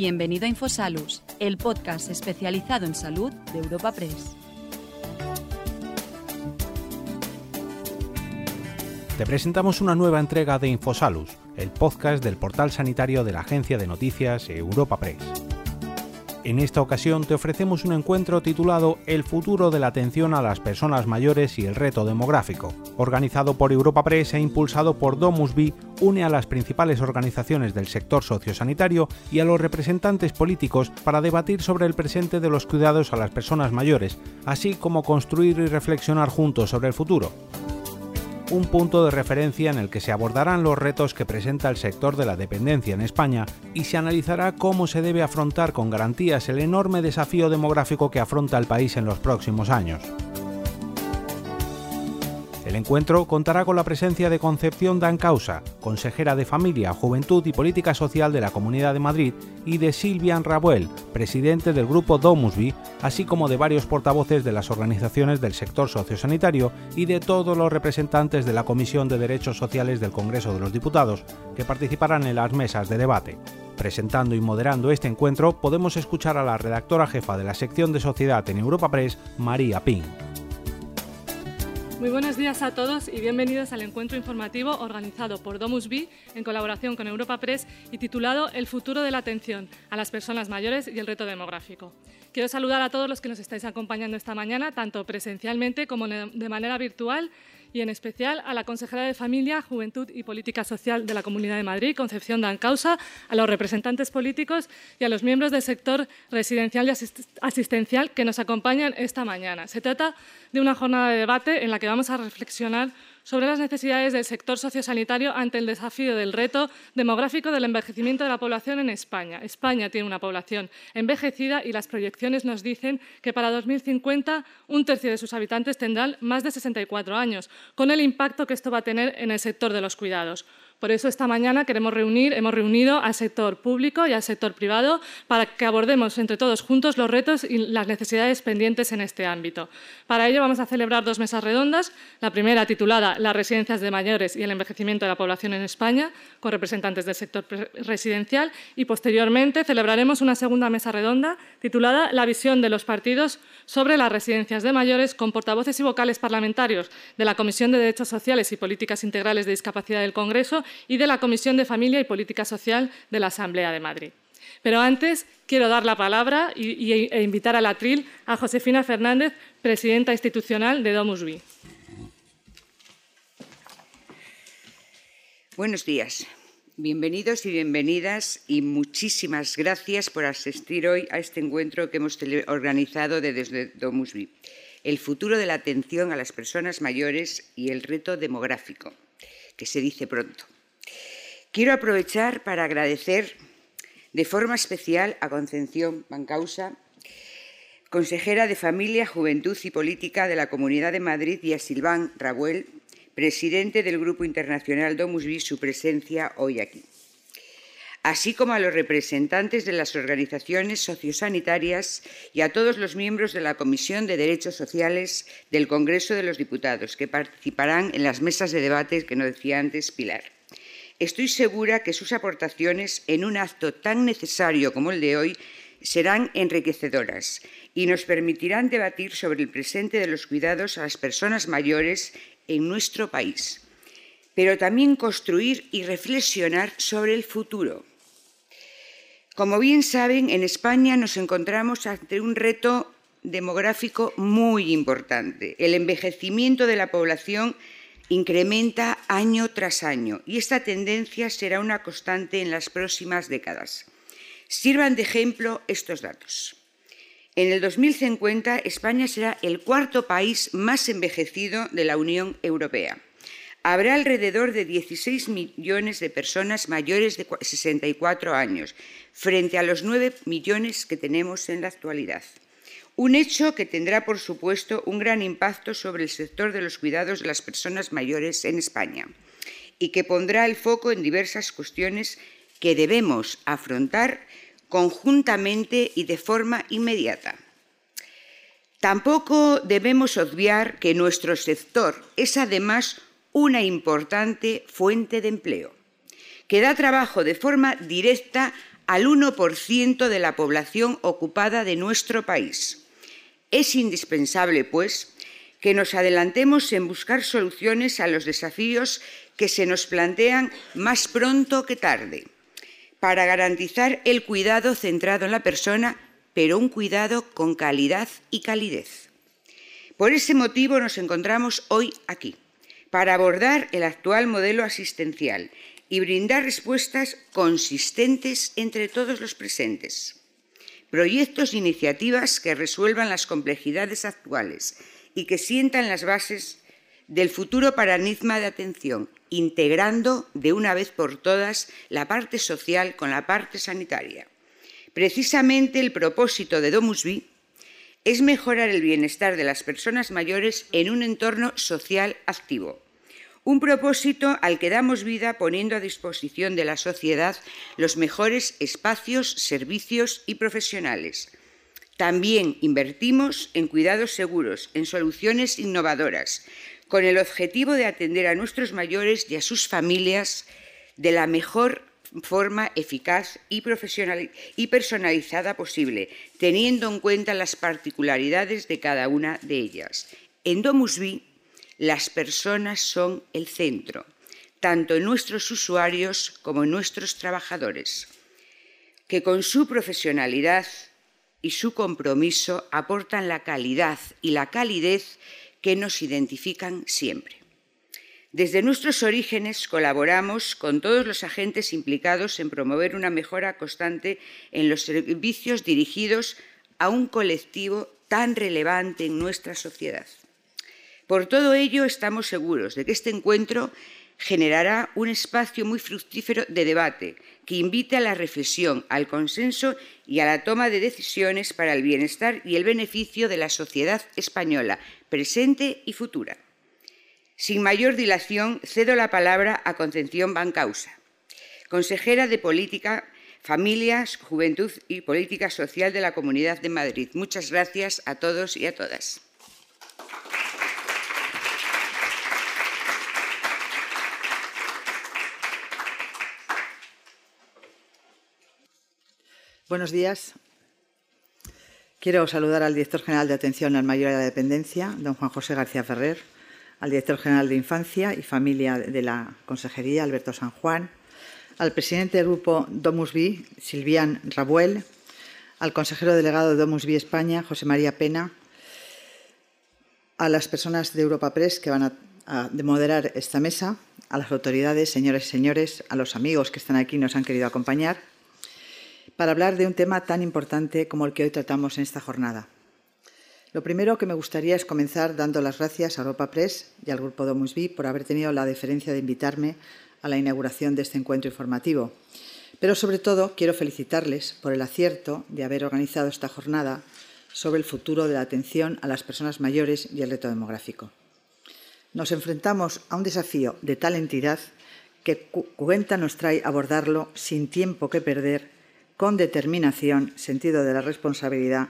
Bienvenido a Infosalus, el podcast especializado en salud de Europa Press. Te presentamos una nueva entrega de Infosalus, el podcast del portal sanitario de la agencia de noticias Europa Press. En esta ocasión te ofrecemos un encuentro titulado El futuro de la atención a las personas mayores y el reto demográfico. Organizado por Europa Press e impulsado por Domus B, une a las principales organizaciones del sector sociosanitario y a los representantes políticos para debatir sobre el presente de los cuidados a las personas mayores, así como construir y reflexionar juntos sobre el futuro un punto de referencia en el que se abordarán los retos que presenta el sector de la dependencia en España y se analizará cómo se debe afrontar con garantías el enorme desafío demográfico que afronta el país en los próximos años. Encuentro contará con la presencia de Concepción Dancausa, consejera de Familia, Juventud y Política Social de la Comunidad de Madrid, y de Silvian Rabuel, presidente del grupo Domusby, así como de varios portavoces de las organizaciones del sector sociosanitario y de todos los representantes de la Comisión de Derechos Sociales del Congreso de los Diputados, que participarán en las mesas de debate. Presentando y moderando este encuentro podemos escuchar a la redactora jefa de la sección de Sociedad en Europa Press, María Ping. Muy buenos días a todos y bienvenidos al encuentro informativo organizado por Domus B en colaboración con Europa Press y titulado El futuro de la atención a las personas mayores y el reto demográfico. Quiero saludar a todos los que nos estáis acompañando esta mañana, tanto presencialmente como de manera virtual y en especial a la consejera de Familia, Juventud y Política Social de la Comunidad de Madrid, Concepción Dancausa, a los representantes políticos y a los miembros del sector residencial y asistencial que nos acompañan esta mañana. Se trata de una jornada de debate en la que vamos a reflexionar sobre las necesidades del sector sociosanitario ante el desafío del reto demográfico del envejecimiento de la población en España. España tiene una población envejecida y las proyecciones nos dicen que para 2050 un tercio de sus habitantes tendrán más de 64 años, con el impacto que esto va a tener en el sector de los cuidados. Por eso esta mañana queremos reunir, hemos reunido al sector público y al sector privado para que abordemos entre todos juntos los retos y las necesidades pendientes en este ámbito. Para ello vamos a celebrar dos mesas redondas. La primera titulada Las residencias de mayores y el envejecimiento de la población en España, con representantes del sector residencial, y posteriormente celebraremos una segunda mesa redonda titulada La visión de los partidos sobre las residencias de mayores, con portavoces y vocales parlamentarios de la Comisión de Derechos Sociales y Políticas Integrales de Discapacidad del Congreso y de la Comisión de Familia y Política Social de la Asamblea de Madrid. Pero antes quiero dar la palabra e invitar al atril a Josefina Fernández, presidenta institucional de Domus Vi. Buenos días. Bienvenidos y bienvenidas y muchísimas gracias por asistir hoy a este encuentro que hemos organizado desde Domus Vi. El futuro de la atención a las personas mayores y el reto demográfico, que se dice pronto. Quiero aprovechar para agradecer de forma especial a Concepción Bancausa, consejera de Familia, Juventud y Política de la Comunidad de Madrid, y a Silván Rabuel, presidente del Grupo Internacional Domus su presencia hoy aquí así como a los representantes de las organizaciones sociosanitarias y a todos los miembros de la Comisión de Derechos Sociales del Congreso de los Diputados, que participarán en las mesas de debate que nos decía antes Pilar. Estoy segura que sus aportaciones en un acto tan necesario como el de hoy serán enriquecedoras y nos permitirán debatir sobre el presente de los cuidados a las personas mayores en nuestro país, pero también construir y reflexionar sobre el futuro. Como bien saben, en España nos encontramos ante un reto demográfico muy importante, el envejecimiento de la población incrementa año tras año y esta tendencia será una constante en las próximas décadas. Sirvan de ejemplo estos datos. En el 2050 España será el cuarto país más envejecido de la Unión Europea. Habrá alrededor de 16 millones de personas mayores de 64 años, frente a los 9 millones que tenemos en la actualidad. Un hecho que tendrá, por supuesto, un gran impacto sobre el sector de los cuidados de las personas mayores en España y que pondrá el foco en diversas cuestiones que debemos afrontar conjuntamente y de forma inmediata. Tampoco debemos obviar que nuestro sector es además una importante fuente de empleo, que da trabajo de forma directa al 1% de la población ocupada de nuestro país. Es indispensable, pues, que nos adelantemos en buscar soluciones a los desafíos que se nos plantean más pronto que tarde, para garantizar el cuidado centrado en la persona, pero un cuidado con calidad y calidez. Por ese motivo nos encontramos hoy aquí, para abordar el actual modelo asistencial y brindar respuestas consistentes entre todos los presentes. Proyectos e iniciativas que resuelvan las complejidades actuales y que sientan las bases del futuro paradigma de atención, integrando de una vez por todas la parte social con la parte sanitaria. Precisamente el propósito de Domusby es mejorar el bienestar de las personas mayores en un entorno social activo. Un propósito al que damos vida poniendo a disposición de la sociedad los mejores espacios, servicios y profesionales, también invertimos en cuidados seguros, en soluciones innovadoras, con el objetivo de atender a nuestros mayores y a sus familias de la mejor forma eficaz y, y personalizada posible, teniendo en cuenta las particularidades de cada una de ellas. En Domusby, las personas son el centro, tanto en nuestros usuarios como en nuestros trabajadores, que con su profesionalidad, y su compromiso aportan la calidad y la calidez que nos identifican siempre. Desde nuestros orígenes colaboramos con todos los agentes implicados en promover una mejora constante en los servicios dirigidos a un colectivo tan relevante en nuestra sociedad. Por todo ello, estamos seguros de que este encuentro generará un espacio muy fructífero de debate que invite a la reflexión, al consenso y a la toma de decisiones para el bienestar y el beneficio de la sociedad española, presente y futura. Sin mayor dilación, cedo la palabra a Concepción Bancausa, consejera de Política, Familias, Juventud y Política Social de la Comunidad de Madrid. Muchas gracias a todos y a todas. Buenos días. Quiero saludar al director general de Atención al Mayor y a la Dependencia, don Juan José García Ferrer, al director general de Infancia y Familia de la Consejería, Alberto San Juan, al presidente del grupo Domus Vi, Silvian Rabuel, al consejero delegado de Domus Vi España, José María Pena, a las personas de Europa Press que van a, a moderar esta mesa, a las autoridades, señores y señores, a los amigos que están aquí y nos han querido acompañar para hablar de un tema tan importante como el que hoy tratamos en esta jornada. Lo primero que me gustaría es comenzar dando las gracias a Europa Press y al Grupo Domus Vi por haber tenido la deferencia de invitarme a la inauguración de este encuentro informativo. Pero sobre todo quiero felicitarles por el acierto de haber organizado esta jornada sobre el futuro de la atención a las personas mayores y el reto demográfico. Nos enfrentamos a un desafío de tal entidad que cuenta nos trae abordarlo sin tiempo que perder con determinación, sentido de la responsabilidad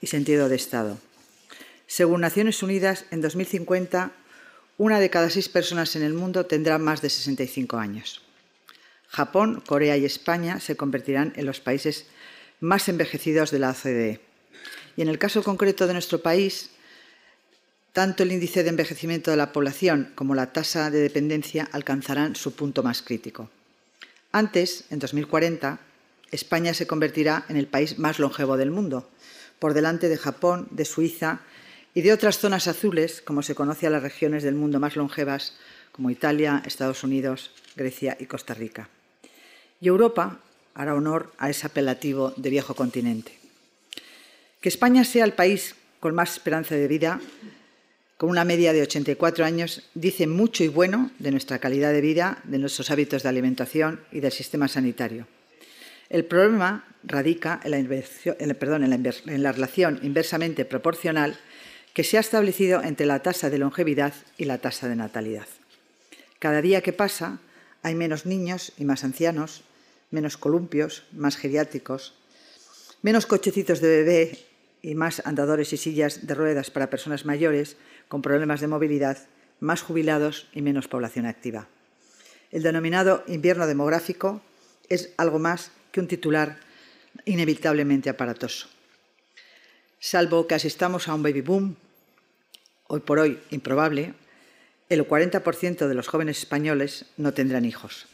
y sentido de Estado. Según Naciones Unidas, en 2050, una de cada seis personas en el mundo tendrá más de 65 años. Japón, Corea y España se convertirán en los países más envejecidos de la OCDE. Y en el caso concreto de nuestro país, tanto el índice de envejecimiento de la población como la tasa de dependencia alcanzarán su punto más crítico. Antes, en 2040, España se convertirá en el país más longevo del mundo, por delante de Japón, de Suiza y de otras zonas azules, como se conoce a las regiones del mundo más longevas, como Italia, Estados Unidos, Grecia y Costa Rica. Y Europa hará honor a ese apelativo de viejo continente. Que España sea el país con más esperanza de vida, con una media de 84 años, dice mucho y bueno de nuestra calidad de vida, de nuestros hábitos de alimentación y del sistema sanitario. El problema radica en la, relación inversamente proporcional que se ha establecido entre la tasa de longevidad y la tasa de natalidad. Cada día que pasa hay menos niños y más ancianos, menos columpios, más geriátricos, menos cochecitos de bebé y más andadores y sillas de ruedas para personas mayores con problemas de movilidad, más jubilados y menos población activa. El denominado invierno demográfico es algo más que un titular inevitablemente aparatoso. Salvo que asistamos a un baby boom, hoy por hoy improbable, el 40% de los jóvenes españoles no tendrán hijos.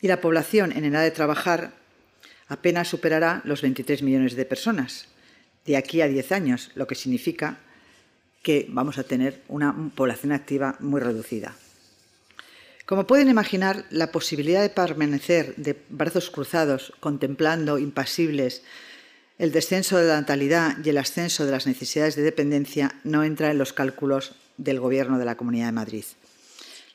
Y la población en edad de trabajar apenas superará los 23 millones de personas de aquí a 10 años, lo que significa que vamos a tener una población activa muy reducida. Como pueden imaginar, la posibilidad de permanecer de brazos cruzados contemplando impasibles el descenso de la natalidad y el ascenso de las necesidades de dependencia no entra en los cálculos del Gobierno de la Comunidad de Madrid.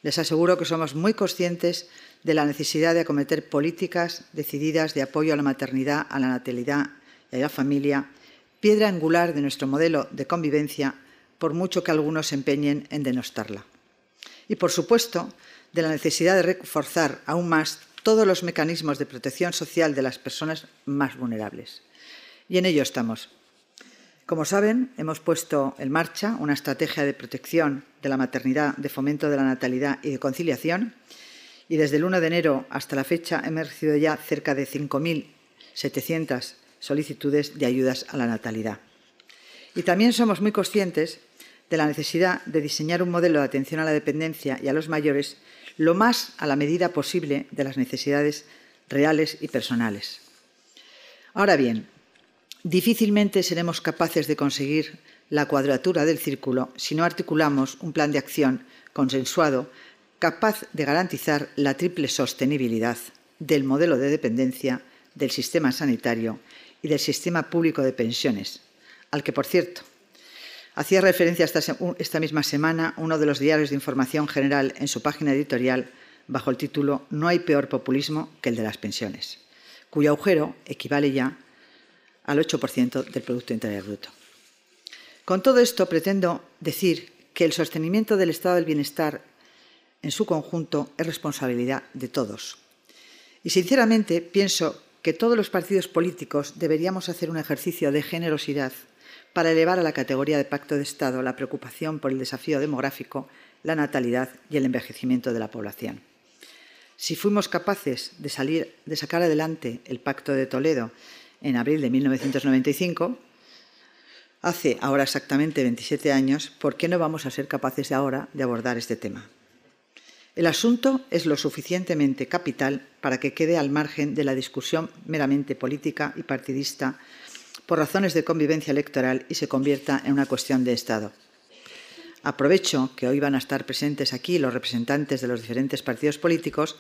Les aseguro que somos muy conscientes de la necesidad de acometer políticas decididas de apoyo a la maternidad, a la natalidad y a la familia, piedra angular de nuestro modelo de convivencia, por mucho que algunos se empeñen en denostarla. Y, por supuesto, de la necesidad de reforzar aún más todos los mecanismos de protección social de las personas más vulnerables. Y en ello estamos. Como saben, hemos puesto en marcha una estrategia de protección de la maternidad, de fomento de la natalidad y de conciliación. Y desde el 1 de enero hasta la fecha hemos recibido ya cerca de 5.700 solicitudes de ayudas a la natalidad. Y también somos muy conscientes de la necesidad de diseñar un modelo de atención a la dependencia y a los mayores lo más a la medida posible de las necesidades reales y personales. Ahora bien, difícilmente seremos capaces de conseguir la cuadratura del círculo si no articulamos un plan de acción consensuado capaz de garantizar la triple sostenibilidad del modelo de dependencia, del sistema sanitario y del sistema público de pensiones, al que, por cierto, Hacía referencia esta, misma semana uno de los diarios de información general en su página editorial bajo el título No hay peor populismo que el de las pensiones, cuyo agujero equivale ya al 8% del Producto Interior Bruto. Con todo esto pretendo decir que el sostenimiento del estado del bienestar en su conjunto es responsabilidad de todos. Y sinceramente pienso que todos los partidos políticos deberíamos hacer un ejercicio de generosidad para elevar a la categoría de pacto de Estado la preocupación por el desafío demográfico, la natalidad y el envejecimiento de la población. Si fuimos capaces de, salir, de sacar adelante el Pacto de Toledo en abril de 1995, hace ahora exactamente 27 años, ¿por qué no vamos a ser capaces ahora de abordar este tema? El asunto es lo suficientemente capital para que quede al margen de la discusión meramente política y partidista por razones de convivencia electoral y se convierta en una cuestión de Estado. Aprovecho que hoy van a estar presentes aquí los representantes de los diferentes partidos políticos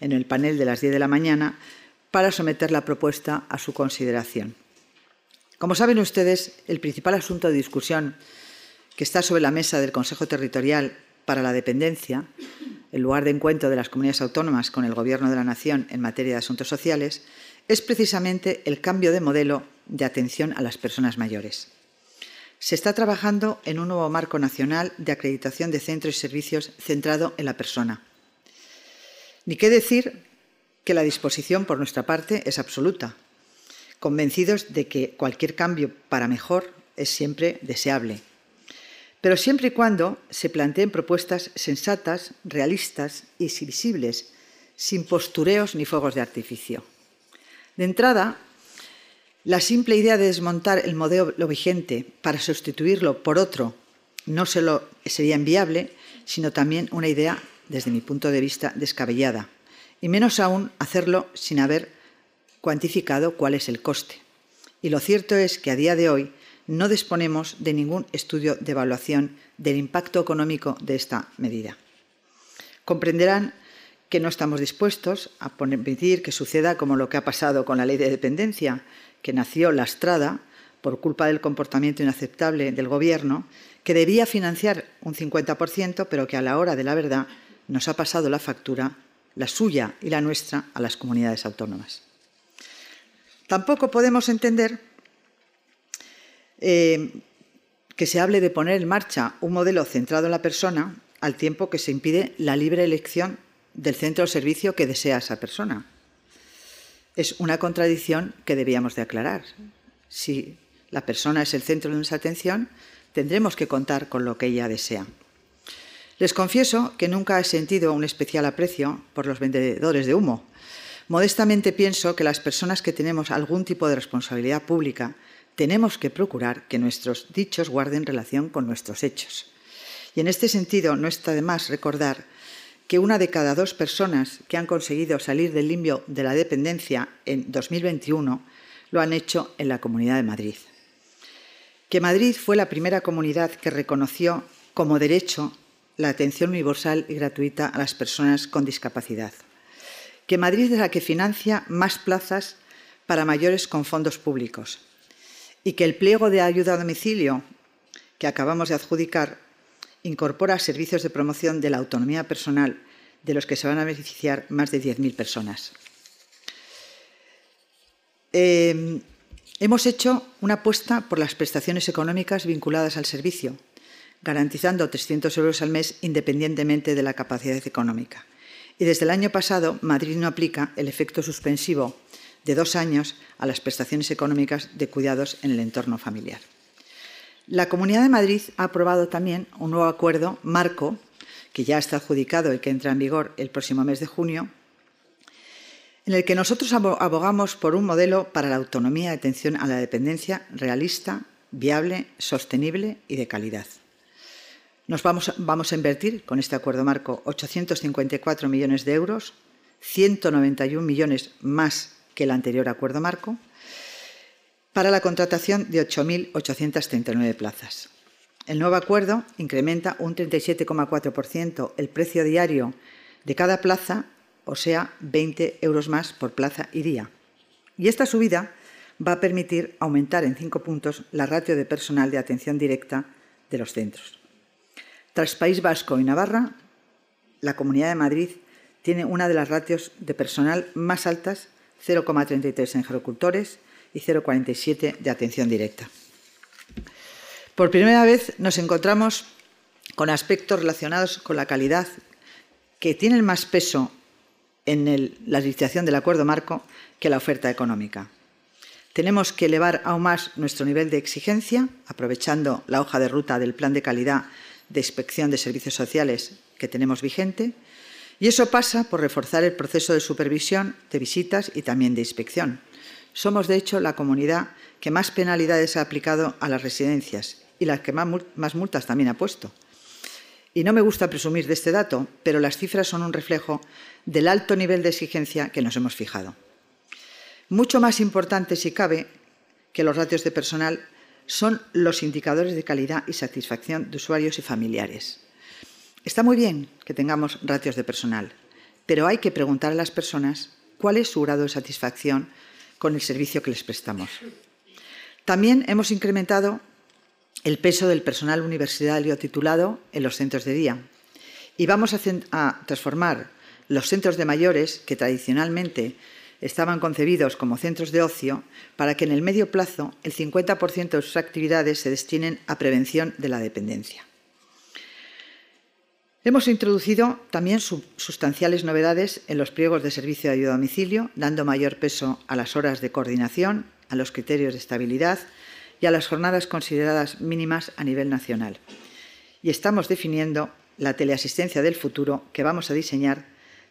en el panel de las 10 de la mañana para someter la propuesta a su consideración. Como saben ustedes, el principal asunto de discusión que está sobre la mesa del Consejo Territorial para la Dependencia, el lugar de encuentro de las comunidades autónomas con el Gobierno de la Nación en materia de asuntos sociales, es precisamente el cambio de modelo de atención a las personas mayores. Se está trabajando en un nuevo marco nacional de acreditación de centros y servicios centrado en la persona. Ni qué decir que la disposición por nuestra parte es absoluta, convencidos de que cualquier cambio para mejor es siempre deseable, pero siempre y cuando se planteen propuestas sensatas, realistas y visibles, sin postureos ni fuegos de artificio. De entrada, la simple idea de desmontar el modelo vigente para sustituirlo por otro no solo sería inviable, sino también una idea, desde mi punto de vista, descabellada. Y menos aún hacerlo sin haber cuantificado cuál es el coste. Y lo cierto es que a día de hoy no disponemos de ningún estudio de evaluación del impacto económico de esta medida. Comprenderán que no estamos dispuestos a permitir que suceda como lo que ha pasado con la ley de dependencia, que nació lastrada por culpa del comportamiento inaceptable del Gobierno, que debía financiar un 50%, pero que a la hora de la verdad nos ha pasado la factura, la suya y la nuestra, a las comunidades autónomas. Tampoco podemos entender eh, que se hable de poner en marcha un modelo centrado en la persona al tiempo que se impide la libre elección del centro o servicio que desea esa persona es una contradicción que debíamos de aclarar. Si la persona es el centro de nuestra atención, tendremos que contar con lo que ella desea. Les confieso que nunca he sentido un especial aprecio por los vendedores de humo, Modestamente pienso que las personas que tenemos algún tipo de responsabilidad pública tenemos que procurar que nuestros dichos guarden relación con nuestros hechos. Y en este sentido no está de más recordar que una de cada dos personas que han conseguido salir del limbio de la dependencia en 2021 lo han hecho en la Comunidad de Madrid. Que Madrid fue la primera comunidad que reconoció como derecho la atención universal y gratuita a las personas con discapacidad. Que Madrid es la que financia más plazas para mayores con fondos públicos. Y que el pliego de ayuda a domicilio que acabamos de adjudicar incorpora servicios de promoción de la autonomía personal de los que se van a beneficiar más de 10.000 personas. Eh, hemos hecho una apuesta por las prestaciones económicas vinculadas al servicio, garantizando 300 euros al mes independientemente de la capacidad económica. Y desde el año pasado, Madrid no aplica el efecto suspensivo de dos años a las prestaciones económicas de cuidados en el entorno familiar. La Comunidad de Madrid ha aprobado también un nuevo acuerdo marco, que ya está adjudicado y que entra en vigor el próximo mes de junio, en el que nosotros abogamos por un modelo para la autonomía de atención a la dependencia realista, viable, sostenible y de calidad. Nos vamos, vamos, a invertir con este acuerdo marco 854 millones de euros, 191 millones más que el anterior acuerdo marco, para la contratación de 8.839 plazas. El nuevo acuerdo incrementa un 37,4% el precio diario de cada plaza, o sea, 20 euros más por plaza y día. Y esta subida va a permitir aumentar en cinco puntos la ratio de personal de atención directa de los centros. Tras País Vasco y Navarra, la Comunidad de Madrid tiene una de las ratios de personal más altas, 0,33 en gerocultores y 0,47 de atención directa. Por primera vez nos encontramos con aspectos relacionados con la calidad que tienen más peso en la licitación del acuerdo marco que la oferta económica. Tenemos que elevar aún más nuestro nivel de exigencia, aprovechando la hoja de ruta del plan de calidad de inspección de servicios sociales que tenemos vigente, y eso pasa por reforzar el proceso de supervisión, de visitas y también de inspección. Somos, de hecho, la comunidad que más penalidades ha aplicado a las residencias y la que más multas también ha puesto. Y no me gusta presumir de este dato, pero las cifras son un reflejo del alto nivel de exigencia que nos hemos fijado. Mucho más importante, si cabe, que los ratios de personal son los indicadores de calidad y satisfacción de usuarios y familiares. Está muy bien que tengamos ratios de personal, pero hay que preguntar a las personas cuál es su grado de satisfacción con el servicio que les prestamos. También hemos incrementado el peso del personal universitario titulado en los centros de día y vamos a, transformar los centros de mayores, que tradicionalmente estaban concebidos como centros de ocio, para que en el medio plazo el 50% de sus actividades se destinen a prevención de la dependencia. Hemos introducido también sustanciales novedades en los pliegos de servicio de ayuda a domicilio, dando mayor peso a las horas de coordinación, a los criterios de estabilidad y a las jornadas consideradas mínimas a nivel nacional. Y estamos definiendo la teleasistencia del futuro que vamos a diseñar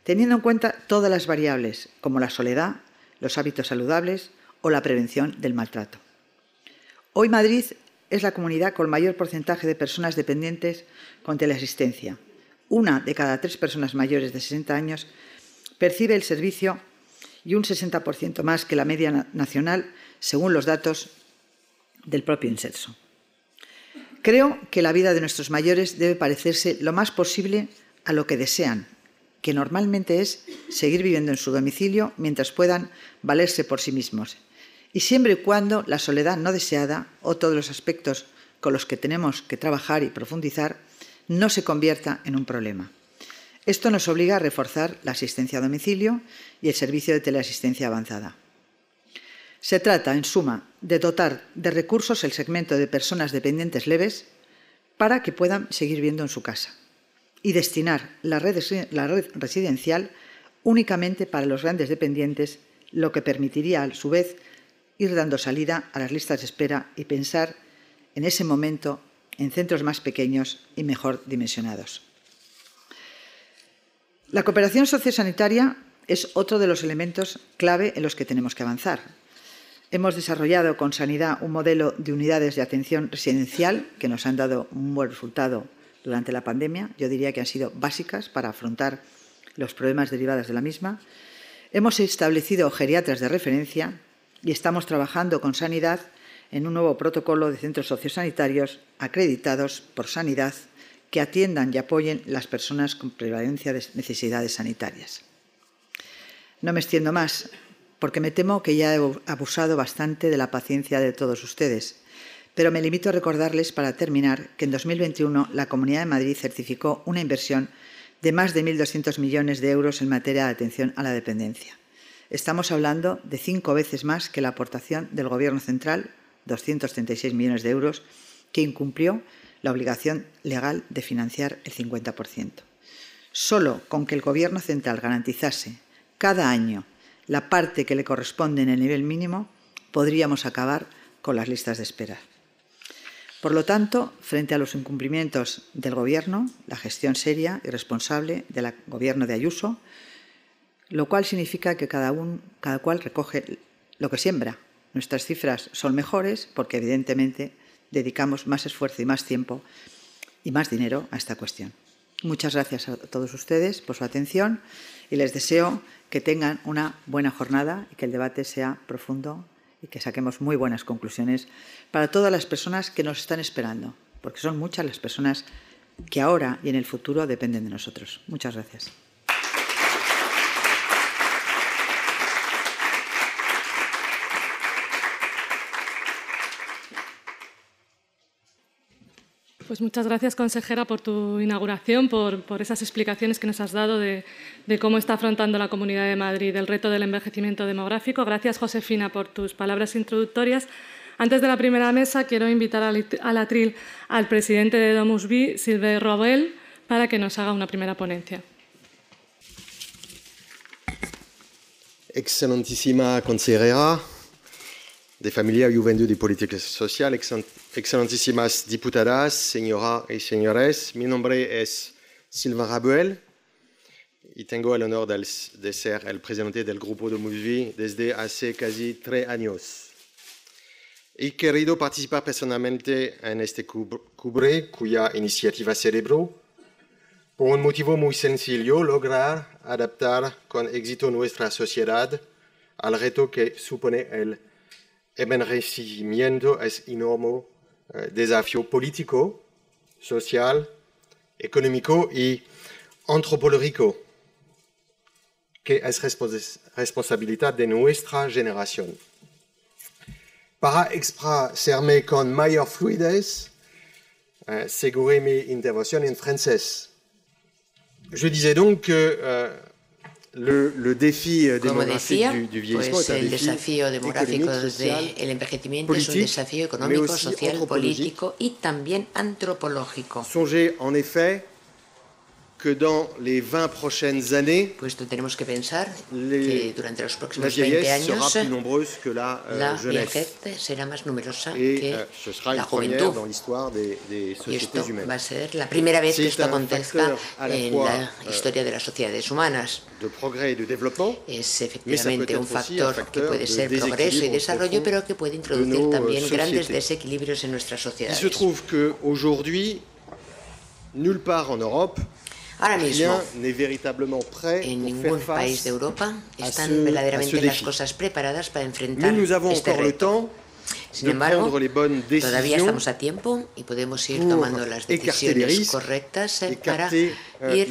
teniendo en cuenta todas las variables, como la soledad, los hábitos saludables o la prevención del maltrato. Hoy Madrid es la comunidad con mayor porcentaje de personas dependientes con teleasistencia, una de cada tres personas mayores de 60 años percibe el servicio y un 60% más que la media nacional, según los datos del propio Inserso. Creo que la vida de nuestros mayores debe parecerse lo más posible a lo que desean, que normalmente es seguir viviendo en su domicilio mientras puedan valerse por sí mismos, y siempre y cuando la soledad no deseada o todos los aspectos con los que tenemos que trabajar y profundizar no se convierta en un problema. Esto nos obliga a reforzar la asistencia a domicilio y el servicio de teleasistencia avanzada. Se trata, en suma, de dotar de recursos el segmento de personas dependientes leves para que puedan seguir viendo en su casa y destinar la red, la red residencial únicamente para los grandes dependientes, lo que permitiría, a su vez, ir dando salida a las listas de espera y pensar en ese momento en centros más pequeños y mejor dimensionados. La cooperación sociosanitaria es otro de los elementos clave en los que tenemos que avanzar. Hemos desarrollado con Sanidad un modelo de unidades de atención residencial que nos han dado un buen resultado durante la pandemia. Yo diría que han sido básicas para afrontar los problemas derivados de la misma. Hemos establecido geriatras de referencia y estamos trabajando con Sanidad en un nuevo protocolo de centros sociosanitarios acreditados por Sanidad que atiendan y apoyen las personas con prevalencia de necesidades sanitarias. No me extiendo más, porque me temo que ya he abusado bastante de la paciencia de todos ustedes, pero me limito a recordarles para terminar que en 2021 la Comunidad de Madrid certificó una inversión de más de 1.200 millones de euros en materia de atención a la dependencia. Estamos hablando de cinco veces más que la aportación del Gobierno central, 236 millones de euros, que incumplió la obligación legal de financiar el 50%. Solo con que el Gobierno central garantizase cada año la parte que le corresponde en el nivel mínimo, podríamos acabar con las listas de espera. Por lo tanto, frente a los incumplimientos del Gobierno, la gestión seria y responsable del Gobierno de Ayuso, lo cual significa que cada, cada cual recoge lo que siembra. Nuestras cifras son mejores porque, evidentemente, dedicamos más esfuerzo y más tiempo y más dinero a esta cuestión. Muchas gracias a todos ustedes por su atención y les deseo que tengan una buena jornada y que el debate sea profundo y que saquemos muy buenas conclusiones para todas las personas que nos están esperando, porque son muchas las personas que ahora y en el futuro dependen de nosotros. Muchas gracias. Pues muchas gracias, consejera, por tu inauguración, por, esas explicaciones que nos has dado de, cómo está afrontando la Comunidad de Madrid el reto del envejecimiento demográfico. Gracias, Josefina, por tus palabras introductorias. Antes de la primera mesa, quiero invitar al atril al presidente de Domus B, Silve Robel, para que nos haga una primera ponencia. Excelentísima consejera, de Familia, Juventud y Política Social, excelentísimas diputadas, señoras y señores. Mi nombre es Sylvain Rabuel y tengo el honor de, ser el presidente del grupo de Musvi desde hace casi tres años. He querido participar personalmente en este cubre cuya iniciativa celebró por un motivo muy sencillo, lograr adaptar con éxito nuestra sociedad al reto que supone el envejecimiento es enorme eh, desafío político, social, económico y antropológico que es responsabilidad de nuestra generación. Para expresarme con mayor fluidez, eh, seguré mi intervención en francés. Je disais donc que euh, le, le défi euh, decía, du, du vieillissement pues el desafío demográfico del envejecimiento es un desafío económico, social, político y también antropológico. Songez en effet que dans les 20 prochaines années, les, 20 años sera plus nombreuse que la, euh, la jeunesse. será más Et, que euh, ce sera la une première juventud. dans l'histoire des, sociétés humaines. la C'est un acontezca facteur à la en fois, la euh, historia de las sociedades humanas. de progrès et de développement, Es Mais ça efectivamente peut un être aussi un factor que puede de ser progreso y desarrollo, pero que puede de introducir también grandes sociétés. desequilibrios en nuestras il sociedades. se trouve qu'aujourd'hui, nulle part en Europe, Ahora mismo, rien n'est véritablement prêt en pour ningún faire país face de Europa à están ce- à verdaderamente ce las défi. cosas preparadas para enfrentar Mais nous avons este encore le reto. Sin embargo, todavía estamos a tiempo y podemos ir tomando las decisiones correctas eh, para euh, ir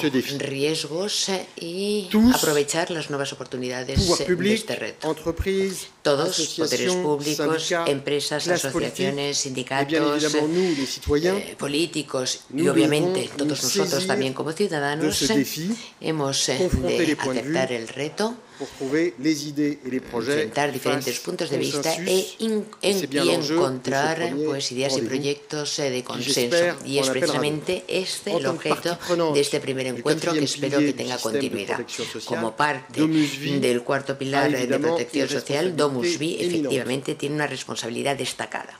ce défi. riesgos eh, y aprovechar las nuevas oportunidades eh, de este reto. Todos, poderes públicos, empresas, asociaciones, sindicatos, eh, políticos y obviamente todos nosotros también como ciudadanos eh, hemos eh, de aceptar el reto, enfrentar diferentes puntos de vista e y encontrar pues, ideas y proyectos de consenso. Y es precisamente este el objeto de este primer encuentro que espero que tenga continuidad. Como parte del cuarto pilar de protección social, Domus Vi efectivamente tiene una responsabilidad destacada.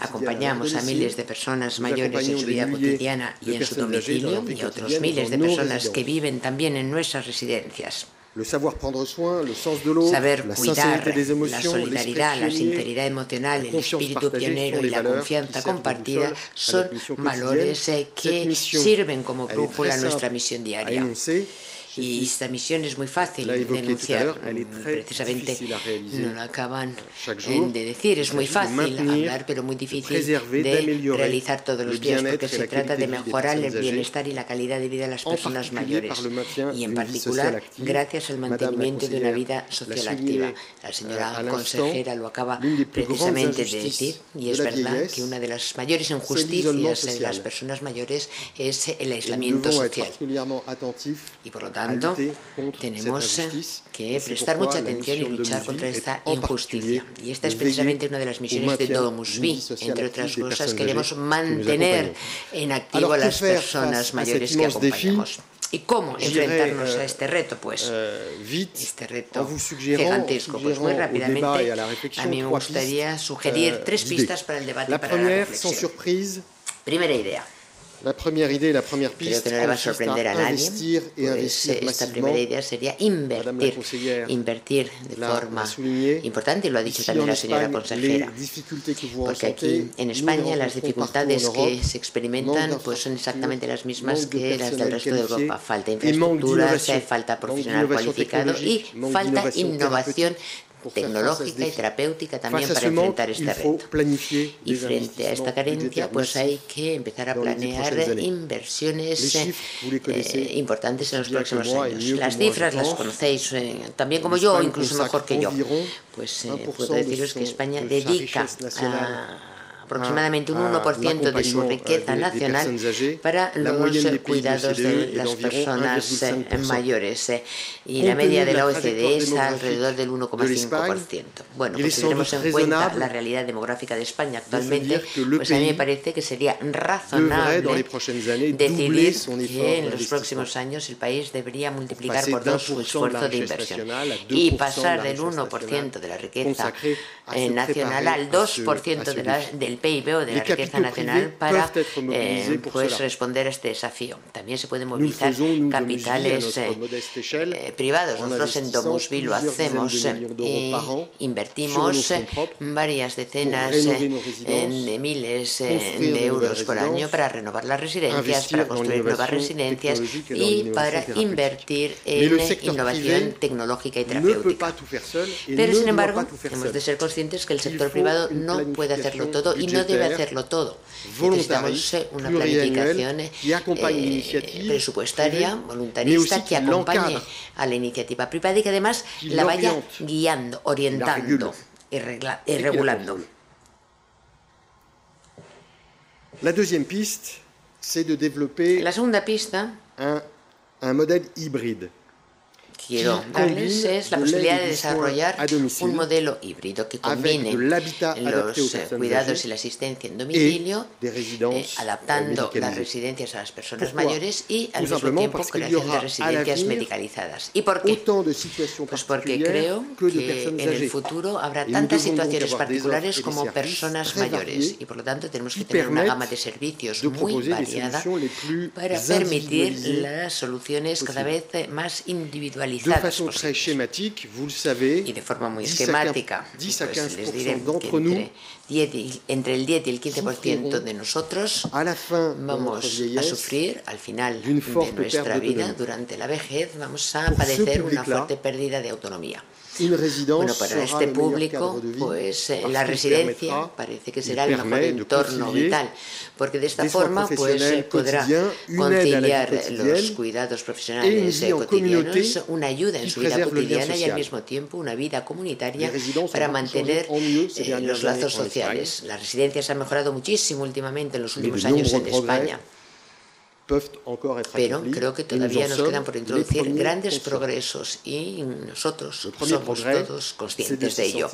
Acompañamos a miles de personas mayores en su vida cotidiana y en su domicilio y a otros miles de personas que viven también en nuestras residencias. saber cuidar, la solidaridad, la sinceridad emocional, el espíritu pionero y la confianza compartida son valores eh, que sirven como brújula a nuestra misión diaria. Y esta misión es muy fácil de denunciar, precisamente no lo acaban de decir, es muy fácil hablar, pero muy difícil de realizar todos los días, porque se trata de mejorar el bienestar y la calidad de vida de las personas mayores, y en particular gracias al mantenimiento de una vida social activa. La señora consejera lo acaba precisamente de decir, y es verdad que una de las mayores injusticias de las personas mayores es el aislamiento social. Y por lo tanto, tanto, tenemos que prestar mucha atención y luchar contra esta injusticia. Y esta es precisamente una de las misiones de Domus Vi. Entre otras cosas, queremos mantener en activo a las personas mayores que acompañamos. ¿Y cómo enfrentarnos a este reto? Pues euh, este reto gigantesco. Pues muy rápidamente a mí me gustaría sugerir euh, tres pistas para el debate y para la reflexión. Primera idea. La primera idea, la primera pista, Creo que no le va a sorprender a nadie. Esta primera idea sería invertir, invertir de forma importante, y lo ha dicho también la señora consejera, porque aquí en España las dificultades que se experimentan pues son exactamente las mismas que las del resto de Europa. Falta infraestructuras, falta profesional cualificado y falta innovación tecnológica y terapéutica también para enfrentar este reto. Y frente a esta carencia, pues hay que empezar a planear inversiones eh, importantes en los próximos años. Las cifras las conocéis eh, también como yo, incluso mejor que yo. Pues eh, puedo deciros que España dedica a aproximadamente un 1% de su riqueza nacional para los cuidados de las personas eh, mayores eh, y la media de la OCDE es alrededor del 1,5%. Bueno, pues si tenemos en cuenta la realidad demográfica de España actualmente, pues a mí me parece que sería razonable decidir que en los próximos años el país debería multiplicar por dos su esfuerzo de inversión y pasar del 1% de la riqueza nacional al 2% de la, del PIB o de la riqueza nacional para eh, pues, responder a este desafío. También se pueden movilizar capitales eh, eh, privados. Nosotros en Domusvi lo hacemos y invertimos varias decenas de miles de euros por año para renovar las residencias, para construir nuevas residencias y para invertir en innovación tecnológica y terapéutica. Pero, sin embargo, hemos de ser conscientes que el sector privado no puede hacerlo todo y no debe hacerlo todo. Necesitamos una planificación eh, presupuestaria, voluntarista, que acompañe a la iniciativa privada y que además la vaya guiando, orientando y, regulando. La deuxième piste, c'est de développer la segunda pista un, un modèle hybride quiero darles es la posibilidad de desarrollar un modelo híbrido que combine los eh, cuidados y la asistencia en domicilio, eh, adaptando las residencias a las personas mayores y al mismo tiempo creación de residencias medicalizadas. ¿Y por qué? Pues porque creo que en el futuro habrá tantas situaciones particulares como personas mayores. Y por lo tanto tenemos que tener una gama de servicios muy variada para permitir las soluciones cada vez más individualizadas de façon très schématique, vous le savez, y de forma muy esquemática, 10 a 15 pues entre, 10 y, entre el 10 y el 15% de nosotros vamos a sufrir al final de nuestra vida, durante la vejez, vamos a padecer una fuerte pérdida de autonomía. Bueno, para este público, pues eh, la residencia parece que será el mejor entorno vital, porque de esta forma pues podrá conciliar los cuidados profesionales eh, cotidianos, una ayuda en su vida cotidiana y al mismo tiempo una vida comunitaria para mantener eh, los lazos sociales. Las residencias han mejorado muchísimo últimamente en los últimos años en España. Pero creo que todavía nos quedan por introducir grandes progresos y nosotros somos todos conscientes de ello.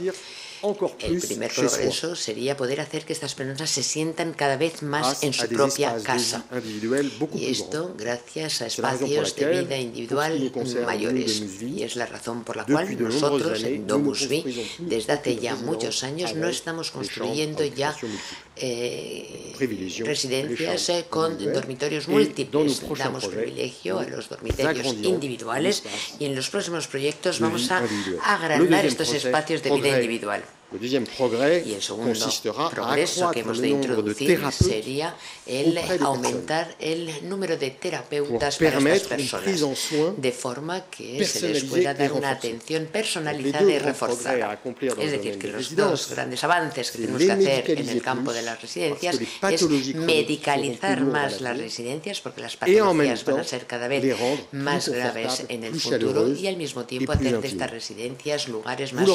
El primer progreso sería poder hacer que estas personas se sientan cada vez más en su propia casa. Y esto gracias a espacios de vida individual mayores. Y es la razón por la cual nosotros en Domus desde hace ya muchos años, no estamos construyendo ya eh, residencias eh, con dormitorios múltiples. Damos privilegio a los dormitorios individuales y en los próximos proyectos vamos a agrandar estos espacios de vida individual. Y el segundo progreso que hemos de introducir sería el aumentar el número de terapeutas para estas personas, de forma que se les pueda dar una atención personalizada y reforzada. Es decir, que los dos grandes avances que tenemos que hacer en el campo de las residencias es medicalizar más las residencias, porque las patologías van a ser cada vez más graves en el futuro, y al mismo tiempo hacer de estas residencias lugares más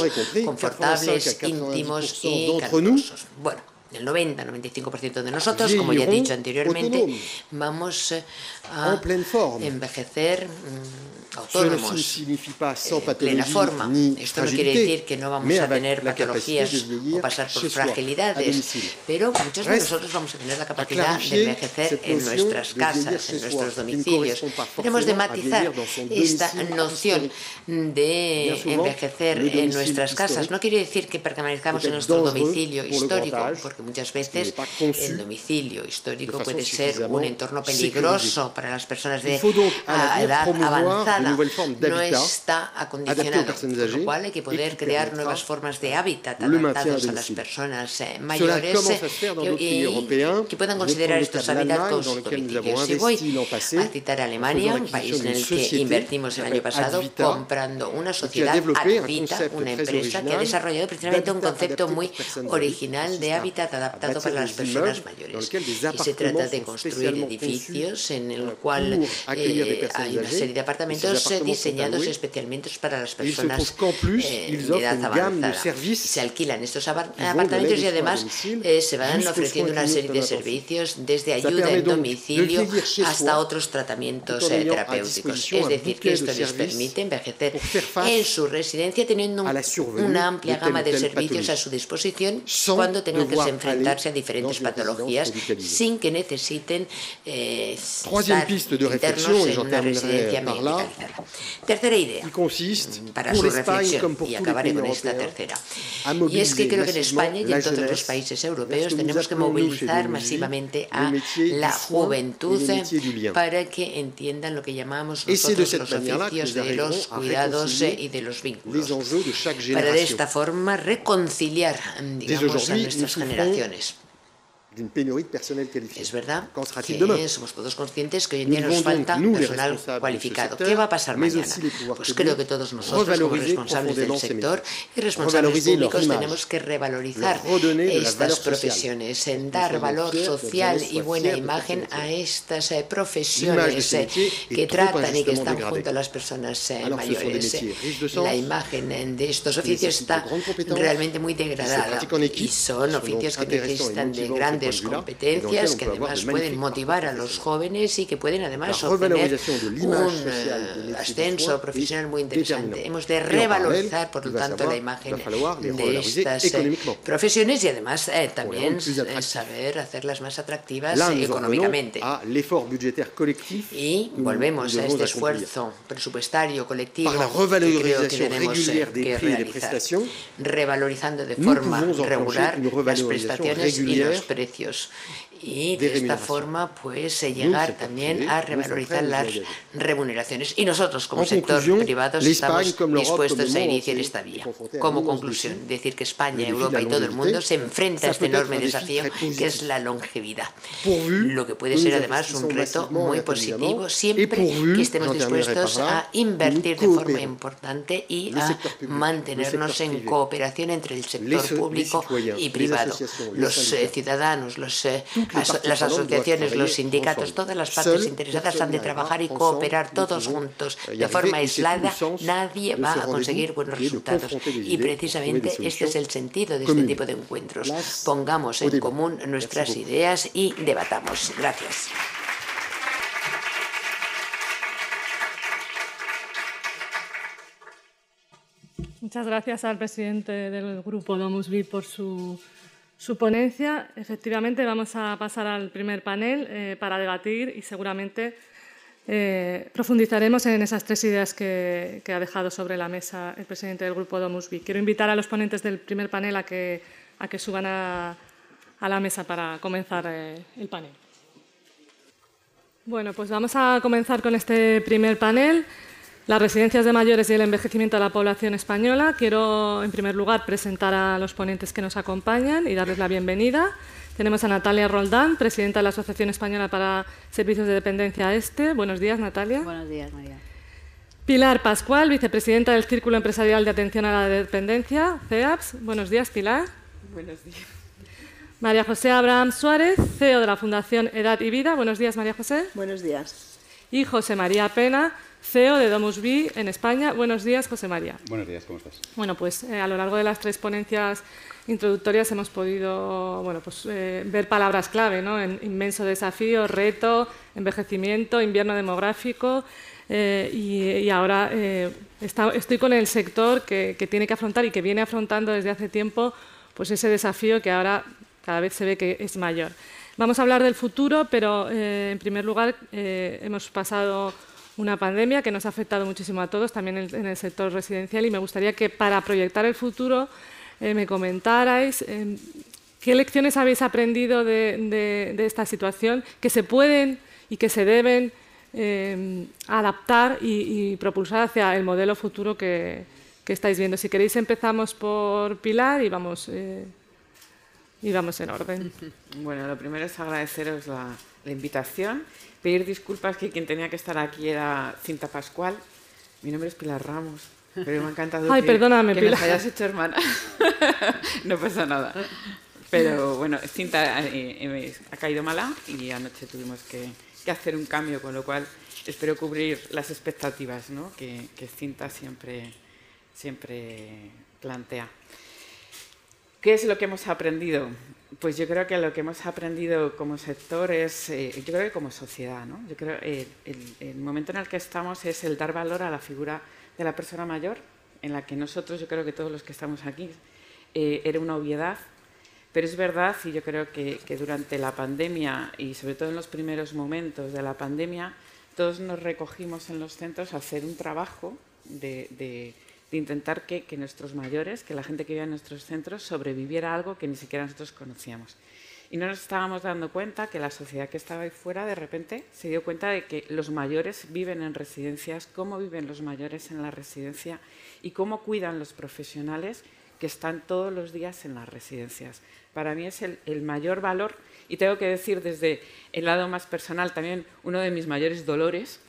confortables, íntimos y calurosos. Bueno, el 90-95% de nosotros, como ya he dicho anteriormente, vamos a envejecer autónomos en eh, plena forma. Esto no quiere decir que no vamos a tener patologías o pasar por fragilidades, pero muchos de nosotros vamos a tener la capacidad de envejecer en nuestras casas, en nuestros domicilios. Tenemos de matizar esta noción de envejecer en nuestras casas. No quiere decir que permanezcamos en nuestro domicilio histórico, porque muchas veces el domicilio histórico puede ser un entorno peligroso para las personas de edad avanzada no está acondicionado, con lo cual hay que poder crear nuevas formas de hábitat adaptados a las personas eh, mayores eh, que puedan considerar estos hábitats sus domicilios. Si voy a citar a Alemania, un país en el que invertimos el año pasado comprando una sociedad Advita, una empresa que ha desarrollado precisamente un concepto muy original de hábitat adaptado para las personas mayores. Y se trata de construir edificios en el cual eh, hay una serie de apartamentos diseñados especialmente para las personas eh, de edad avanzada. Se alquilan estos apartamentos y además eh, se van ofreciendo una serie de servicios desde ayuda en domicilio hasta otros tratamientos eh, terapéuticos. Es decir, que esto les permite envejecer en su residencia teniendo una amplia gama de servicios a su disposición cuando tengan que enfrentarse a diferentes patologías sin que necesiten estar internos en una residencia medicalizada. Tercera idea para su reflexión, y acabaré con esta tercera. Y es que creo que en España y en todos los países europeos tenemos que movilizar masivamente a la juventud para que entiendan lo que llamamos nosotros los oficios de los cuidados y de los vínculos. Para de esta forma reconciliar, digamos, a nuestras generaciones. Es verdad que somos todos conscientes que hoy en día nos falta personal cualificado. ¿Qué va a pasar mañana? Pues creo que todos nosotros, como responsables del sector y responsables públicos, tenemos que revalorizar estas profesiones, en dar valor social y buena imagen a estas eh, profesiones eh, que tratan y que están junto a las personas eh, mayores. La imagen de estos oficios está realmente muy degradada y son oficios que necesitan de grandes competencias que además pueden motivar a los jóvenes y que pueden además obtener un eh, ascenso profesional muy interesante. Hemos de revalorizar, por lo tanto, la imagen de estas eh, profesiones y además eh, también saber hacerlas más atractivas económicamente. Y volvemos a este esfuerzo presupuestario colectivo que creo que tenemos que realizar, revalorizando de forma regular las prestaciones y los precios sitios y de esta forma pues llegar también a revalorizar las remuneraciones. Y nosotros como sector privado estamos dispuestos a iniciar esta vía. Como conclusión, decir que España, Europa y todo el mundo se enfrenta a este enorme desafío que es la longevidad. Lo que puede ser además un reto muy positivo siempre que estemos dispuestos a invertir de forma importante y a mantenernos en cooperación entre el sector público y privado. Los eh, ciudadanos los, eh, las asociaciones, los sindicatos, todas las partes interesadas han de trabajar y cooperar todos juntos. De forma aislada, nadie va a conseguir buenos resultados. Y precisamente este es el sentido de este tipo de encuentros. Pongamos en común nuestras ideas y debatamos. Gracias. Muchas gracias al presidente del grupo Domus Vi por su ponencia. Efectivamente, vamos a pasar al primer panel eh, para debatir y seguramente eh, profundizaremos en esas tres ideas que, ha dejado sobre la mesa el presidente del grupo Domus Vi. Quiero invitar a los ponentes del primer panel a que, a que suban a, la mesa para comenzar eh, el panel. Bueno, pues vamos a comenzar con este primer panel. Las residencias de mayores y el envejecimiento de la población española. Quiero, en primer lugar, presentar a los ponentes que nos acompañan y darles la bienvenida. Tenemos a Natalia Roldán, presidenta de la Asociación Española para Servicios de Dependencia Este. Buenos días, Natalia. Buenos días, María. Pilar Pascual, vicepresidenta del Círculo Empresarial de Atención a la Dependencia, CEAPS. Buenos días, Pilar. Buenos días. María José Abraham Suárez, CEO de la Fundación Edad y Vida. Buenos días, María José. Buenos días. Y José María Pena, CEO de Domus Vi en España. Buenos días, José María. Buenos días, ¿cómo estás? Bueno, pues eh, a lo largo de las tres ponencias introductorias hemos podido bueno, pues, eh, ver palabras clave, ¿no? inmenso desafío, reto, envejecimiento, invierno demográfico. Eh, y, ahora estoy con el sector que, que, tiene que afrontar y que viene afrontando desde hace tiempo pues ese desafío que ahora cada vez se ve que es mayor. Vamos a hablar del futuro, pero en primer lugar hemos pasado una pandemia que nos ha afectado muchísimo a todos, también en, el sector residencial, y me gustaría que para proyectar el futuro eh, me comentarais qué lecciones habéis aprendido de, esta situación, que se pueden y que se deben adaptar y, propulsar hacia el modelo futuro que, que, estáis viendo. Si queréis empezamos por Pilar y vamos y vamos en orden. Bueno, lo primero es agradeceros la, invitación, pedir disculpas que quien tenía que estar aquí era Cinta Pascual. Mi nombre es Pilar Ramos, pero me ha encantado Ay, que, perdóname, Pilar. hayas hecho hermana. no pasa nada. Pero bueno, Cinta eh, eh, ha caído mala y anoche tuvimos que, hacer un cambio, con lo cual espero cubrir las expectativas ¿no? que, que Cinta siempre, siempre plantea. ¿Qué es lo que hemos aprendido? Pues yo creo que lo que hemos aprendido como sector es, eh, yo creo que como sociedad, ¿no? Yo creo que eh, el, momento en el que estamos es el dar valor a la figura de la persona mayor, en la que nosotros, yo creo que todos los que estamos aquí, eh, era una obviedad, pero es verdad y yo creo que, durante la pandemia y sobre todo en los primeros momentos de la pandemia, todos nos recogimos en los centros a hacer un trabajo de de intentar que, nuestros mayores, que la gente que vive en nuestros centros, sobreviviera a algo que ni siquiera nosotros conocíamos. Y no nos estábamos dando cuenta que la sociedad que estaba ahí fuera de repente se dio cuenta de que los mayores viven en residencias, cómo viven los mayores en la residencia y cómo cuidan los profesionales que están todos los días en las residencias. Para mí es el mayor valor y tengo que decir desde el lado más personal también uno de mis mayores dolores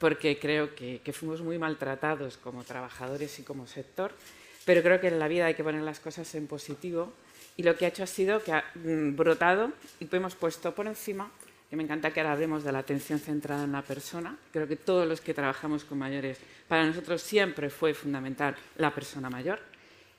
porque creo que, fuimos muy maltratados como trabajadores y como sector, pero creo que en la vida hay que poner las cosas en positivo y lo que ha hecho ha sido que ha mm, brotado y hemos puesto por encima, que me encanta que ahora hablemos de la atención centrada en la persona, creo que todos los que trabajamos con mayores, para nosotros siempre fue fundamental la persona mayor,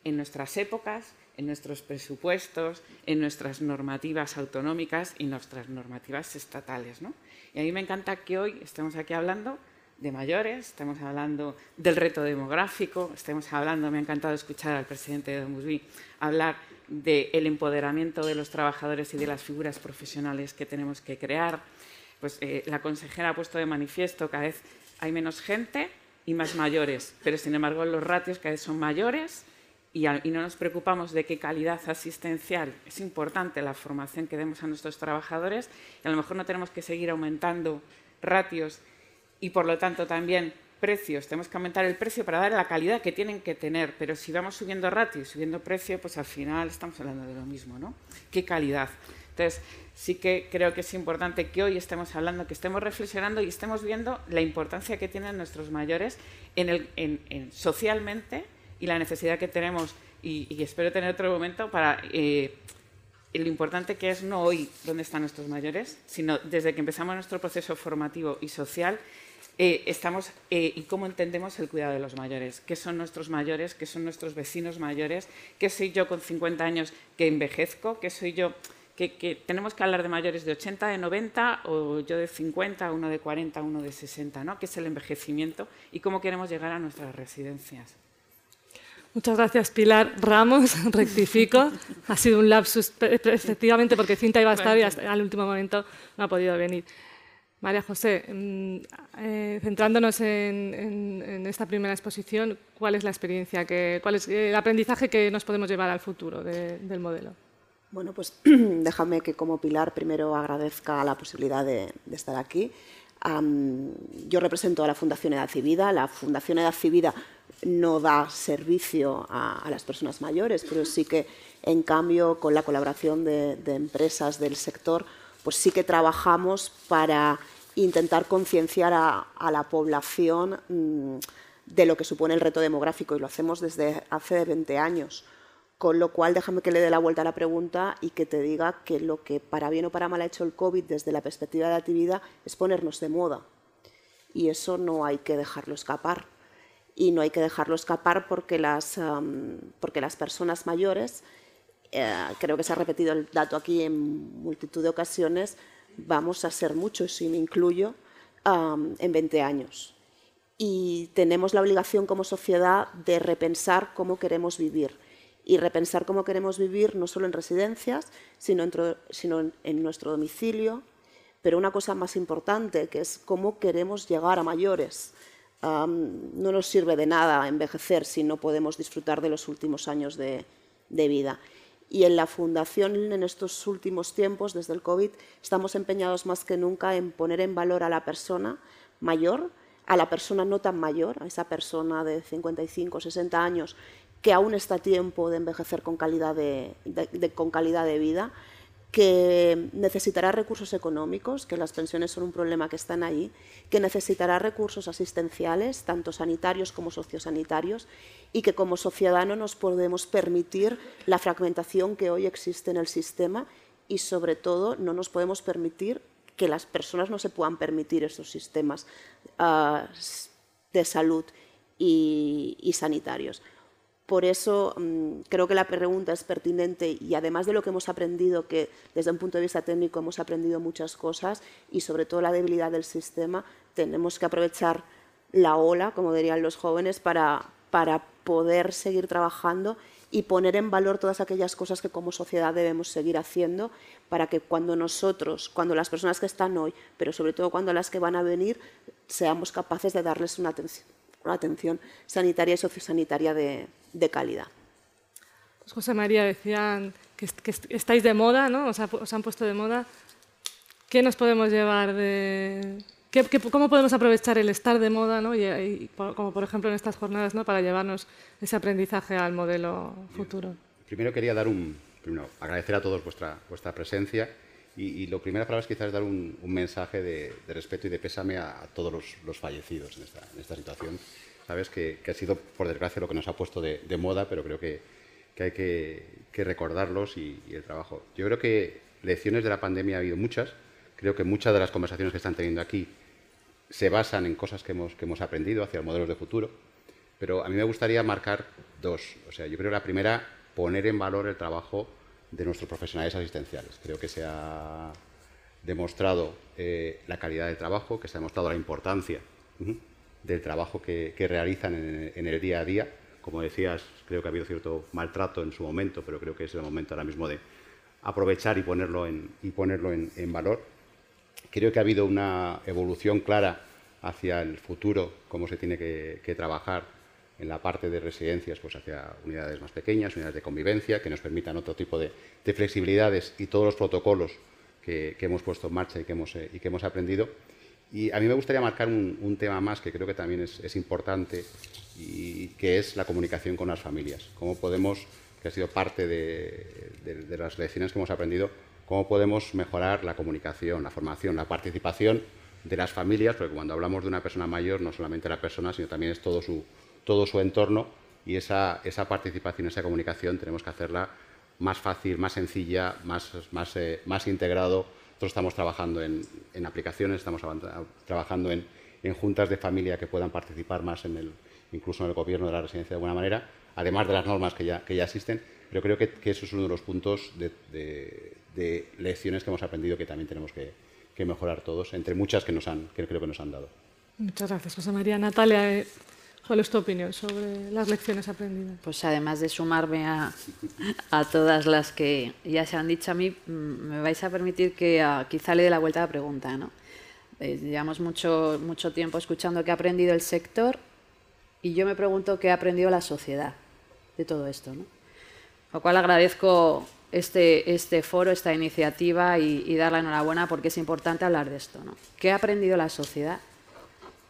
en nuestras épocas, en nuestros presupuestos, en nuestras normativas autonómicas y nuestras normativas estatales. ¿no? Y a mí me encanta que hoy estemos aquí hablando de mayores, estamos hablando del reto demográfico, estamos hablando, me ha encantado escuchar al presidente de Musbi hablar del empoderamiento de los trabajadores y de las figuras profesionales que tenemos que crear. Pues eh, la consejera ha puesto de manifiesto cada vez hay menos gente y más mayores, pero sin embargo los ratios cada vez son mayores y, y, no nos preocupamos de qué calidad asistencial. Es importante la formación que demos a nuestros trabajadores y a lo mejor no tenemos que seguir aumentando ratios y por lo tanto también precios. Tenemos que aumentar el precio para dar la calidad que tienen que tener, pero si vamos subiendo ratio y subiendo precio, pues al final estamos hablando de lo mismo, ¿no? ¿Qué calidad? Entonces, sí que creo que es importante que hoy estemos hablando, que estemos reflexionando y estemos viendo la importancia que tienen nuestros mayores en el, socialmente y la necesidad que tenemos, y, espero tener otro momento para... Eh, lo importante que es no hoy dónde están nuestros mayores, sino desde que empezamos nuestro proceso formativo y social, eh, estamos eh, y cómo entendemos el cuidado de los mayores, qué son nuestros mayores, qué son nuestros vecinos mayores, qué soy yo con 50 años que envejezco, qué soy yo que, tenemos que hablar de mayores de 80, de 90 o yo de 50, uno de 40, uno de 60, ¿no? qué es el envejecimiento y cómo queremos llegar a nuestras residencias. Muchas gracias, Pilar Ramos. Rectifico. Ha sido un lapsus, efectivamente, porque Cinta iba a estar y hasta al último momento no ha podido venir. María José, mm, eh, centrándonos en, esta primera exposición, ¿cuál es la experiencia, que, cuál es el aprendizaje que nos podemos llevar al futuro del modelo? Bueno, pues déjame que como Pilar primero agradezca la posibilidad de, estar aquí. yo represento a la Fundación Edad y Vida. La Fundación Edad y Vida no da servicio a, las personas mayores, pero sí que, en cambio, con la colaboración de empresas del sector, pues sí que trabajamos para intentar concienciar a, la población mm, de lo que supone el reto demográfico y lo hacemos desde hace 20 años. Con lo cual, déjame que le dé la vuelta a la pregunta y que te diga que lo que para bien o para mal ha hecho el COVID desde la perspectiva de la actividad es ponernos de moda. Y eso no hay que dejarlo escapar. Y no hay que dejarlo escapar porque las, porque las personas mayores eh, creo que se ha repetido el dato aquí en multitud de ocasiones, vamos a ser muchos, y me incluyo, en 20 años. Y tenemos la obligación como sociedad de repensar cómo queremos vivir. Y repensar cómo queremos vivir no solo en residencias, sino en nuestro domicilio, pero una cosa más importante, que es cómo queremos llegar a mayores. no nos sirve de nada envejecer si no podemos disfrutar de los últimos años de vida. Y en la Fundación, en estos últimos tiempos, desde el COVID, estamos empeñados más que nunca en poner en valor a la persona mayor, a la persona no tan mayor, a esa persona de 55, 60 años, que aún está a tiempo de envejecer con calidad de, con calidad de vida, que necesitará recursos económicos, que las pensiones son un problema que están ahí, que necesitará recursos asistenciales, tanto sanitarios como sociosanitarios, y que como sociedad no nos podemos permitir la fragmentación que hoy existe en el sistema y sobre todo no nos podemos permitir que las personas no se puedan permitir esos sistemas ah, de salud y sanitarios. Por eso mm, creo que la pregunta es pertinente y además de lo que hemos aprendido, que desde un punto de vista técnico hemos aprendido muchas cosas y sobre todo la debilidad del sistema, tenemos que aprovechar la ola, como dirían los jóvenes, para, para poder seguir trabajando y poner en valor todas aquellas cosas que como sociedad debemos seguir haciendo para que cuando nosotros, cuando las personas que están hoy, pero sobre todo cuando las que van a venir, seamos capaces de darles una atención, una atención sanitaria y sociosanitaria de, de calidad. Pues José María, decían que, estáis de moda, ¿no? Os, han puesto de moda. ¿Qué nos podemos llevar de...? cómo podemos aprovechar el estar de moda, ¿no? y, como por ejemplo en estas jornadas, ¿no? para llevarnos ese aprendizaje al modelo futuro? Primero quería dar un, primero, agradecer a todos vuestra, vuestra presencia y, lo primero para es quizás dar un, mensaje de, respeto y de pésame a, todos los, los fallecidos en esta, en esta situación sabes que, ha sido, por desgracia, lo que nos ha puesto de, moda, pero creo que, hay que, recordarlos y, el trabajo. Yo creo que lecciones de la pandemia ha habido muchas. Creo que muchas de las conversaciones que están teniendo aquí se basan en cosas que hemos, que hemos aprendido hacia modelos de futuro. Pero a mí me gustaría marcar dos. O sea, yo creo que la primera, poner en valor el trabajo de nuestros profesionales asistenciales. Creo que se ha demostrado eh, la calidad del trabajo, que se ha demostrado la importancia del trabajo que, realizan en, el día a día. Como decías, creo que ha habido cierto maltrato en su momento, pero creo que es el momento ahora mismo de aprovechar y ponerlo en, valor. Creo que ha habido una evolución clara hacia el futuro, cómo se tiene que, trabajar en la parte de residencias, pues hacia unidades más pequeñas, unidades de convivencia, que nos permitan otro tipo de, flexibilidades y todos los protocolos que, hemos puesto en marcha y que hemos, y que hemos aprendido y a mí me gustaría marcar un, tema más que creo que también es, importante y que es la comunicación con las familias. Cómo podemos, que ha sido parte de, las lecciones que hemos aprendido, cómo podemos mejorar la comunicación, la formación, la participación de las familias, porque cuando hablamos de una persona mayor no solamente la persona, sino también es todo su, todo su entorno y esa, esa participación, esa comunicación tenemos que hacerla más fácil, más sencilla, más, más, eh, más integrado nosotros estamos trabajando en, aplicaciones, estamos trabajando en, juntas de familia que puedan participar más incluso en el gobierno de la residencia de alguna manera, además de las normas que ya, que existen, pero creo que, eso es uno de los puntos de, lecciones que hemos aprendido que también tenemos que, mejorar todos, entre muchas que, nos han, que creo que nos han dado. Muchas gracias, José María. Natalia, eh, ¿Cuál es tu opinión sobre las lecciones aprendidas? Pues además de sumarme a, a todas las que ya se han dicho a mí, mm, me vais a permitir que uh, quizá le dé la vuelta a la pregunta. ¿no? Eh, llevamos mucho, mucho tiempo escuchando qué ha aprendido el sector y yo me pregunto qué ha aprendido la sociedad de todo esto. ¿no? Lo cual agradezco este, este foro, esta iniciativa y, y dar la enhorabuena porque es importante hablar de esto. ¿no? ¿Qué ha aprendido la sociedad?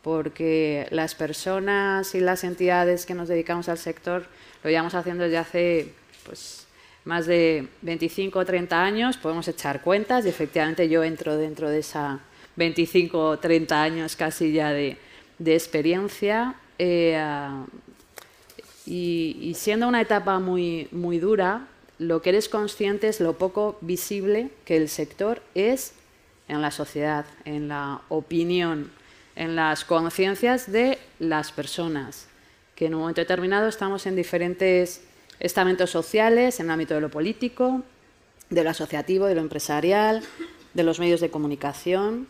Porque las personas y las entidades que nos dedicamos al sector lo llevamos haciendo desde hace pues, más de 25 o 30 años, podemos echar cuentas y efectivamente yo entro dentro de esa 25 o 30 años casi ya de, experiencia. Eh, y, y, siendo una etapa muy, muy dura, lo que eres consciente es lo poco visible que el sector es en la sociedad, en la opinión en las conciencias de las personas, que en un momento determinado estamos en diferentes estamentos sociales, en el ámbito de lo político, de lo asociativo, de lo empresarial, de los medios de comunicación.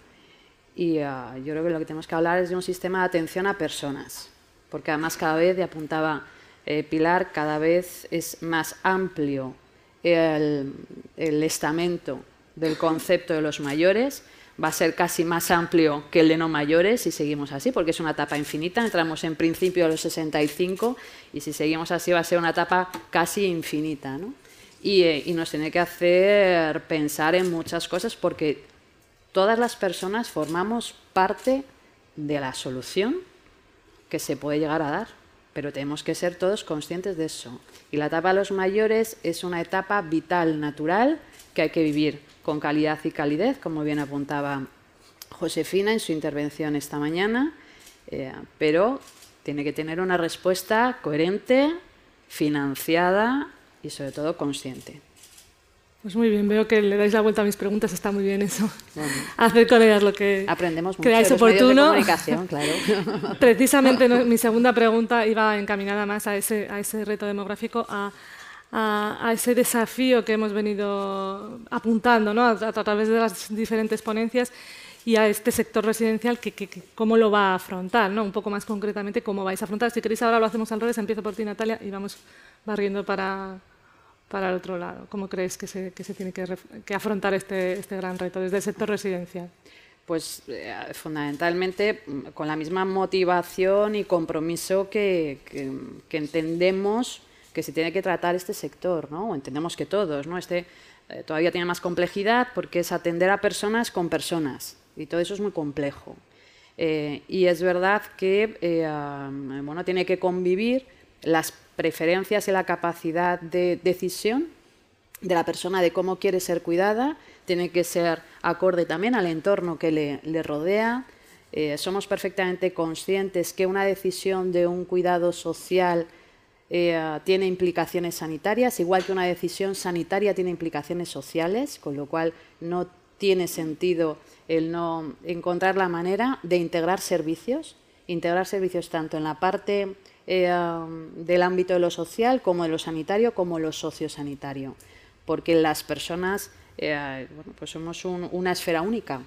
Y ah, yo creo que lo que tenemos que hablar es de un sistema de atención a personas, porque además cada vez, y apuntaba eh, Pilar, cada vez es más amplio el estamento del concepto de los mayores va a ser casi más amplio que el de no mayores si seguimos así, porque es una etapa infinita. Entramos en principio a los 65 y si seguimos así va a ser una etapa casi infinita. ¿no? Y, eh, y, nos tiene que hacer pensar en muchas cosas porque todas las personas formamos parte de la solución que se puede llegar a dar, pero tenemos que ser todos conscientes de eso. Y la etapa de los mayores es una etapa vital, natural, que hay que vivir con calidad y calidez, como bien apuntaba Josefina en su intervención esta mañana, eh, pero tiene que tener una respuesta coherente, financiada y sobre todo consciente. Pues muy bien, veo que le dais la vuelta a mis preguntas, está muy bien eso. Hacer con ellas lo que Aprendemos mucho creáis oportuno. claro. Precisamente mi segunda pregunta iba encaminada más a ese, a ese reto demográfico, a a, ese desafío que hemos venido apuntando ¿no? a, través de las diferentes ponencias y a este sector residencial, que, cómo lo va a afrontar, ¿no? un poco más concretamente cómo vais a afrontar. Si queréis ahora lo hacemos al revés, empiezo por ti Natalia y vamos barriendo para, para el otro lado. ¿Cómo crees que se, que se tiene que, que, afrontar este, este gran reto desde el sector residencial? Pues eh, fundamentalmente mm, con la misma motivación y compromiso que, que entendemos que se tiene que tratar este sector, ¿no? Entendemos que todos, ¿no? Este eh, todavía tiene más complejidad porque es atender a personas con personas y todo eso es muy complejo. Eh, y es verdad que eh, bueno, tiene que convivir las preferencias y la capacidad de decisión de la persona de cómo quiere ser cuidada, tiene que ser acorde también al entorno que le, le rodea. somos perfectamente conscientes que una decisión de un cuidado social eh, tiene implicaciones sanitarias, igual que una decisión sanitaria tiene implicaciones sociales, con lo cual no tiene sentido el no encontrar la manera de integrar servicios, integrar servicios tanto en la parte eh, del ámbito de lo social como de lo sanitario como lo sociosanitario, porque las personas eh, pues somos una esfera única.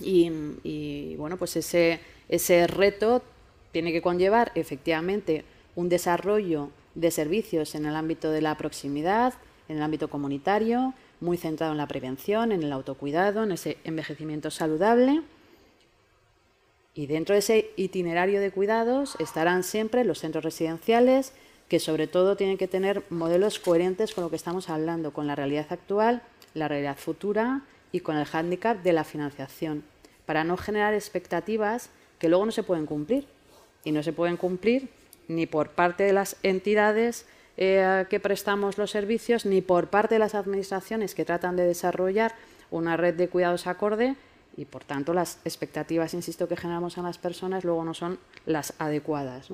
Y, y, bueno pues ese, ese reto tiene que conllevar efectivamente un desarrollo de servicios en el ámbito de la proximidad, en el ámbito comunitario, muy centrado en la prevención, en el autocuidado, en ese envejecimiento saludable. Y dentro de ese itinerario de cuidados estarán siempre los centros residenciales, que sobre todo tienen que tener modelos coherentes con lo que estamos hablando, con la realidad actual, la realidad futura y con el hándicap de la financiación, para no generar expectativas que luego no se pueden cumplir. Y no se pueden cumplir ni por parte de las entidades eh, que prestamos los servicios, ni por parte de las administraciones que tratan de desarrollar una red de cuidados acorde y, por tanto, las expectativas, insisto, que generamos en las personas luego no son las adecuadas.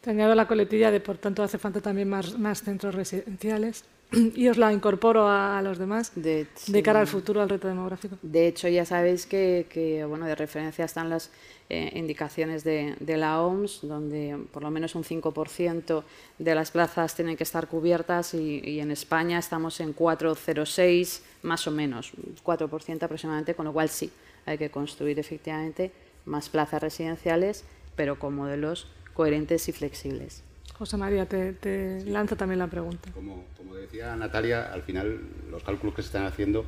Te añado la coletilla de, por tanto, hace falta también más, más centros residenciales y os la incorporo a, los demás de, cara al futuro, al reto demográfico. De hecho, ya sabéis que, bueno, de referencia están las eh, indicaciones de, la OMS, donde por lo menos un 5% de las plazas tienen que estar cubiertas y, en España estamos en 4,06 más o menos, 4% aproximadamente, con lo cual sí, hay que construir efectivamente más plazas residenciales, pero con modelos coherentes y flexibles. José María, te, te lanzo también la pregunta. Como, como, decía Natalia, al final los cálculos que se están haciendo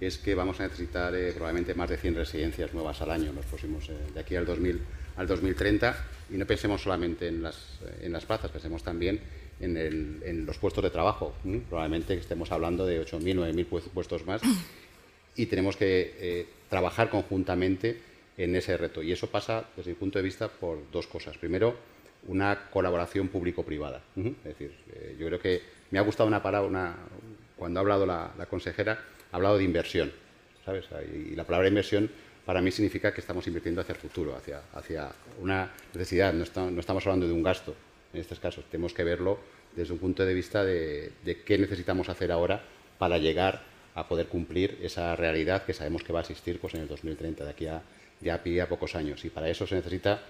es que vamos a necesitar eh, probablemente más de 100 residencias nuevas al año los próximos, eh, de aquí al, 2000, al 2030. Y no pensemos solamente en las, en las plazas, pensemos también en, el, en los puestos de trabajo. Probablemente estemos hablando de 8.000, 9.000 puestos más. Y tenemos que eh, trabajar conjuntamente en ese reto. Y eso pasa, desde mi punto de vista, por dos cosas. Primero, una colaboración público-privada. Es decir, eh, yo creo que me ha gustado una palabra, cuando ha hablado la, consejera, ha hablado de inversión. ¿sabes? Y la palabra inversión para mí significa que estamos invirtiendo hacia el futuro, hacia, hacia una necesidad. No, no, estamos hablando de un gasto en estos casos. Tenemos que verlo desde un punto de vista de, qué necesitamos hacer ahora para llegar a poder cumplir esa realidad que sabemos que va a existir pues, en el 2030, de aquí a, ya a pocos años. Y para eso se necesita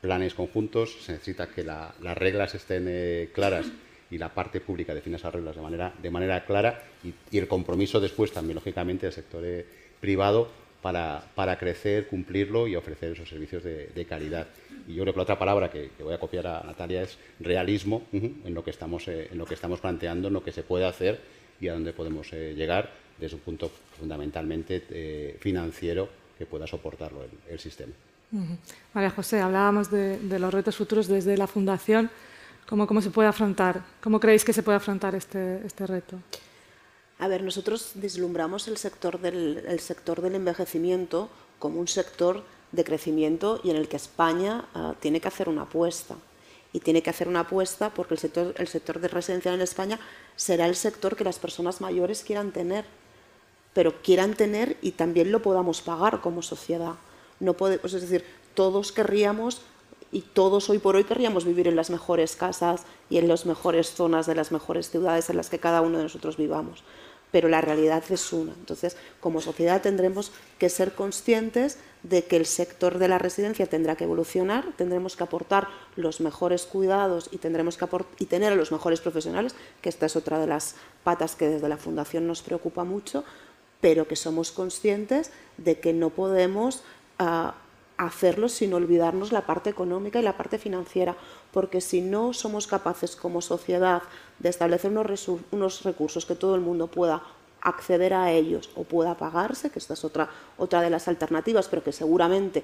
planes conjuntos, se necesita que las reglas estén eh, claras y la parte pública defina esas reglas de manera, de manera clara y, el compromiso después también, lógicamente, del sector eh, privado para, para, crecer, cumplirlo y ofrecer esos servicios de, calidad. Y yo creo que la otra palabra que, voy a copiar a Natalia es realismo en, lo que estamos, eh, en lo que estamos planteando, en lo que se puede hacer y a dónde podemos llegar desde un punto fundamentalmente financiero que pueda soportarlo el sistema. María José, hablábamos de, los retos futuros desde la Fundación. ¿Cómo, ¿Cómo, se puede afrontar? ¿Cómo creéis que se puede afrontar este, este reto? A ver, nosotros vislumbramos el sector, del, el sector del envejecimiento como un sector de crecimiento y en el que España uh, tiene que hacer una apuesta. Y tiene que hacer una apuesta porque el sector, el sector de residencial en España será el sector que las personas mayores quieran tener, pero quieran tener y también lo podamos pagar como sociedad. No podemos, es decir, todos querríamos y todos hoy por hoy querríamos vivir en las mejores casas y en las mejores zonas de las mejores ciudades en las que cada uno de nosotros vivamos. Pero la realidad es una. Entonces, como sociedad tendremos que ser conscientes de que el sector de la residencia tendrá que evolucionar, tendremos que aportar los mejores cuidados y tendremos que y tener a los mejores profesionales, que esta es otra de las patas que desde la Fundación nos preocupa mucho, pero que somos conscientes de que no podemos a hacerlo sin olvidarnos la parte económica y la parte financiera, porque si no somos capaces como sociedad de establecer unos, recursos que todo el mundo pueda acceder a ellos o pueda pagarse, que esta es otra, otra de las alternativas, pero que seguramente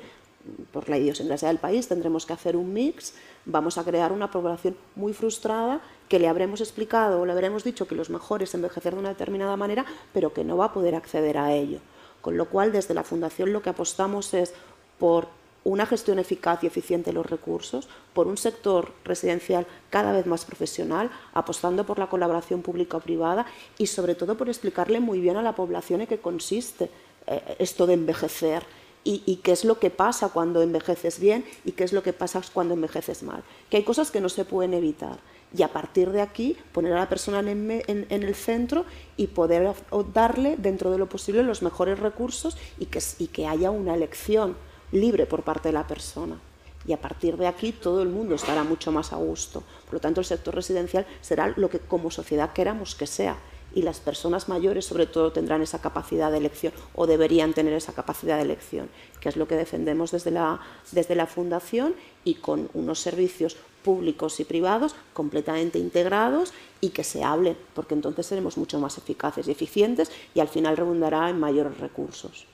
por la idiosincrasia del país tendremos que hacer un mix, vamos a crear una población muy frustrada que le habremos explicado o le habremos dicho que los mejores envejecer de una determinada manera, pero que no va a poder acceder a ello. Con lo cual, desde la Fundación lo que apostamos es por una gestión eficaz y eficiente de los recursos, por un sector residencial cada vez más profesional, apostando por la colaboración pública-privada y sobre todo por explicarle muy bien a la población en qué consiste eh, esto de envejecer y, y, qué es lo que pasa cuando envejeces bien y qué es lo que pasa cuando envejeces mal. Que hay cosas que no se pueden evitar y a partir de aquí poner a la persona en, el centro y poder darle dentro de lo posible los mejores recursos y que, y que haya una elección libre por parte de la persona. Y a partir de aquí todo el mundo estará mucho más a gusto. Por lo tanto, el sector residencial será lo que como sociedad queramos que sea. Y las personas mayores, sobre todo, tendrán esa capacidad de elección o deberían tener esa capacidad de elección, que es lo que defendemos desde la, desde la Fundación y con unos servicios públicos y privados completamente integrados y que se hable, porque entonces seremos mucho más eficaces y eficientes y al final redundará en mayores recursos.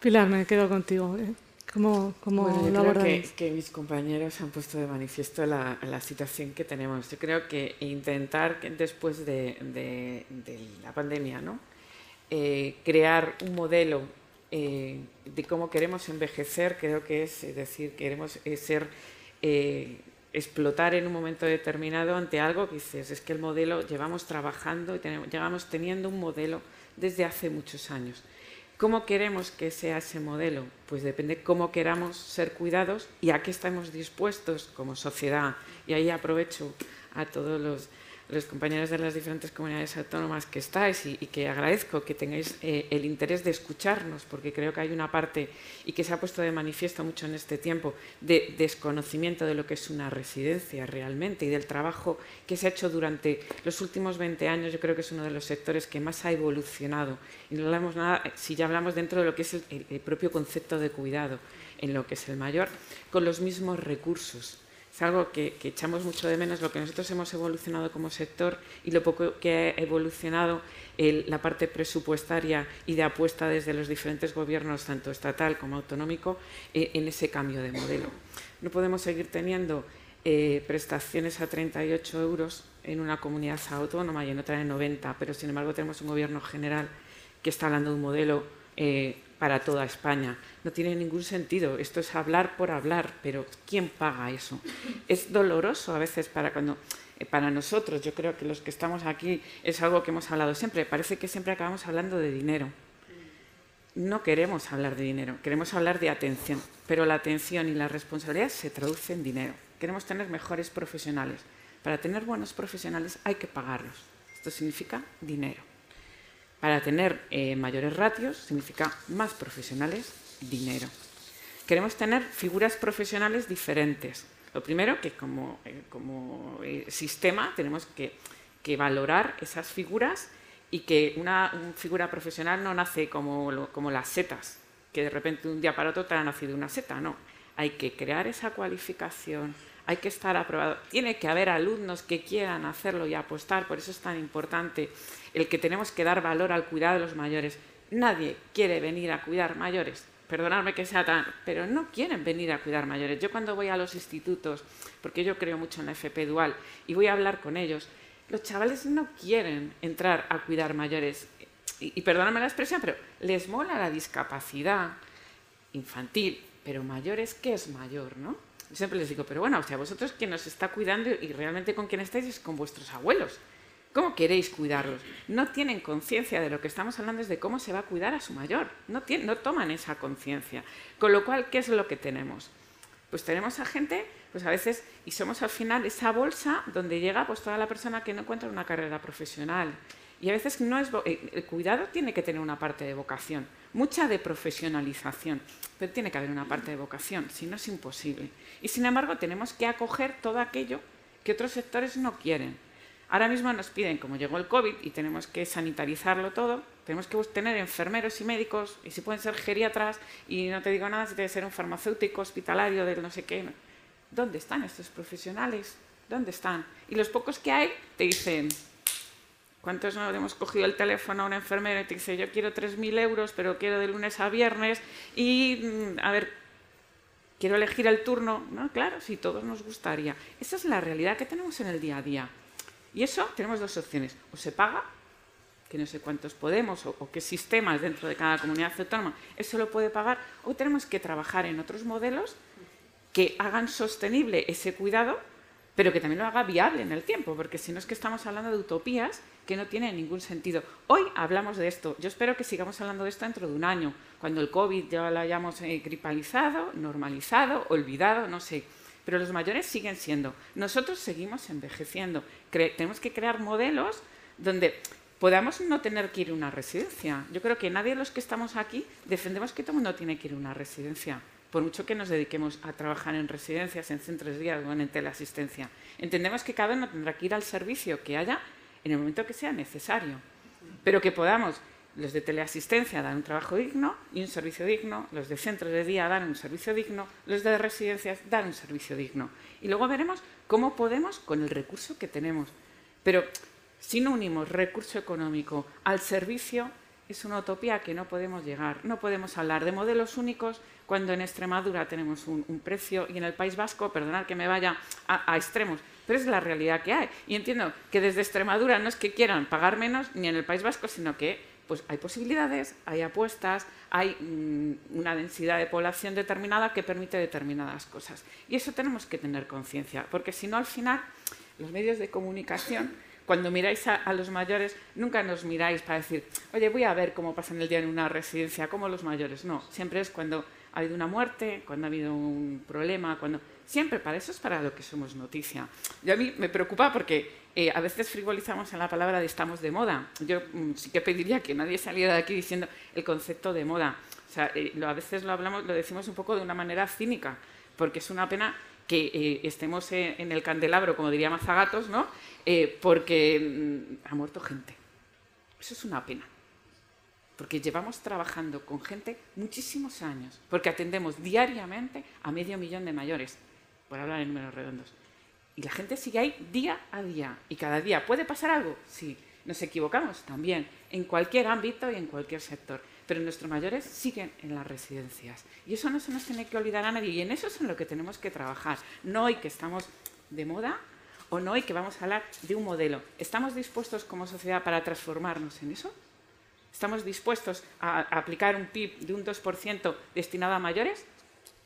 Pilar, me quedo contigo. ¿eh? ¿Cómo, cómo bueno, yo creo que, que, mis compañeros han puesto de manifiesto la, la, situación que tenemos. Yo creo que intentar después de, de, de, la pandemia ¿no? Eh, crear un modelo eh, de cómo queremos envejecer, creo que es, es decir, queremos ser explotar en un momento determinado ante algo que dices, es que el modelo llevamos trabajando y tenemos, llevamos teniendo un modelo desde hace muchos años. ¿Cómo queremos que sea ese modelo? Pues depende cómo queramos ser cuidados y a qué estamos dispuestos como sociedad. Y ahí aprovecho a todos los los compañeros de las diferentes comunidades autónomas que estáis y, que agradezco que tengáis eh, el interés de escucharnos, porque creo que hay una parte, y que se ha puesto de manifiesto mucho en este tiempo, de desconocimiento de lo que es una residencia realmente y del trabajo que se ha hecho durante los últimos 20 años. Yo creo que es uno de los sectores que más ha evolucionado. Y no hablamos nada, si ya hablamos dentro de lo que es el propio concepto de cuidado, en lo que es el mayor, con los mismos recursos es algo que, echamos mucho de menos, lo que nosotros hemos evolucionado como sector y lo poco que ha evolucionado la parte presupuestaria y de apuesta desde los diferentes gobiernos, tanto estatal como autonómico, eh, en ese cambio de modelo. No podemos seguir teniendo eh, prestaciones a 38 euros en una comunidad autónoma y en otra de 90, pero sin embargo tenemos un gobierno general que está hablando de un modelo eh, para toda España. No tiene ningún sentido. Esto es hablar por hablar, pero ¿quién paga eso? Es doloroso a veces para cuando eh, para nosotros, yo creo que los que estamos aquí es algo que hemos hablado siempre. Parece que siempre acabamos hablando de dinero. No queremos hablar de dinero, queremos hablar de atención, pero la atención y la responsabilidad se traducen en dinero. Queremos tener mejores profesionales. Para tener buenos profesionales hay que pagarlos. Esto significa dinero. Para tener eh, mayores ratios significa más profesionales, dinero. Queremos tener figuras profesionales diferentes. Lo primero, que como, eh, eh, sistema tenemos que, valorar esas figuras y que una, figura profesional no nace como, como las setas, que de repente un día para otro te ha nacido una seta, no. Hay que crear esa cualificación, hay que estar aprobado. Tiene que haber alumnos que quieran hacerlo y apostar, por eso es tan importante el que tenemos que dar valor al cuidado de los mayores. Nadie quiere venir a cuidar mayores, perdonadme que sea tan, pero no quieren venir a cuidar mayores. Yo cuando voy a los institutos, porque yo creo mucho en la FP dual, y voy a hablar con ellos, los chavales no quieren entrar a cuidar mayores. Y, perdóname la expresión, pero les mola la discapacidad infantil, pero mayores, ¿qué es mayor, no? Siempre les digo, pero bueno, o sea, vosotros quien nos está cuidando y realmente con quien estáis es con vuestros abuelos. ¿Cómo queréis cuidarlos? No tienen conciencia de lo que estamos hablando, es de cómo se va a cuidar a su mayor. No, no toman esa conciencia. Con lo cual, ¿qué es lo que tenemos? Pues tenemos a gente, pues a veces, y somos al final esa bolsa donde llega pues toda la persona que no encuentra una carrera profesional. Y a veces no es eh, el cuidado tiene que tener una parte de vocación, mucha de profesionalización, pero tiene que haber una parte de vocación, si no es imposible. Y sin embargo, tenemos que acoger todo aquello que otros sectores no quieren. Ahora mismo nos piden, como llegó el COVID y tenemos que sanitarizarlo todo, tenemos que tener enfermeros y médicos, y si pueden ser geriatras, y no te digo nada si debe ser un farmacéutico hospitalario del no sé qué. ¿Dónde están estos profesionales? ¿Dónde están? Y los pocos que hay te dicen, ¿Cuántos no hemos cogido el teléfono a un enfermero y te dice, yo quiero 3.000 euros, pero quiero de lunes a viernes y, mm, a ver, quiero elegir el turno? No, claro, sí, todos nos gustaría. Esa es la realidad que tenemos en el día a día. Y eso tenemos dos opciones. O se paga, que no sé cuántos podemos, o, o qué sistemas dentro de cada comunidad autónoma eso lo puede pagar, o tenemos que trabajar en otros modelos que hagan sostenible ese cuidado pero que también lo haga viable en el tiempo, porque si no es que estamos hablando de utopías que no tienen ningún sentido. Hoy hablamos de esto, yo espero que sigamos hablando de esto dentro de un año, cuando el COVID ya lo hayamos eh, gripalizado, normalizado, olvidado, no sé. Pero los mayores siguen siendo. Nosotros seguimos envejeciendo. tenemos que crear modelos donde podamos no tener que ir a una residencia. Yo creo que nadie de los que estamos aquí defendemos que todo el mundo tiene que ir a una residencia por mucho que nos dediquemos a trabajar en residencias, en centros de día o en teleasistencia. Entendemos que cada uno tendrá que ir al servicio que haya en el momento que sea necesario, pero que podamos, los de teleasistencia dar un trabajo digno y un servicio digno, los de centros de día dar un servicio digno, los de residencias dar un servicio digno. Y luego veremos cómo podemos con el recurso que tenemos. Pero si no unimos recurso económico al servicio, es una utopía que no podemos llegar. No podemos hablar de modelos únicos cuando en Extremadura tenemos un, precio y en el País Vasco, perdonad que me vaya a, extremos, pero es la realidad que hay. Y entiendo que desde Extremadura no es que quieran pagar menos ni en el País Vasco, sino que pues hay posibilidades, hay apuestas, hay mm, una densidad de población determinada que permite determinadas cosas. Y eso tenemos que tener conciencia, porque si no al final los medios de comunicación cuando miráis a, los mayores, nunca nos miráis para decir, oye, voy a ver cómo pasan el día en una residencia, como los mayores. No, siempre es cuando ha habido una muerte, cuando ha habido un problema, cuando... Siempre para eso es para lo que somos noticia. Y a mí me preocupa porque eh, a veces frivolizamos en la palabra de estamos de moda. Yo mm, sí que pediría que nadie saliera de aquí diciendo el concepto de moda. O sea, eh, a veces lo hablamos, lo decimos un poco de una manera cínica, porque es una pena que eh, estemos en el candelabro, como diría Mazagatos, ¿no? Eh, porque mm, ha muerto gente. Eso es una pena. Porque llevamos trabajando con gente muchísimos años, porque atendemos diariamente a medio millón de mayores. por hablar en números redondos. Y la gente sigue ahí día a día. Y cada día, ¿puede pasar algo? Sí. ¿Nos equivocamos? También. En cualquier ámbito y en cualquier sector. Pero nuestros mayores siguen en las residencias. Y eso no se nos tiene que olvidar a nadie. Y en eso es en lo que tenemos que trabajar. No hoy que estamos de moda o no hoy que vamos a hablar de un modelo. ¿Estamos dispuestos como sociedad para transformarnos en eso? ¿Estamos dispuestos a aplicar un PIB de un 2% destinado a mayores?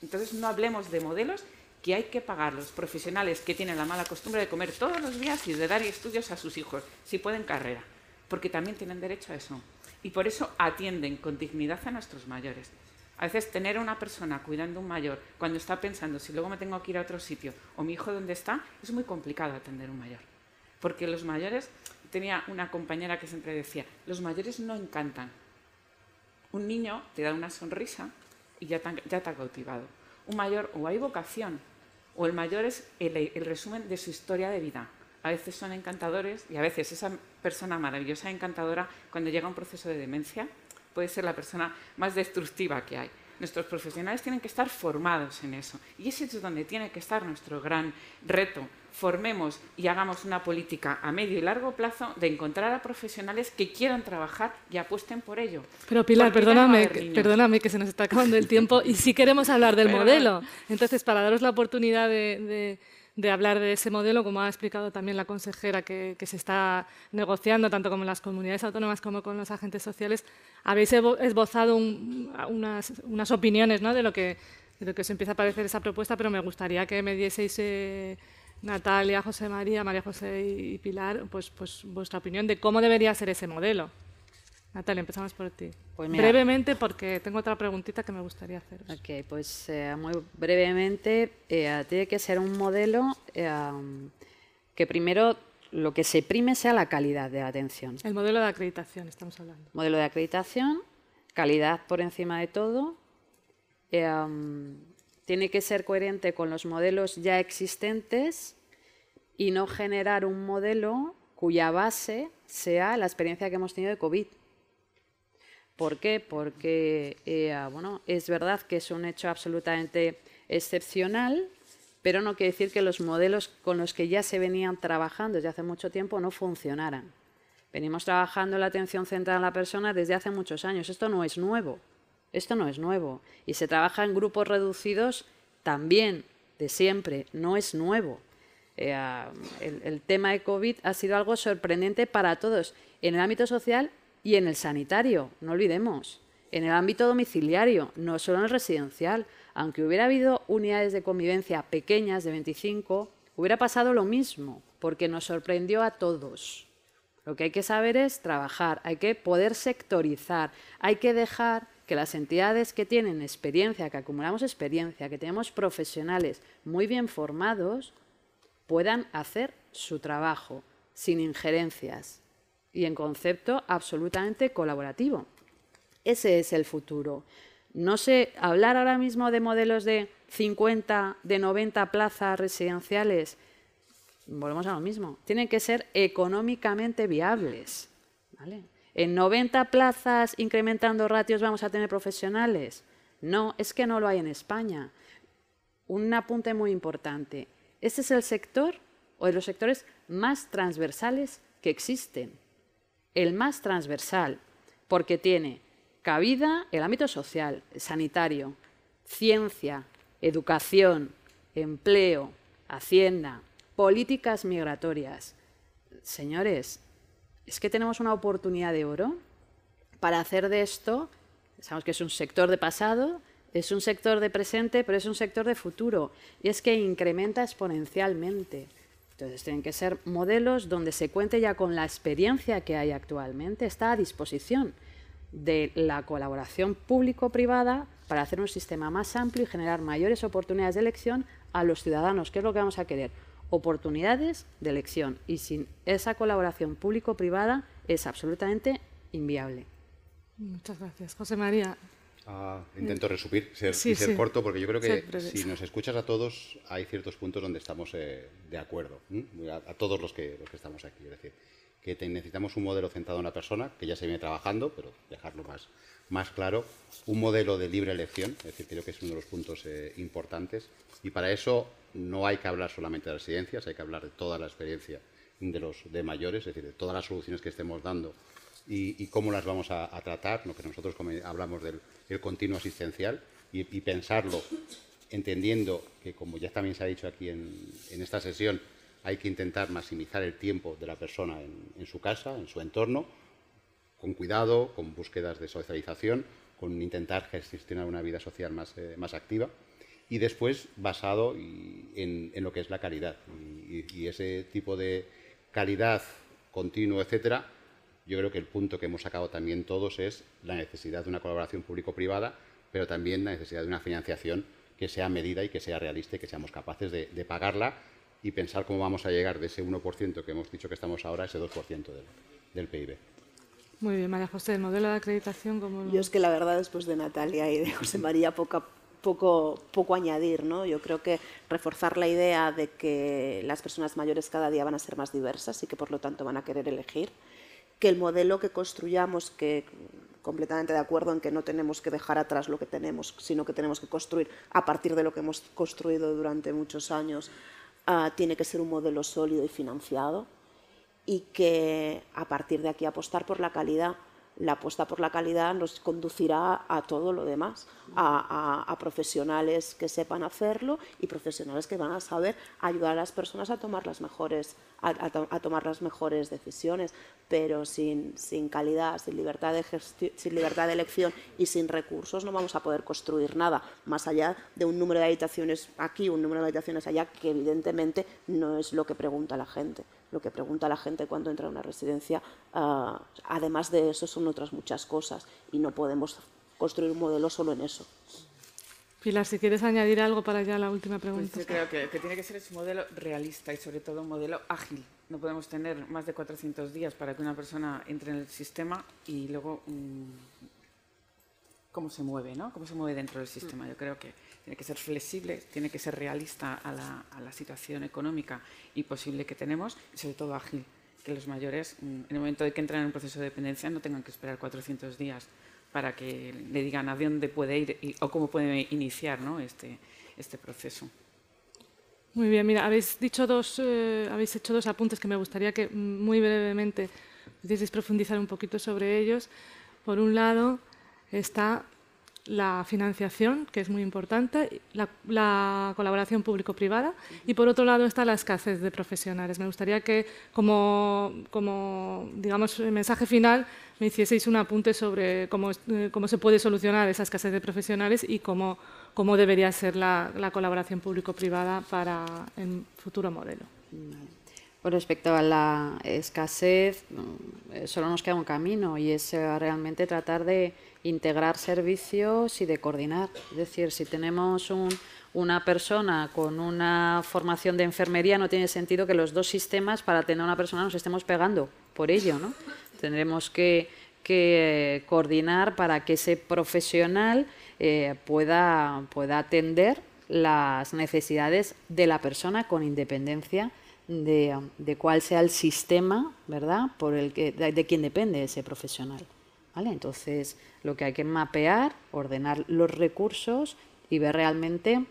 Entonces no hablemos de modelos que hay que pagar los profesionales que tienen la mala costumbre de comer todos los días y de dar estudios a sus hijos, si pueden carrera, porque también tienen derecho a eso. Y por eso atienden con dignidad a nuestros mayores. A veces tener a una persona cuidando a un mayor cuando está pensando si luego me tengo que ir a otro sitio o mi hijo dónde está, es muy complicado atender a un mayor. Porque los mayores, tenía una compañera que siempre decía, los mayores no encantan. Un niño te da una sonrisa y ya te, ha cautivado. Un mayor o hay vocación o el mayor es el, resumen de su historia de vida. A veces son encantadores y a veces esa persona maravillosa, encantadora, cuando llega a un proceso de demencia, puede ser la persona más destructiva que hay. Nuestros profesionales tienen que estar formados en eso. Y ese es donde tiene que estar nuestro gran reto. Formemos y hagamos una política a medio y largo plazo de encontrar a profesionales que quieran trabajar y apuesten por ello. Pero Pilar, perdóname, perdóname que se nos está acabando el tiempo y si queremos hablar del modelo. Entonces, para daros la oportunidad de de hablar de ese modelo, como ha explicado también la consejera, que, se está negociando tanto con las comunidades autónomas como con los agentes sociales, habéis esbozado unas, opiniones ¿no? de, lo que, de lo que os empieza a parecer esa propuesta, pero me gustaría que me dieseis, eh, Natalia, José María, María José y Pilar, pues, pues vuestra opinión de cómo debería ser ese modelo. Natalia, empezamos por ti. Pues brevemente, porque tengo otra preguntita que me gustaría hacer. Ok, pues eh, muy brevemente, eh, tiene que ser un modelo eh, que primero lo que se prime sea la calidad de la atención. El modelo de acreditación, estamos hablando. Modelo de acreditación, calidad por encima de todo. tiene que ser coherente con los modelos ya existentes y no generar un modelo cuya base sea la experiencia que hemos tenido de COVID ¿Por qué? Porque eh, es verdad que es un hecho absolutamente excepcional, pero no quiere decir que los modelos con los que ya se venían trabajando desde hace mucho tiempo no funcionaran. Venimos trabajando la atención centrada en la persona desde hace muchos años. Esto no es nuevo. Esto no es nuevo. Y se trabaja en grupos reducidos también, de siempre. No es nuevo. Eh, el, el tema de COVID ha sido algo sorprendente para todos, en el ámbito social y en el sanitario, no olvidemos, en el ámbito domiciliario, no solo en el residencial, aunque hubiera habido unidades de convivencia pequeñas de 25, hubiera pasado lo mismo, porque nos sorprendió a todos. Lo que hay que saber es trabajar, hay que poder sectorizar, hay que dejar que las entidades que tienen experiencia, que acumulamos experiencia, que tenemos profesionales muy bien formados, puedan hacer su trabajo sin injerencias, y en concepto absolutamente colaborativo. Ese es el futuro. No sé, hablar ahora mismo de modelos de 50, de 90 plazas residenciales, volvemos a lo mismo, tienen que ser económicamente viables. ¿En 90 plazas incrementando ratios vamos a tener profesionales? No, es que no lo hay en España. Un apunte muy importante. Este es el sector o de los sectores más transversales que existen el más transversal, porque tiene cabida el ámbito social, sanitario, ciencia, educación, empleo, hacienda, políticas migratorias. Señores, es que tenemos una oportunidad de oro para hacer de esto, sabemos que es un sector de pasado, es un sector de presente, pero es un sector de futuro, y es que incrementa exponencialmente. Entonces, tienen que ser modelos donde se cuente ya con la experiencia que hay actualmente, está a disposición de la colaboración público-privada para hacer un sistema más amplio y generar mayores oportunidades de elección a los ciudadanos, ¿Qué es lo que vamos a querer. Oportunidades de elección. Y sin esa colaboración público-privada es absolutamente inviable. Muchas gracias. José María, Ah, intento resumir ser, y ser corto, porque yo creo que si nos escuchas a todos, hay ciertos puntos donde estamos eh, de acuerdo, a, todos los que, los que estamos aquí. Es decir, que necesitamos un modelo centrado en la persona, que ya se viene trabajando, pero dejarlo más, más claro, un modelo de libre elección, es decir, creo que es uno de los puntos eh, importantes, y para eso no hay que hablar solamente de residencias, hay que hablar de toda la experiencia de los de mayores, es decir, de todas las soluciones que estemos dando y, cómo las vamos a, tratar, lo que nosotros hablamos del continuo asistencial, y, pensarlo entendiendo que, como ya también se ha dicho aquí en, esta sesión, hay que intentar maximizar el tiempo de la persona en, su casa, en su entorno, con cuidado, con búsquedas de socialización, con intentar gestionar una vida social más, eh, más activa y después basado en, lo que es la calidad. Y, ese tipo de calidad continuo, etcétera, yo creo que el punto que hemos sacado también todos es la necesidad de una colaboración público-privada, pero también la necesidad de una financiación que sea medida y que sea realista y que seamos capaces de, pagarla y pensar cómo vamos a llegar de ese 1% que hemos dicho que estamos ahora a ese 2% del, del PIB. Muy bien, María José, el modelo de acreditación como... Yo es que la verdad después de Natalia y de José María poco, poco, poco añadir, ¿no? Yo creo que reforzar la idea de que las personas mayores cada día van a ser más diversas y que por lo tanto van a querer elegir, que el modelo que construyamos, que completamente de acuerdo en que no tenemos que dejar atrás lo que tenemos, sino que tenemos que construir a partir de lo que hemos construido durante muchos años, ah, tiene que ser un modelo sólido y financiado y que a partir de aquí apostar por la calidad la apuesta por la calidad nos conducirá a todo lo demás, a, profesionales que sepan hacerlo y profesionales que van a saber ayudar a las personas a tomar las mejores, a, tomar las mejores decisiones, pero sin, calidad, sin libertad, de sin libertad de elección y sin recursos no vamos a poder construir nada, más allá de un número de habitaciones aquí, un número de habitaciones allá, que evidentemente no es lo que pregunta la gente lo que pregunta la gente cuando entra a una residencia, ah, además de eso, son otras muchas cosas y no podemos construir un modelo solo en eso. Pilar, si quieres añadir algo para ya la última pues pregunta. yo creo que, que tiene que ser un modelo realista y sobre todo un modelo ágil. No podemos tener más de 400 días para que una persona entre en el sistema y luego mm, cómo se mueve, ¿no? Cómo se mueve dentro del sistema. Yo creo que tiene que ser flexible, tiene que ser realista a la, situación económica y posible que tenemos y sobre todo ágil, que los mayores mm, en el momento de que entran en un proceso de dependencia no tengan que esperar 400 días para que le digan a dónde puede ir o cómo puede iniciar este, este proceso. Muy bien, mira, habéis dicho dos, eh, habéis hecho dos apuntes que me gustaría que mm, muy brevemente pudieseis profundizar un poquito sobre ellos. Por un lado está la financiación, que es muy importante, la, colaboración público-privada y por otro lado está la escasez de profesionales. Me gustaría que como, como digamos, mensaje final me hicieseis un apunte sobre cómo, eh, cómo se puede solucionar esa escasez de profesionales y cómo, cómo debería ser la, colaboración público-privada para el futuro modelo. Con respecto a la escasez, mm, solo nos queda un camino y es eh, realmente tratar de integrar servicios y de coordinar. Es decir, si tenemos una persona con una formación de enfermería, no tiene sentido que los dos sistemas para tener una persona nos estemos pegando por ello. ¿no? Tendremos que, eh, coordinar para que ese profesional eh, pueda, pueda atender las necesidades de la persona con independencia de, cuál sea el sistema, ¿verdad? Por el que, de, de quien depende ese profesional. Entonces, lo que hay que mapear, ordenar los recursos y ver realmente,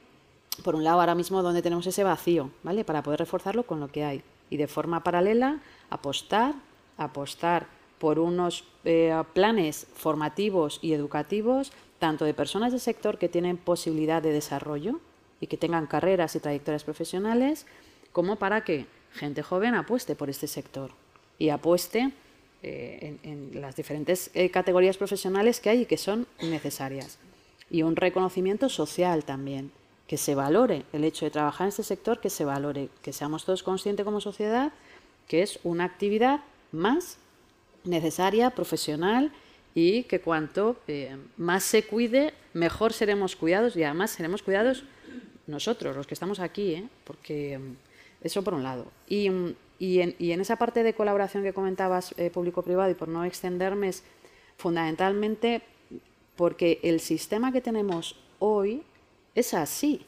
por un lado, ahora mismo dónde tenemos ese vacío, ¿vale? Para poder reforzarlo con lo que hay. Y de forma paralela, apostar, apostar por unos eh, planes formativos y educativos, tanto de personas del sector que tienen posibilidad de desarrollo y que tengan carreras y trayectorias profesionales, como para que gente joven apueste por este sector y apueste eh, en, las diferentes eh, categorías profesionales que hay y que son necesarias. Y un reconocimiento social también, que se valore el hecho de trabajar en este sector, que se valore, que seamos todos conscientes como sociedad que es una actividad más necesaria, profesional y que cuanto eh, más se cuide, mejor seremos cuidados y además seremos cuidados nosotros, los que estamos aquí, porque eso por un lado. Y mm, y en, esa parte de colaboración que comentabas, eh, público-privado, y por no extenderme, es fundamentalmente porque el sistema que tenemos hoy es así.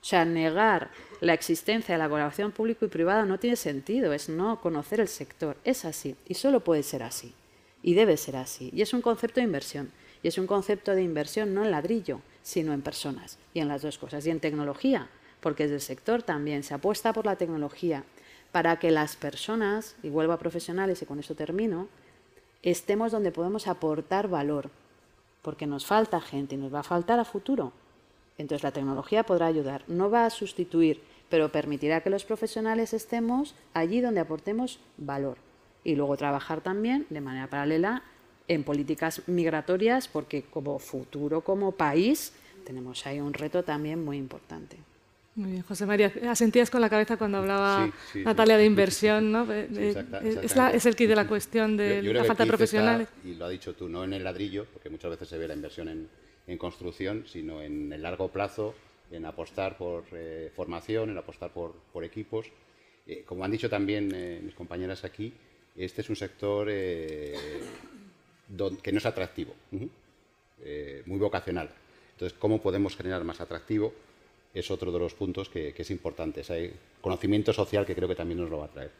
O sea, negar la existencia de la colaboración público y privada no tiene sentido, es no conocer el sector. Es así y solo puede ser así y debe ser así. Y es un concepto de inversión. Y es un concepto de inversión no en ladrillo, sino en personas y en las dos cosas. Y en tecnología, porque desde el sector también se apuesta por la tecnología para que las personas, y vuelvo a profesionales y con eso termino, estemos donde podemos aportar valor, porque nos falta gente y nos va a faltar a futuro. Entonces la tecnología podrá ayudar, no va a sustituir, pero permitirá que los profesionales estemos allí donde aportemos valor. Y luego trabajar también de manera paralela en políticas migratorias, porque como futuro, como país, tenemos ahí un reto también muy importante. Muy bien, José María. Asentías con la cabeza cuando hablaba Natalia de inversión, ¿no? es, el kit de la cuestión de la falta de profesionales. y lo ha dicho tú, no en el ladrillo, porque muchas veces se ve la inversión en, construcción, sino en el largo plazo, en apostar por eh, formación, en apostar por, equipos. Eh, como han dicho también eh, mis compañeras aquí, este es un sector que no es atractivo, muy vocacional. Entonces, ¿cómo podemos generar más atractivo? Es otro de los puntos que, es importante, ese conocimiento social que creo que también nos lo va a traer.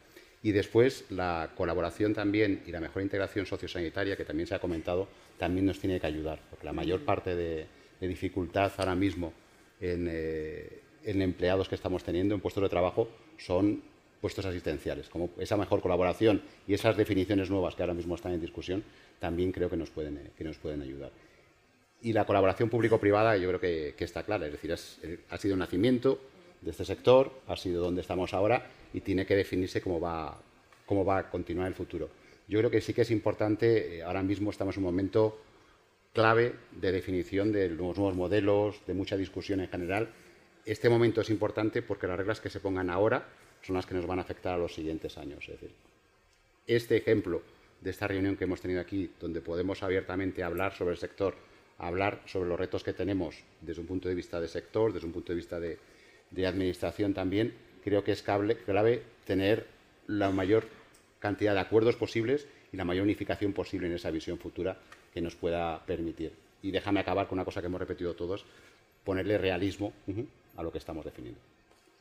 Y después la colaboración también y la mejor integración sociosanitaria, que también se ha comentado, también nos tiene que ayudar, porque la mayor parte de, dificultad ahora mismo eh, en, empleados que estamos teniendo, en puestos de trabajo, son puestos asistenciales. Como esa mejor colaboración y esas definiciones nuevas que ahora mismo están en discusión, también creo que nos pueden, que nos pueden ayudar. Y la colaboración público-privada yo creo que, está clara, es decir, ha sido el nacimiento de este sector, ha sido donde estamos ahora y tiene que definirse cómo va, cómo va a continuar el futuro. Yo creo que sí que es importante, eh, ahora mismo estamos en un momento clave de definición de los nuevos modelos, de mucha discusión en general. Este momento es importante porque las reglas que se pongan ahora son las que nos van a afectar a los siguientes años. Es decir, este ejemplo de esta reunión que hemos tenido aquí, donde podemos abiertamente hablar sobre el sector hablar sobre los retos que tenemos desde un punto de vista de sector, desde un punto de vista de, administración también, creo que es clave, tener la mayor cantidad de acuerdos posibles y la mayor unificación posible en esa visión futura que nos pueda permitir. Y déjame acabar con una cosa que hemos repetido todos, ponerle realismo a lo que estamos definiendo.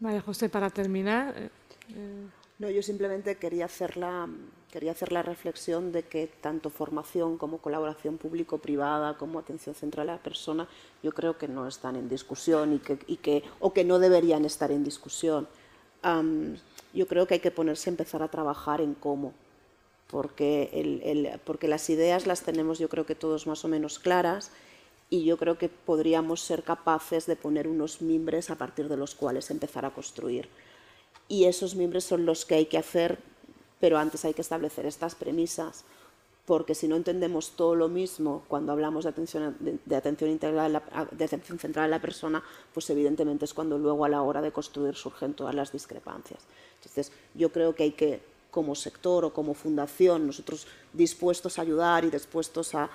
Vale, José, para terminar. Eh, eh, no, yo simplemente quería hacer la, quería hacer la reflexión de que tanto formación como colaboración público-privada, como atención central a la persona, yo creo que no están en discusión y que, y que o que no deberían estar en discusión. yo creo que hay que ponerse a empezar a trabajar en cómo, porque, el, porque las ideas las tenemos yo creo que todos más o menos claras y yo creo que podríamos ser capaces de poner unos mimbres a partir de los cuales empezar a construir y esos miembros son los que hay que hacer, pero antes hay que establecer estas premisas, porque si no entendemos todo lo mismo cuando hablamos de atención, de, atención, integral, de atención central a la persona, pues evidentemente es cuando luego a la hora de construir surgen todas las discrepancias. Entonces, yo creo que hay que como sector o como fundación, nosotros dispuestos a ayudar y dispuestos a,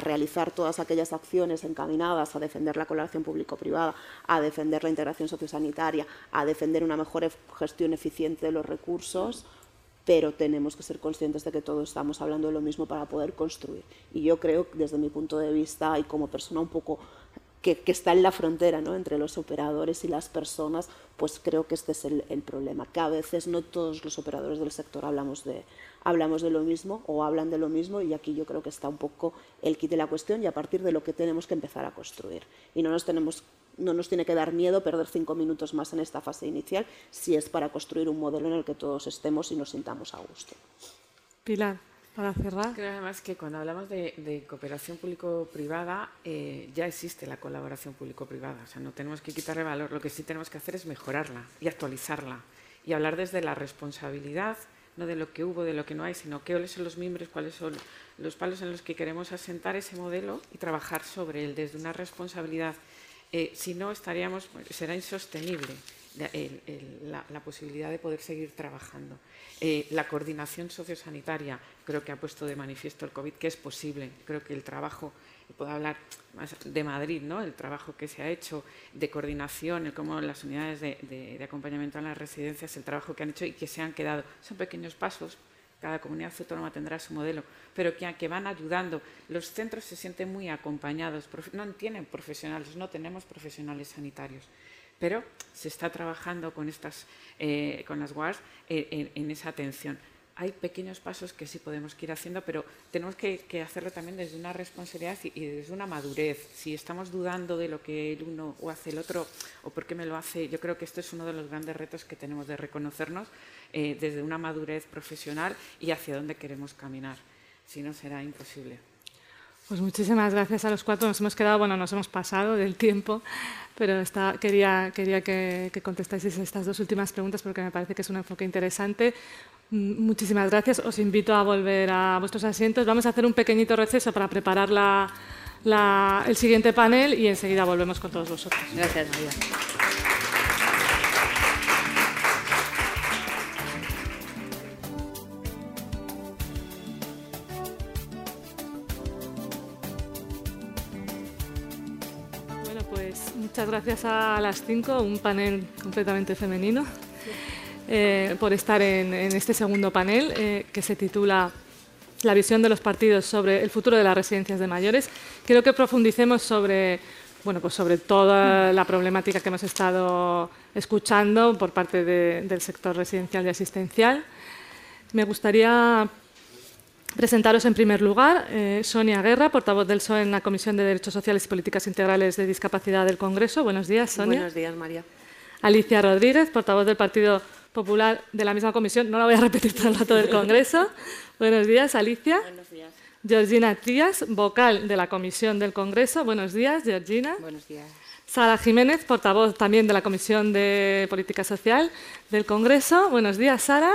realizar todas aquellas acciones encaminadas a defender la colaboración público-privada, a defender la integración sociosanitaria, a defender una mejor gestión eficiente de los recursos, pero tenemos que ser conscientes de que todos estamos hablando de lo mismo para poder construir. Y yo creo, desde mi punto de vista y como persona un poco que, está en la frontera ¿no? entre los operadores y las personas, pues creo que este es el, problema, que a veces no todos los operadores del sector hablamos de, hablamos de lo mismo o hablan de lo mismo y aquí yo creo que está un poco el kit de la cuestión y a partir de lo que tenemos que empezar a construir. Y no nos, tenemos, no nos tiene que dar miedo perder cinco minutos más en esta fase inicial si es para construir un modelo en el que todos estemos y nos sintamos a gusto. Pilar para cerrar. Creo además que cuando hablamos de, cooperación público-privada, eh, ya existe la colaboración público-privada. O sea, no tenemos que quitarle valor. Lo que sí tenemos que hacer es mejorarla y actualizarla. Y hablar desde la responsabilidad, no de lo que hubo, de lo que no hay, sino cuáles son los miembros, cuáles son los palos en los que queremos asentar ese modelo y trabajar sobre él desde una responsabilidad. Eh, si no, estaríamos, será insostenible la, posibilidad de poder seguir trabajando. Eh, la coordinación sociosanitaria, creo que ha puesto de manifiesto el COVID que es posible. Creo que el trabajo, puedo hablar más de Madrid, ¿no? el trabajo que se ha hecho de coordinación, el cómo las unidades de, acompañamiento en las residencias, el trabajo que han hecho y que se han quedado. Son pequeños pasos, cada comunidad autónoma tendrá su modelo, pero que, que, van ayudando. Los centros se sienten muy acompañados, no tienen profesionales, no tenemos profesionales sanitarios pero se está trabajando con, estas, eh, con las WARS en, esa atención. hay pequeños pasos que sí podemos ir haciendo, pero tenemos que, hacerlo también desde una responsabilidad y, desde una madurez. Si estamos dudando de lo que el uno o hace el otro o por qué me lo hace, yo creo que esto es uno de los grandes retos que tenemos de reconocernos eh, desde una madurez profesional y hacia dónde queremos caminar. Si no, será imposible. Pues muchísimas gracias a los cuatro. Nos hemos quedado, bueno, nos hemos pasado del tiempo, pero quería, quería que, que contestáis estas dos últimas preguntas porque me parece que es un enfoque interesante. Mm, muchísimas gracias. Os invito a volver a vuestros asientos. Vamos a hacer un pequeñito receso para preparar el siguiente panel y enseguida volvemos con todos vosotros. Gracias, María. Gracias a las cinco, un panel completamente femenino. Eh, por estar en, este segundo panel eh, que se titula La visión de los partidos sobre el futuro de las residencias de mayores. Quiero que profundicemos sobre, bueno, pues sobre toda la problemática que hemos estado escuchando por parte del sector residencial y asistencial. Me gustaría presentaros en primer lugar eh, Sonia Guerra, portavoz del PSOE en la Comisión de Derechos Sociales y Políticas Integrales de Discapacidad del Congreso. Buenos días, Sonia. Buenos días, María. Alicia Rodríguez, portavoz del Partido Popular de la misma comisión. No la voy a repetir todo el rato del Congreso. Buenos días, Alicia. Buenos días. Georgina Trías, vocal de la Comisión del Congreso. Buenos días, Georgina. Buenos días. Sara Jiménez, portavoz también de la Comisión de Política Social del Congreso. Buenos días, Sara.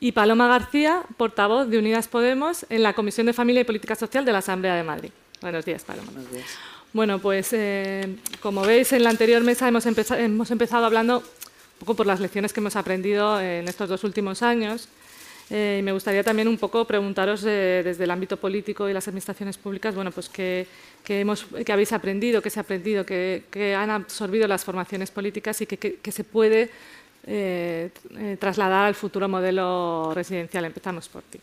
Y Paloma García, portavoz de Unidas Podemos en la Comisión de Familia y Política Social de la Asamblea de Madrid. Buenos días, Paloma. Buenos días. Bueno, pues eh, como veis en la anterior mesa hemos, hemos empezado hablando un poco por las lecciones que hemos aprendido en estos dos últimos años. Eh, y me gustaría también un poco preguntaros eh, desde el ámbito político y las administraciones públicas, bueno, pues qué, hemos, habéis aprendido, qué se ha aprendido, qué, han absorbido las formaciones políticas y qué se puede eh, trasladar al futuro modelo residencial. Empezamos por ti.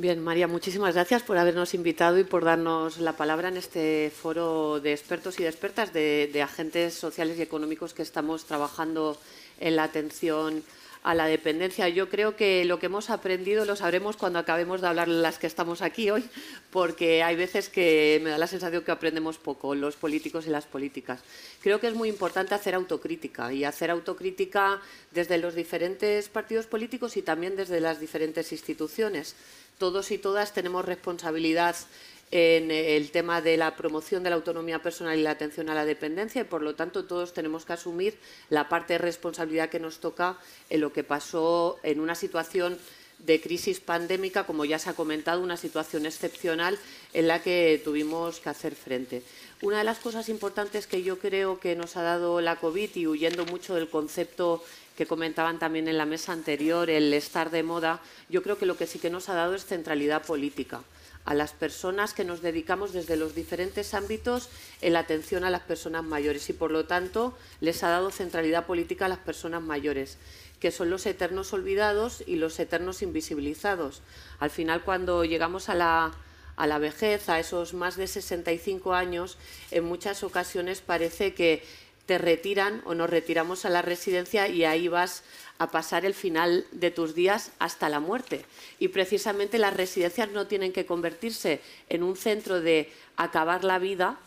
Bien, María, muchísimas gracias por habernos invitado y por darnos la palabra en este foro de expertos y de expertas, de, agentes sociales y económicos que estamos trabajando en la atención a la dependencia. Yo creo que lo que hemos aprendido lo sabremos cuando acabemos de hablar las que estamos aquí hoy, porque hay veces que me da la sensación que aprendemos poco, los políticos y las políticas. Creo que es muy importante hacer autocrítica y hacer autocrítica desde los diferentes partidos políticos y también desde las diferentes instituciones todos y todas tenemos responsabilidad en el tema de la promoción de la autonomía personal y la atención a la dependencia y, por lo tanto, todos tenemos que asumir la parte de responsabilidad que nos toca en lo que pasó en una situación de crisis pandémica, como ya se ha comentado, una situación excepcional en la que tuvimos que hacer frente. Una de las cosas importantes que yo creo que nos ha dado la COVID y huyendo mucho del concepto que comentaban también en la mesa anterior, el estar de moda, yo creo que lo que sí que nos ha dado es centralidad política a las personas que nos dedicamos desde los diferentes ámbitos en la atención a las personas mayores y, por lo tanto, les ha dado centralidad política a las personas mayores, que son los eternos olvidados y los eternos invisibilizados. Al final, cuando llegamos a la, a la vejez, a esos más de 65 años, en muchas ocasiones parece que te retiran o nos retiramos a la residencia y ahí vas a pasar el final de tus días hasta la muerte. Y precisamente las residencias no tienen que convertirse en un centro de acabar la vida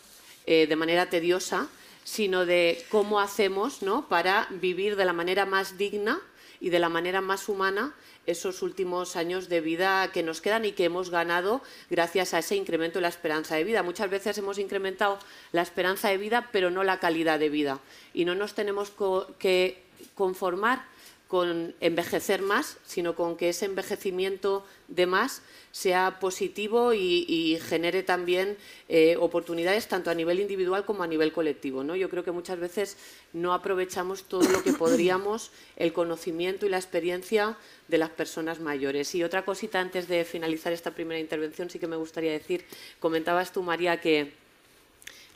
eh, de manera tediosa, sino de cómo hacemos ¿no? para vivir de la manera más digna y de la manera más humana esos últimos años de vida que nos quedan y que hemos ganado gracias a ese incremento de la esperanza de vida. Muchas veces hemos incrementado la esperanza de vida, pero no la calidad de vida. Y no nos tenemos que conformar con envejecer más, sino con que ese envejecimiento de más sea positivo y, genere también eh, oportunidades tanto a nivel individual como a nivel colectivo. ¿no? Yo creo que muchas veces no aprovechamos todo lo que podríamos, el conocimiento y la experiencia de las personas mayores. Y otra cosita antes de finalizar esta primera intervención sí que me gustaría decir, comentabas tú, María, que,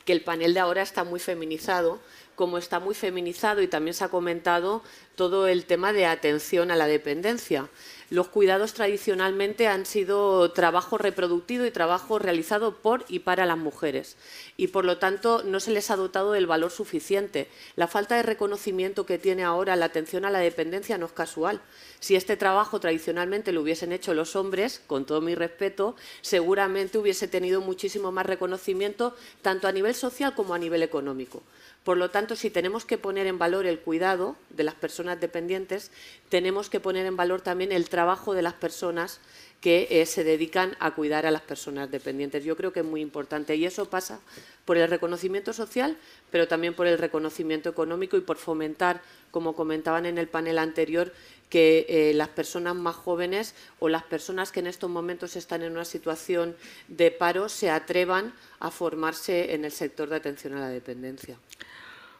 que el panel de ahora está muy feminizado, como está muy feminizado y también se ha comentado todo el tema de atención a la dependencia. Los cuidados tradicionalmente han sido trabajo reproductivo y trabajo realizado por y para las mujeres y por lo tanto no se les ha dotado del valor suficiente. La falta de reconocimiento que tiene ahora la atención a la dependencia no es casual. Si este trabajo tradicionalmente lo hubiesen hecho los hombres, con todo mi respeto, seguramente hubiese tenido muchísimo más reconocimiento tanto a nivel social como a nivel económico. Por lo tanto, si tenemos que poner en valor el cuidado de las personas dependientes, tenemos que poner en valor también el trabajo de las personas que eh, se dedican a cuidar a las personas dependientes. Yo creo que es muy importante y eso pasa por el reconocimiento social, pero también por el reconocimiento económico y por fomentar, como comentaban en el panel anterior, que eh, las personas más jóvenes o las personas que en estos momentos están en una situación de paro se atrevan a formarse en el sector de atención a la dependencia.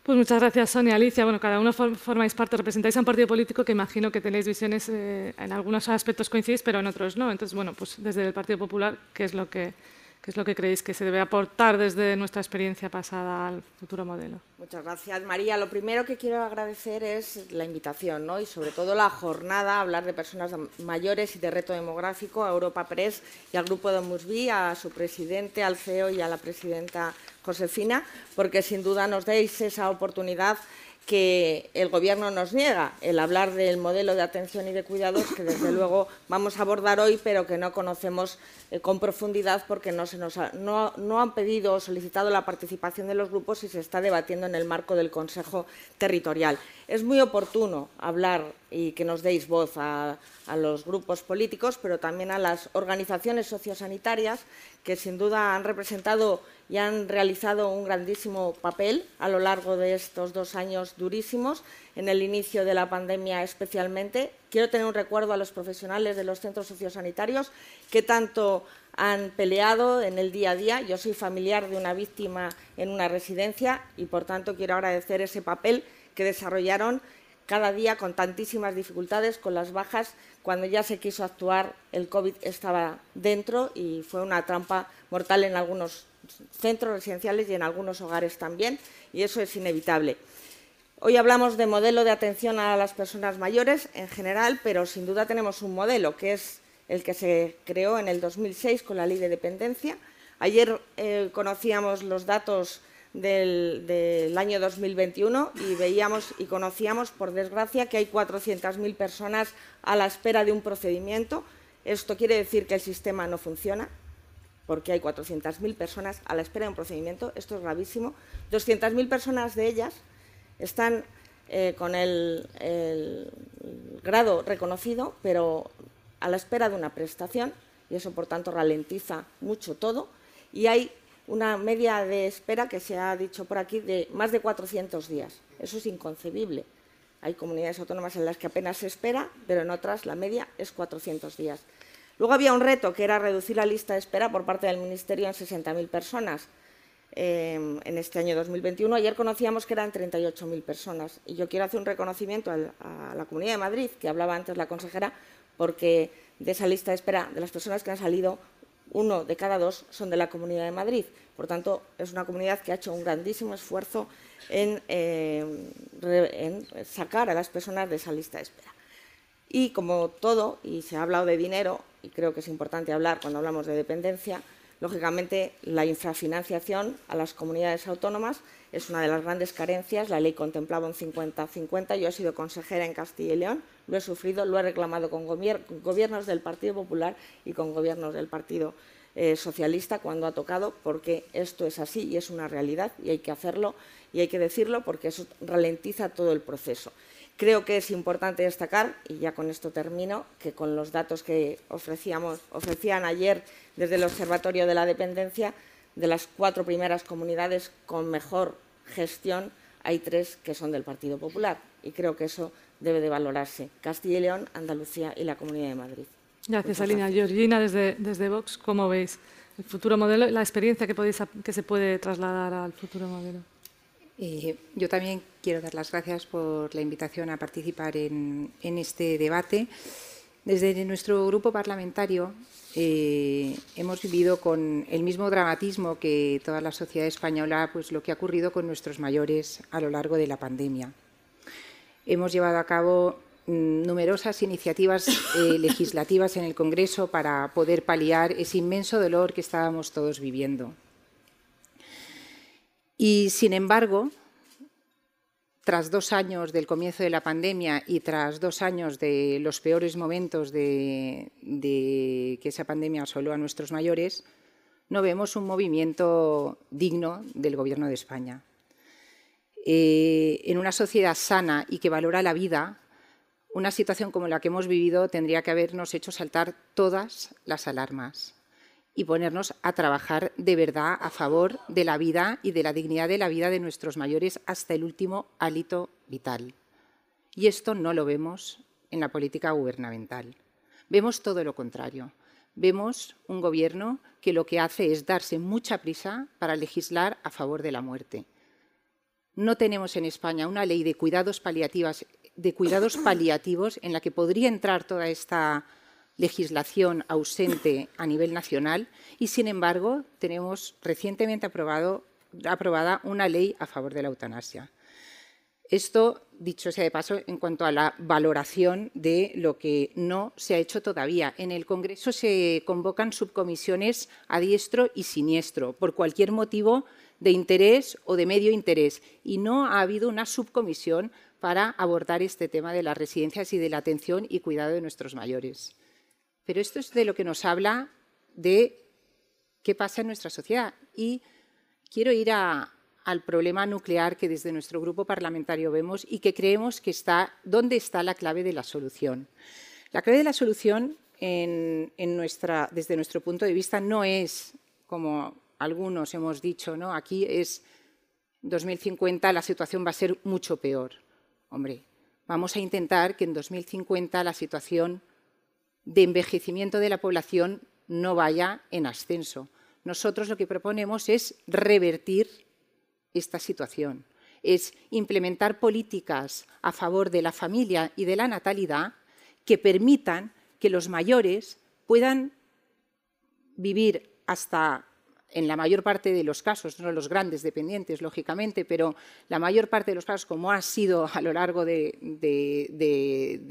Pues muchas gracias, Sonia. Alicia, bueno, cada uno formáis parte, representáis a un partido político que imagino que tenéis visiones, eh, en algunos aspectos coincidís, pero en otros no. Entonces, bueno, pues desde el Partido Popular, ¿qué es lo que ¿Qué es lo que creéis que se debe aportar desde nuestra experiencia pasada al futuro modelo? Muchas gracias, María. Lo primero que quiero agradecer es la invitación ¿no? y sobre todo la jornada a hablar de personas mayores y de reto demográfico a Europa Press y al grupo de Musby, a su presidente, al CEO y a la presidenta Josefina, porque sin duda nos deis esa oportunidad que el Gobierno nos niega, el hablar del modelo de atención y de cuidados que desde luego vamos a abordar hoy, pero que no conocemos eh, con profundidad porque no, se nos no, no, han pedido o solicitado la participación de los grupos y se está debatiendo en el marco del Consejo Territorial. Es muy oportuno hablar y que nos deis voz a, los grupos políticos, pero también a las organizaciones sociosanitarias que sin duda han representado y han realizado un grandísimo papel a lo largo de estos dos años durísimos, en el inicio de la pandemia especialmente. Quiero tener un recuerdo a los profesionales de los centros sociosanitarios que tanto han peleado en el día a día. Yo soy familiar de una víctima en una residencia y, por tanto, quiero agradecer ese papel que desarrollaron cada día con tantísimas dificultades, con las bajas. Cuando ya se quiso actuar, el COVID estaba dentro y fue una trampa mortal en algunos centros residenciales y en algunos hogares también, y eso es inevitable. Hoy hablamos de modelo de atención a las personas mayores en general, pero sin duda tenemos un modelo que es el que se creó en el 2006 con la Ley de Dependencia. Ayer eh, conocíamos los datos del, del, año 2021 y veíamos y conocíamos, por desgracia, que hay 400.000 personas a la espera de un procedimiento. Esto quiere decir que el sistema no funciona, porque hay 400.000 personas a la espera de un procedimiento, esto es gravísimo. 200.000 personas de ellas están eh, con el, el, grado reconocido, pero a la espera de una prestación, y eso, por tanto, ralentiza mucho todo. Y hay una media de espera, que se ha dicho por aquí, de más de 400 días. Eso es inconcebible. Hay comunidades autónomas en las que apenas se espera, pero en otras la media es 400 días. Luego había un reto que era reducir la lista de espera por parte del Ministerio en 60.000 personas eh, en este año 2021. Ayer conocíamos que eran 38.000 personas. Y yo quiero hacer un reconocimiento a la Comunidad de Madrid, que hablaba antes la consejera, porque de esa lista de espera, de las personas que han salido, uno de cada dos son de la Comunidad de Madrid. Por tanto, es una comunidad que ha hecho un grandísimo esfuerzo en, eh, en sacar a las personas de esa lista de espera. Y como todo, y se ha hablado de dinero, y creo que es importante hablar cuando hablamos de dependencia, lógicamente la infrafinanciación a las comunidades autónomas es una de las grandes carencias. La ley contemplaba un 50-50. Yo he sido consejera en Castilla y León, lo he sufrido, lo he reclamado con gobiernos del Partido Popular y con gobiernos del Partido eh, Socialista cuando ha tocado, porque esto es así y es una realidad y hay que hacerlo y hay que decirlo porque eso ralentiza todo el proceso. Creo que es importante destacar, y ya con esto termino, que con los datos que ofrecíamos, ofrecían ayer desde el Observatorio de la Dependencia, de las cuatro primeras comunidades con mejor gestión, hay tres que son del Partido Popular. Y creo que eso debe de valorarse. Castilla y León, Andalucía y la Comunidad de Madrid. Gracias, Alina. Georgina, desde, desde Vox, ¿cómo veis el futuro modelo, la experiencia que, podéis, que se puede trasladar al futuro modelo? Eh, yo también quiero dar las gracias por la invitación a participar en, este debate. Desde nuestro grupo parlamentario eh, hemos vivido con el mismo dramatismo que toda la sociedad española, pues lo que ha ocurrido con nuestros mayores a lo largo de la pandemia. Hemos llevado a cabo mm, numerosas iniciativas eh, legislativas en el Congreso para poder paliar ese inmenso dolor que estábamos todos viviendo. Y, sin embargo, tras dos años del comienzo de la pandemia y tras dos años de los peores momentos de, que esa pandemia asoló a nuestros mayores, no vemos un movimiento digno del Gobierno de España. Eh, en una sociedad sana y que valora la vida, una situación como la que hemos vivido tendría que habernos hecho saltar todas las alarmas y ponernos a trabajar de verdad a favor de la vida y de la dignidad de la vida de nuestros mayores hasta el último hálito vital. Y esto no lo vemos en la política gubernamental. Vemos todo lo contrario. Vemos un gobierno que lo que hace es darse mucha prisa para legislar a favor de la muerte. No tenemos en España una ley de cuidados, de cuidados paliativos en la que podría entrar toda esta legislación ausente a nivel nacional y, sin embargo, tenemos recientemente aprobada una ley a favor de la eutanasia. Esto, dicho sea de paso, en cuanto a la valoración de lo que no se ha hecho todavía. En el Congreso se convocan subcomisiones a diestro y siniestro por cualquier motivo de interés o de medio interés y no ha habido una subcomisión para abordar este tema de las residencias y de la atención y cuidado de nuestros mayores. Pero esto es de lo que nos habla de qué pasa en nuestra sociedad. Y quiero ir al problema nuclear que desde nuestro grupo parlamentario vemos y que creemos que está, ¿dónde está la clave de la solución? La clave de la solución desde nuestro punto de vista no es, como algunos hemos dicho, ¿no? aquí es 2050 la situación va a ser mucho peor. Hombre, vamos a intentar que en 2050 la situación de envejecimiento de la población no vaya en ascenso. Nosotros lo que proponemos es revertir esta situación, es implementar políticas a favor de la familia y de la natalidad que permitan que los mayores puedan vivir hasta en la mayor parte de los casos, no los grandes dependientes, lógicamente, pero la mayor parte de los casos, como ha sido a lo largo de,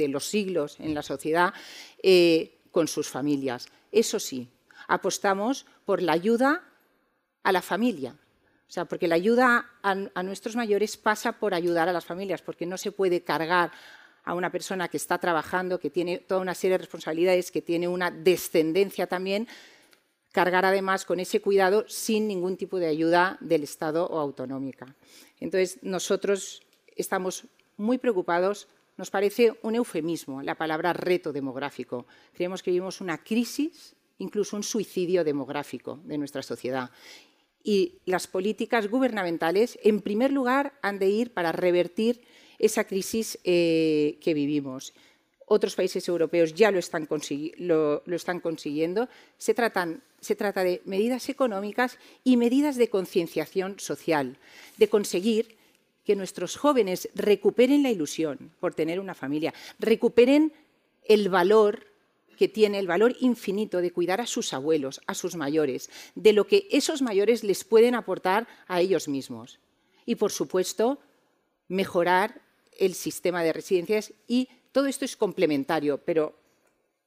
los siglos en la sociedad, eh, con sus familias. Eso sí, apostamos por la ayuda a la familia. O sea, porque la ayuda a nuestros mayores pasa por ayudar a las familias, porque no se puede cargar a una persona que está trabajando, que tiene toda una serie de responsabilidades, que tiene una descendencia también, cargar además con ese cuidado sin ningún tipo de ayuda del Estado o autonómica. Entonces, nosotros estamos muy preocupados, nos parece un eufemismo la palabra reto demográfico. Creemos que vivimos una crisis, incluso un suicidio demográfico de nuestra sociedad. Y las políticas gubernamentales, en primer lugar, han de ir para revertir esa crisis eh, que vivimos otros países europeos ya lo están, consiguiendo. Se, trata de medidas económicas y medidas de concienciación social, de conseguir que nuestros jóvenes recuperen la ilusión por tener una familia, recuperen el valor que tiene el valor infinito de cuidar a sus abuelos, a sus mayores, de lo que esos mayores les pueden aportar a ellos mismos. Y, por supuesto, mejorar el sistema de residencias y todo esto es complementario, pero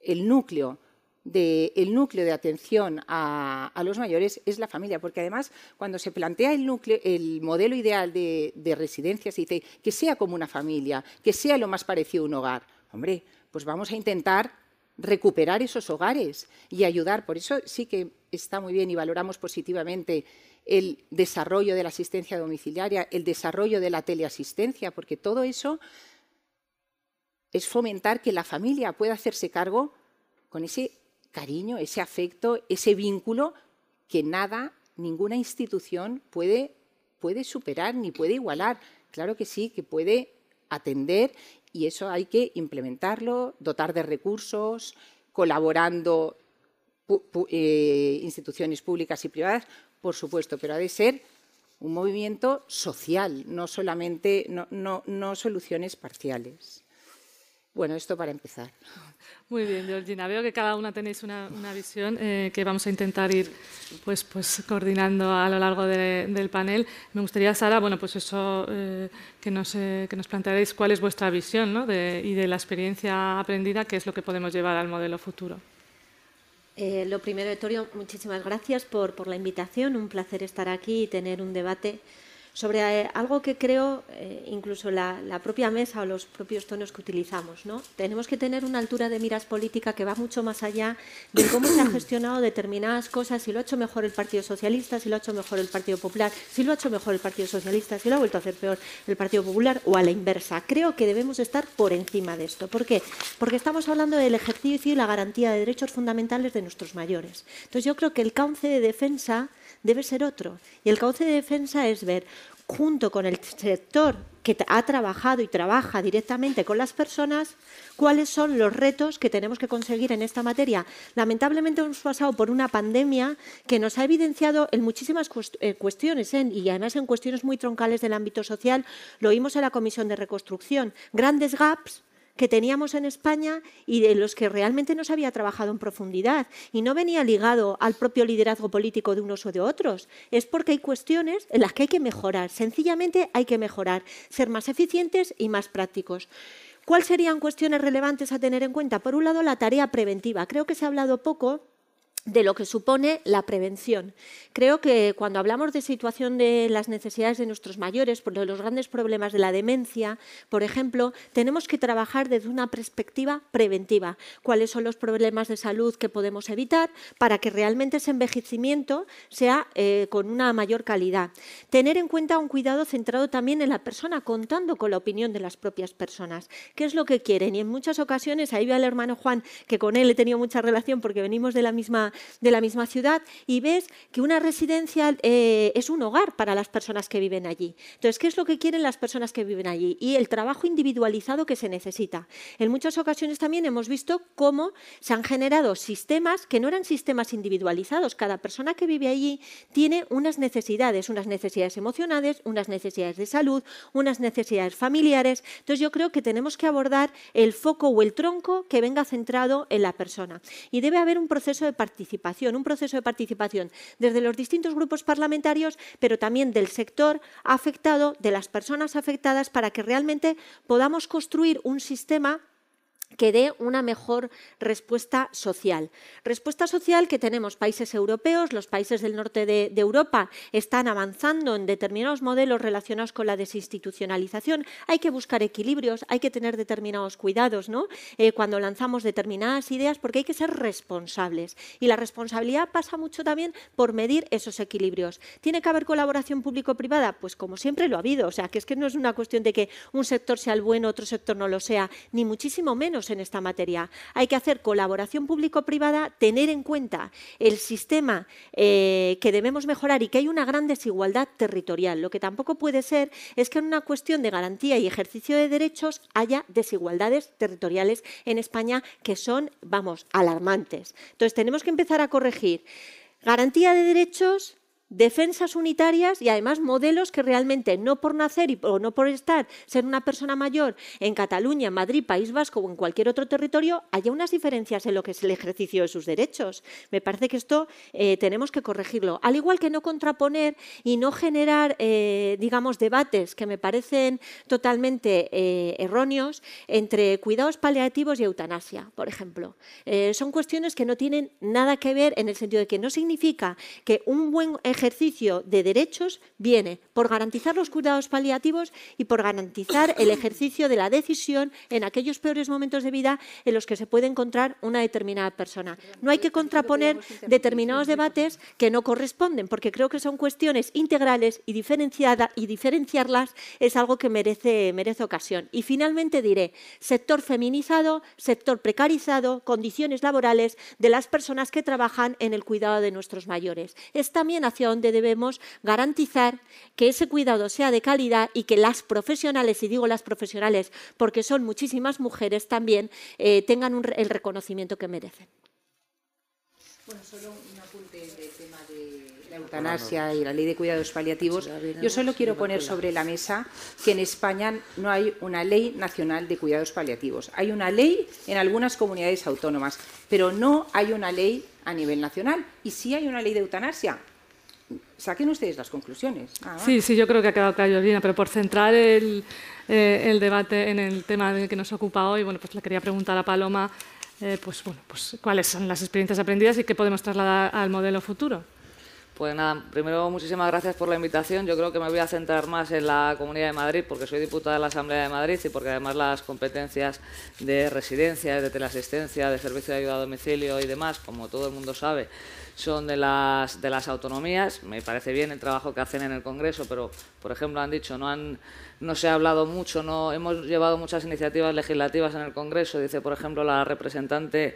el núcleo de, atención a, los mayores es la familia, porque además cuando se plantea el modelo ideal de, de residencia, se dice que sea como una familia, que sea lo más parecido a un hogar. Hombre, pues vamos a intentar recuperar esos hogares y ayudar. Por eso sí que está muy bien y valoramos positivamente el desarrollo de la asistencia domiciliaria, el desarrollo de la teleasistencia, porque todo eso es fomentar que la familia pueda hacerse cargo con ese cariño, ese afecto, ese vínculo que nada, ninguna institución puede, puede superar ni puede igualar. Claro que sí, que puede atender y eso hay que implementarlo, dotar de recursos, colaborando eh, instituciones públicas y privadas, por supuesto, pero ha de ser un movimiento social, no solamente no, no soluciones parciales. Bueno, esto para empezar. Muy bien, Georgina. Veo que cada una tenéis una, visión eh, que vamos a intentar ir pues, pues, coordinando a lo largo del panel. Me gustaría, Sara, bueno, pues eso, eh, que, nos, eh, que nos plantearéis cuál es vuestra visión ¿no? y de la experiencia aprendida, qué es lo que podemos llevar al modelo futuro. lo primero, Torio, muchísimas gracias por, por la invitación. Un placer estar aquí y tener un debate sobre eh, algo que creo eh, incluso la, propia mesa o los propios tonos que utilizamos. ¿no? Tenemos que tener una altura de miras política que va mucho más allá de cómo se han gestionado determinadas cosas, si lo ha hecho mejor el Partido Socialista, si lo ha hecho mejor el Partido Popular, si lo ha hecho mejor el Partido Socialista, si lo ha vuelto a hacer peor el Partido Popular o a la inversa. Creo que debemos estar por encima de esto. ¿Por qué? Porque estamos hablando del ejercicio y la garantía de derechos fundamentales de nuestros mayores. Entonces yo creo que el cauce de defensa debe ser otro. Y el cauce de defensa es ver, junto con el sector que ha trabajado y trabaja directamente con las personas, cuáles son los retos que tenemos que conseguir en esta materia. Lamentablemente hemos pasado por una pandemia que nos ha evidenciado en muchísimas eh, cuestiones ¿eh? y además en cuestiones muy troncales del ámbito social. Lo vimos en la Comisión de Reconstrucción. Grandes gaps que teníamos en España y de los que realmente no se había trabajado en profundidad. Y no venía ligado al propio liderazgo político de unos o de otros. Es porque hay cuestiones en las que hay que mejorar. Sencillamente hay que mejorar, ser más eficientes y más prácticos. ¿Cuáles serían cuestiones relevantes a tener en cuenta? Por un lado, la tarea preventiva. Creo que se ha hablado poco de lo que supone la prevención. Creo que cuando hablamos de situación de las necesidades de nuestros mayores, por los grandes problemas de la demencia, por ejemplo, tenemos que trabajar desde una perspectiva preventiva. ¿Cuáles son los problemas de salud que podemos evitar para que realmente ese envejecimiento sea eh, con una mayor calidad? Tener en cuenta un cuidado centrado también en la persona, contando con la opinión de las propias personas. ¿Qué es lo que quieren? Y en muchas ocasiones, ahí veo al hermano Juan, que con él he tenido mucha relación porque venimos de la misma de la misma ciudad y ves que una residencia eh, es un hogar para las personas que viven allí. Entonces, ¿qué es lo que quieren las personas que viven allí? Y el trabajo individualizado que se necesita. En muchas ocasiones también hemos visto cómo se han generado sistemas que no eran sistemas individualizados. Cada persona que vive allí tiene unas necesidades, unas necesidades emocionales, unas necesidades de salud, unas necesidades familiares. Entonces, yo creo que tenemos que abordar el foco o el tronco que venga centrado en la persona. Y debe haber un proceso de participación un proceso de participación desde los distintos grupos parlamentarios, pero también del sector afectado, de las personas afectadas, para que realmente podamos construir un sistema que dé una mejor respuesta social. Respuesta social que tenemos países europeos, los países del norte de, Europa están avanzando en determinados modelos relacionados con la desinstitucionalización. Hay que buscar equilibrios, hay que tener determinados cuidados ¿no? Eh, cuando lanzamos determinadas ideas porque hay que ser responsables. Y la responsabilidad pasa mucho también por medir esos equilibrios. ¿Tiene que haber colaboración público-privada? Pues como siempre lo ha habido. O sea, que es que no es una cuestión de que un sector sea el bueno, otro sector no lo sea, ni muchísimo menos en esta materia. Hay que hacer colaboración público-privada, tener en cuenta el sistema eh, que debemos mejorar y que hay una gran desigualdad territorial. Lo que tampoco puede ser es que en una cuestión de garantía y ejercicio de derechos haya desigualdades territoriales en España que son, vamos, alarmantes. Entonces tenemos que empezar a corregir garantía de derechos defensas unitarias y además modelos que realmente no por nacer y, o no por estar, ser una persona mayor en Cataluña, Madrid, País Vasco o en cualquier otro territorio, haya unas diferencias en lo que es el ejercicio de sus derechos. Me parece que esto eh, tenemos que corregirlo. Al igual que no contraponer y no generar, eh, digamos, debates que me parecen totalmente eh, erróneos entre cuidados paliativos y eutanasia, por ejemplo. son cuestiones que no tienen nada que ver en el sentido de que no significa que un buen ejercicio ejercicio de derechos viene por garantizar los cuidados paliativos y por garantizar el ejercicio de la decisión en aquellos peores momentos de vida en los que se puede encontrar una determinada persona. No hay que contraponer determinados debates que no corresponden, porque creo que son cuestiones integrales y, y diferenciarlas es algo que merece, merece ocasión. Y finalmente diré, sector feminizado, sector precarizado, condiciones laborales de las personas que trabajan en el cuidado de nuestros mayores. Es también hacia donde debemos garantizar que ese cuidado sea de calidad y que las profesionales, y digo las profesionales porque son muchísimas mujeres también, eh, tengan el reconocimiento que merecen. Bueno, solo un apunte del tema de La eutanasia y la ley de cuidados paliativos, yo solo quiero poner sobre la mesa que en España no hay una ley nacional de cuidados paliativos. Hay una ley en algunas comunidades autónomas, pero no hay una ley a nivel nacional. Y sí hay una ley de eutanasia, saquen ustedes las conclusiones. Sí, sí, yo creo que ha quedado claro, Georgina, pero por centrar el, eh, el debate en el tema que nos ocupa hoy, bueno, pues le quería preguntar a Paloma, eh, pues, bueno, pues, cuáles son las experiencias aprendidas y qué podemos trasladar al modelo futuro. Pues nada, primero muchísimas gracias por la invitación. Yo creo que me voy a centrar más en la Comunidad de Madrid porque soy diputada de la Asamblea de Madrid y porque además las competencias de residencia, de teleasistencia, de servicio de ayuda a domicilio y demás, como todo el mundo sabe, son de las, de las autonomías. Me parece bien el trabajo que hacen en el Congreso, pero, por ejemplo, han dicho, no, han, no se ha hablado mucho, no hemos llevado muchas iniciativas legislativas en el Congreso. Dice, por ejemplo, la representante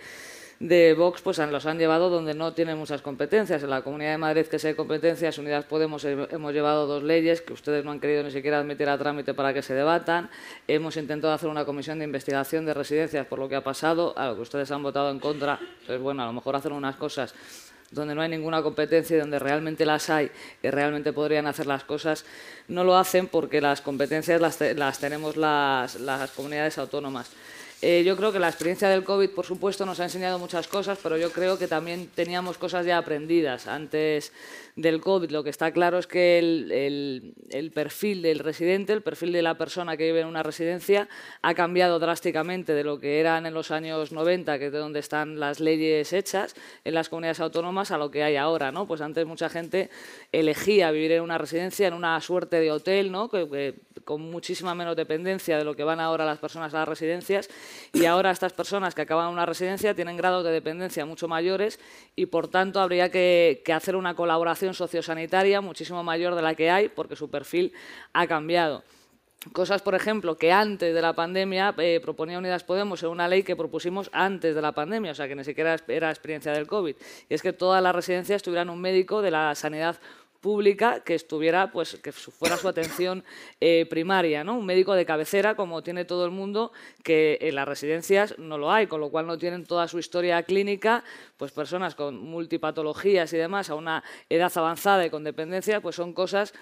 de Vox pues los han llevado donde no tienen muchas competencias. En la Comunidad de Madrid, que hay competencias, Unidas Podemos hemos llevado dos leyes que ustedes no han querido ni siquiera admitir a trámite para que se debatan. Hemos intentado hacer una comisión de investigación de residencias por lo que ha pasado, a lo que ustedes han votado en contra. Pues bueno, a lo mejor hacen unas cosas donde no hay ninguna competencia y donde realmente las hay y realmente podrían hacer las cosas, no lo hacen porque las competencias las, tenemos las, comunidades autónomas. Eh, yo creo que la experiencia del COVID, por supuesto, nos ha enseñado muchas cosas, pero yo creo que también teníamos cosas ya aprendidas antes del COVID. Lo que está claro es que el, perfil del residente, el perfil de la persona que vive en una residencia, ha cambiado drásticamente de lo que eran en los años 90, que es de donde están las leyes hechas en las comunidades autónomas, a lo que hay ahora. ¿no? Pues antes mucha gente elegía vivir en una residencia, en una suerte de hotel, ¿no? con muchísima menos dependencia de lo que van ahora las personas a las residencias, y ahora estas personas que acaban una residencia tienen grados de dependencia mucho mayores y, por tanto, habría que hacer una colaboración sociosanitaria muchísimo mayor de la que hay porque su perfil ha cambiado. Cosas, por ejemplo, que antes de la pandemia eh, proponía Unidas Podemos en una ley que propusimos antes de la pandemia, o sea que ni siquiera era experiencia del COVID, y es que todas las residencias tuvieran un médico de la sanidad pública que estuviera, pues que fuera su atención eh, primaria, ¿no? Un médico de cabecera, como tiene todo el mundo, que en las residencias no lo hay, con lo cual no tienen toda su historia clínica, pues personas con multipatologías y demás a una edad avanzada y con dependencia, pues son cosas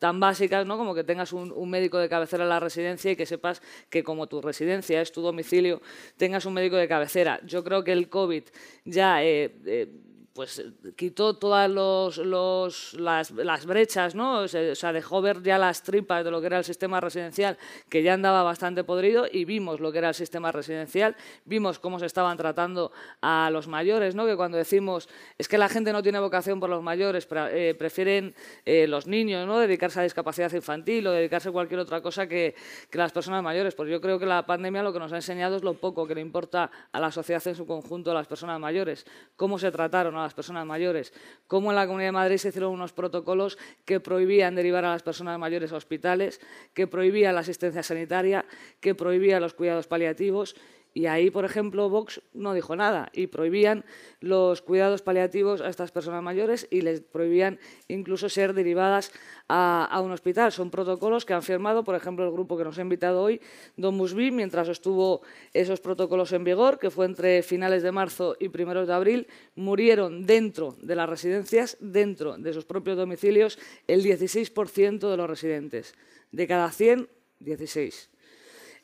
tan básicas ¿no? como que tengas un, médico de cabecera en la residencia y que sepas que como tu residencia es tu domicilio, tengas un médico de cabecera. Yo creo que el COVID ya eh, eh, pues quitó todas las, brechas, ¿no? O sea, dejó ver ya las tripas de lo que era el sistema residencial, que ya andaba bastante podrido, y vimos lo que era el sistema residencial, vimos cómo se estaban tratando a los mayores, ¿no? Que cuando decimos, es que la gente no tiene vocación por los mayores, eh, prefieren eh, los niños, ¿no? Dedicarse a discapacidad infantil o dedicarse a cualquier otra cosa que, que las personas mayores. Pues yo creo que la pandemia lo que nos ha enseñado es lo poco que le importa a la sociedad en su conjunto a las personas mayores, cómo se trataron a las personas mayores, cómo en la Comunidad de Madrid se hicieron unos protocolos que prohibían derivar a las personas mayores a hospitales, que prohibían la asistencia sanitaria, que prohibían los cuidados paliativos y ahí, por ejemplo, Vox no dijo nada y prohibían los cuidados paliativos a estas personas mayores y les prohibían incluso ser derivadas a, un hospital. Son protocolos que han firmado, por ejemplo, el grupo que nos ha invitado hoy, Don Musby, mientras estuvo esos protocolos en vigor, que fue entre finales de marzo y primeros de abril, murieron dentro de las residencias, dentro de sus propios domicilios, el 16% de los residentes. De cada 100, 16.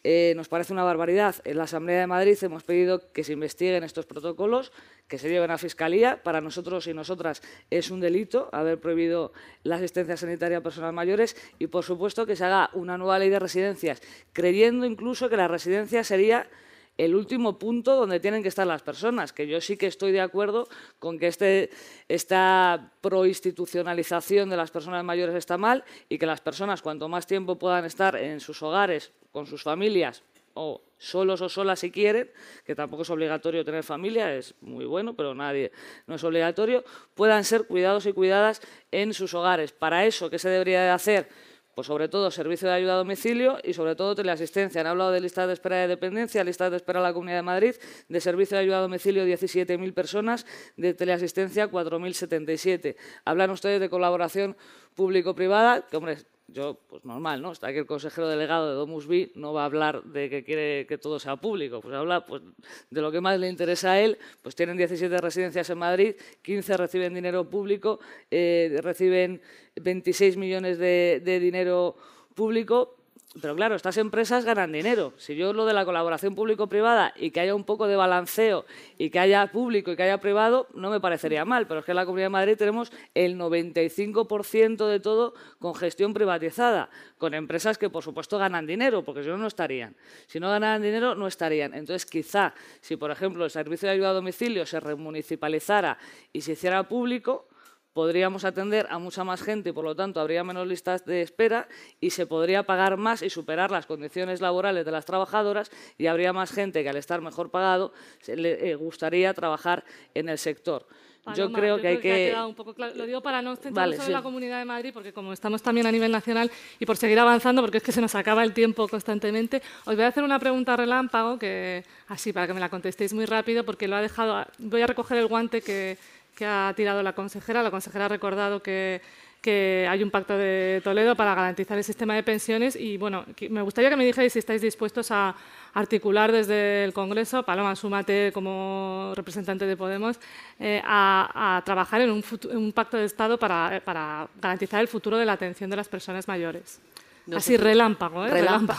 Eh, nos parece una barbaridad. En la Asamblea de Madrid hemos pedido que se investiguen estos protocolos, que se lleven a Fiscalía. Para nosotros y nosotras es un delito haber prohibido la asistencia sanitaria a personas mayores y, por supuesto, que se haga una nueva ley de residencias, creyendo incluso que la residencia sería el último punto donde tienen que estar las personas, que yo sí que estoy de acuerdo con que este, esta proinstitucionalización de las personas mayores está mal y que las personas cuanto más tiempo puedan estar en sus hogares, con sus familias o solos o solas si quieren, que tampoco es obligatorio tener familia, es muy bueno, pero nadie no es obligatorio, puedan ser cuidados y cuidadas en sus hogares. Para eso, ¿qué se debería de hacer? Pues sobre todo servicio de ayuda a domicilio y sobre todo teleasistencia. Han hablado de listas de espera de dependencia, listas de espera en la Comunidad de Madrid, de servicio de ayuda a domicilio 17.000 personas, de teleasistencia 4.077. Hablan ustedes de colaboración público-privada, que hombre, yo, pues normal, ¿no? Está aquí el consejero delegado de Domus B, no va a hablar de que quiere que todo sea público, pues habla pues, de lo que más le interesa a él, pues tienen 17 residencias en Madrid, 15 reciben dinero público, eh, reciben 26 millones de dinero público, pero claro, estas empresas ganan dinero. Si yo lo de la colaboración público-privada y que haya un poco de balanceo y que haya público y que haya privado, no me parecería mal. Pero es que en la Comunidad de Madrid tenemos el 95% de todo con gestión privatizada, con empresas que por supuesto ganan dinero, porque si no, no estarían. Si no ganaran dinero, no estarían. Entonces, quizá, si por ejemplo el servicio de ayuda a domicilio se remunicipalizara y se hiciera público, podríamos atender a mucha más gente y por lo tanto habría menos listas de espera y se podría pagar más y superar las condiciones laborales de las trabajadoras y habría más gente que al estar mejor pagado le eh, gustaría trabajar en el sector. yo creo que hay que... Lo digo para no centrarnos solo en la Comunidad de Madrid, porque como estamos también a nivel nacional y por seguir avanzando, porque es que se nos acaba el tiempo constantemente, os voy a hacer una pregunta relámpago, que así para que me la contestéis muy rápido, porque lo ha dejado... Voy a recoger el guante que que ha tirado la consejera. La consejera ha recordado que, hay un pacto de Toledo para garantizar el sistema de pensiones y bueno, me gustaría que me dijerais si estáis dispuestos a articular desde el Congreso, Paloma, súmate como representante de Podemos, eh, a, trabajar en un, pacto de Estado para garantizar el futuro de la atención de las personas mayores. Así relámpago, ¿eh?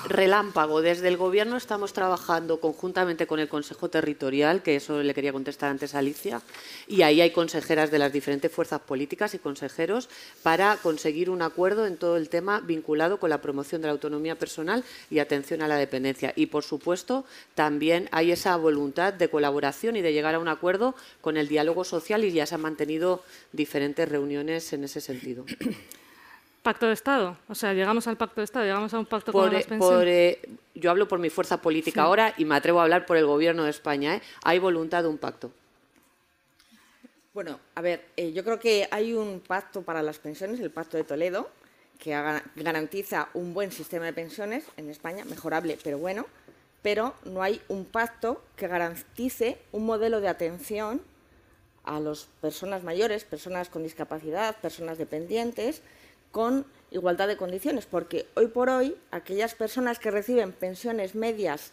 relámpago. Desde el Gobierno estamos trabajando conjuntamente con el Consejo Territorial, que eso le quería contestar antes a Alicia, y ahí hay consejeras de las diferentes fuerzas políticas y consejeros para conseguir un acuerdo en todo el tema vinculado con la promoción de la autonomía personal y atención a la dependencia. Y, por supuesto, también hay esa voluntad de colaboración y de llegar a un acuerdo con el diálogo social y ya se han mantenido diferentes reuniones en ese sentido. pacto de Estado. O sea, llegamos al pacto de Estado, llegamos a un pacto con las pensiones. Eh, yo hablo por mi fuerza política ahora y me atrevo a hablar por el Gobierno de España. ¿eh? Hay voluntad de un pacto. Bueno, a ver, eh, yo creo que hay un pacto para las pensiones, el Pacto de Toledo, que garantiza un buen sistema de pensiones en España, mejorable, pero bueno, pero no hay un pacto que garantice un modelo de atención a las personas mayores, personas con discapacidad, personas dependientes, con igualdad de condiciones, porque hoy por hoy aquellas personas que reciben pensiones medias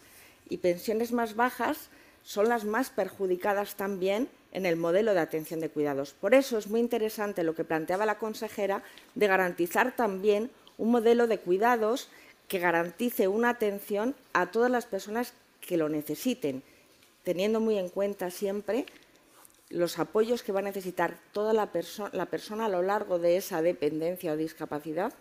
y pensiones más bajas son las más perjudicadas también en el modelo de atención de cuidados. Por eso es muy interesante lo que planteaba la consejera de garantizar también un modelo de cuidados que garantice una atención a todas las personas que lo necesiten, teniendo muy en cuenta siempre los apoyos que va a necesitar toda la, persona a lo largo de esa dependencia o discapacidad,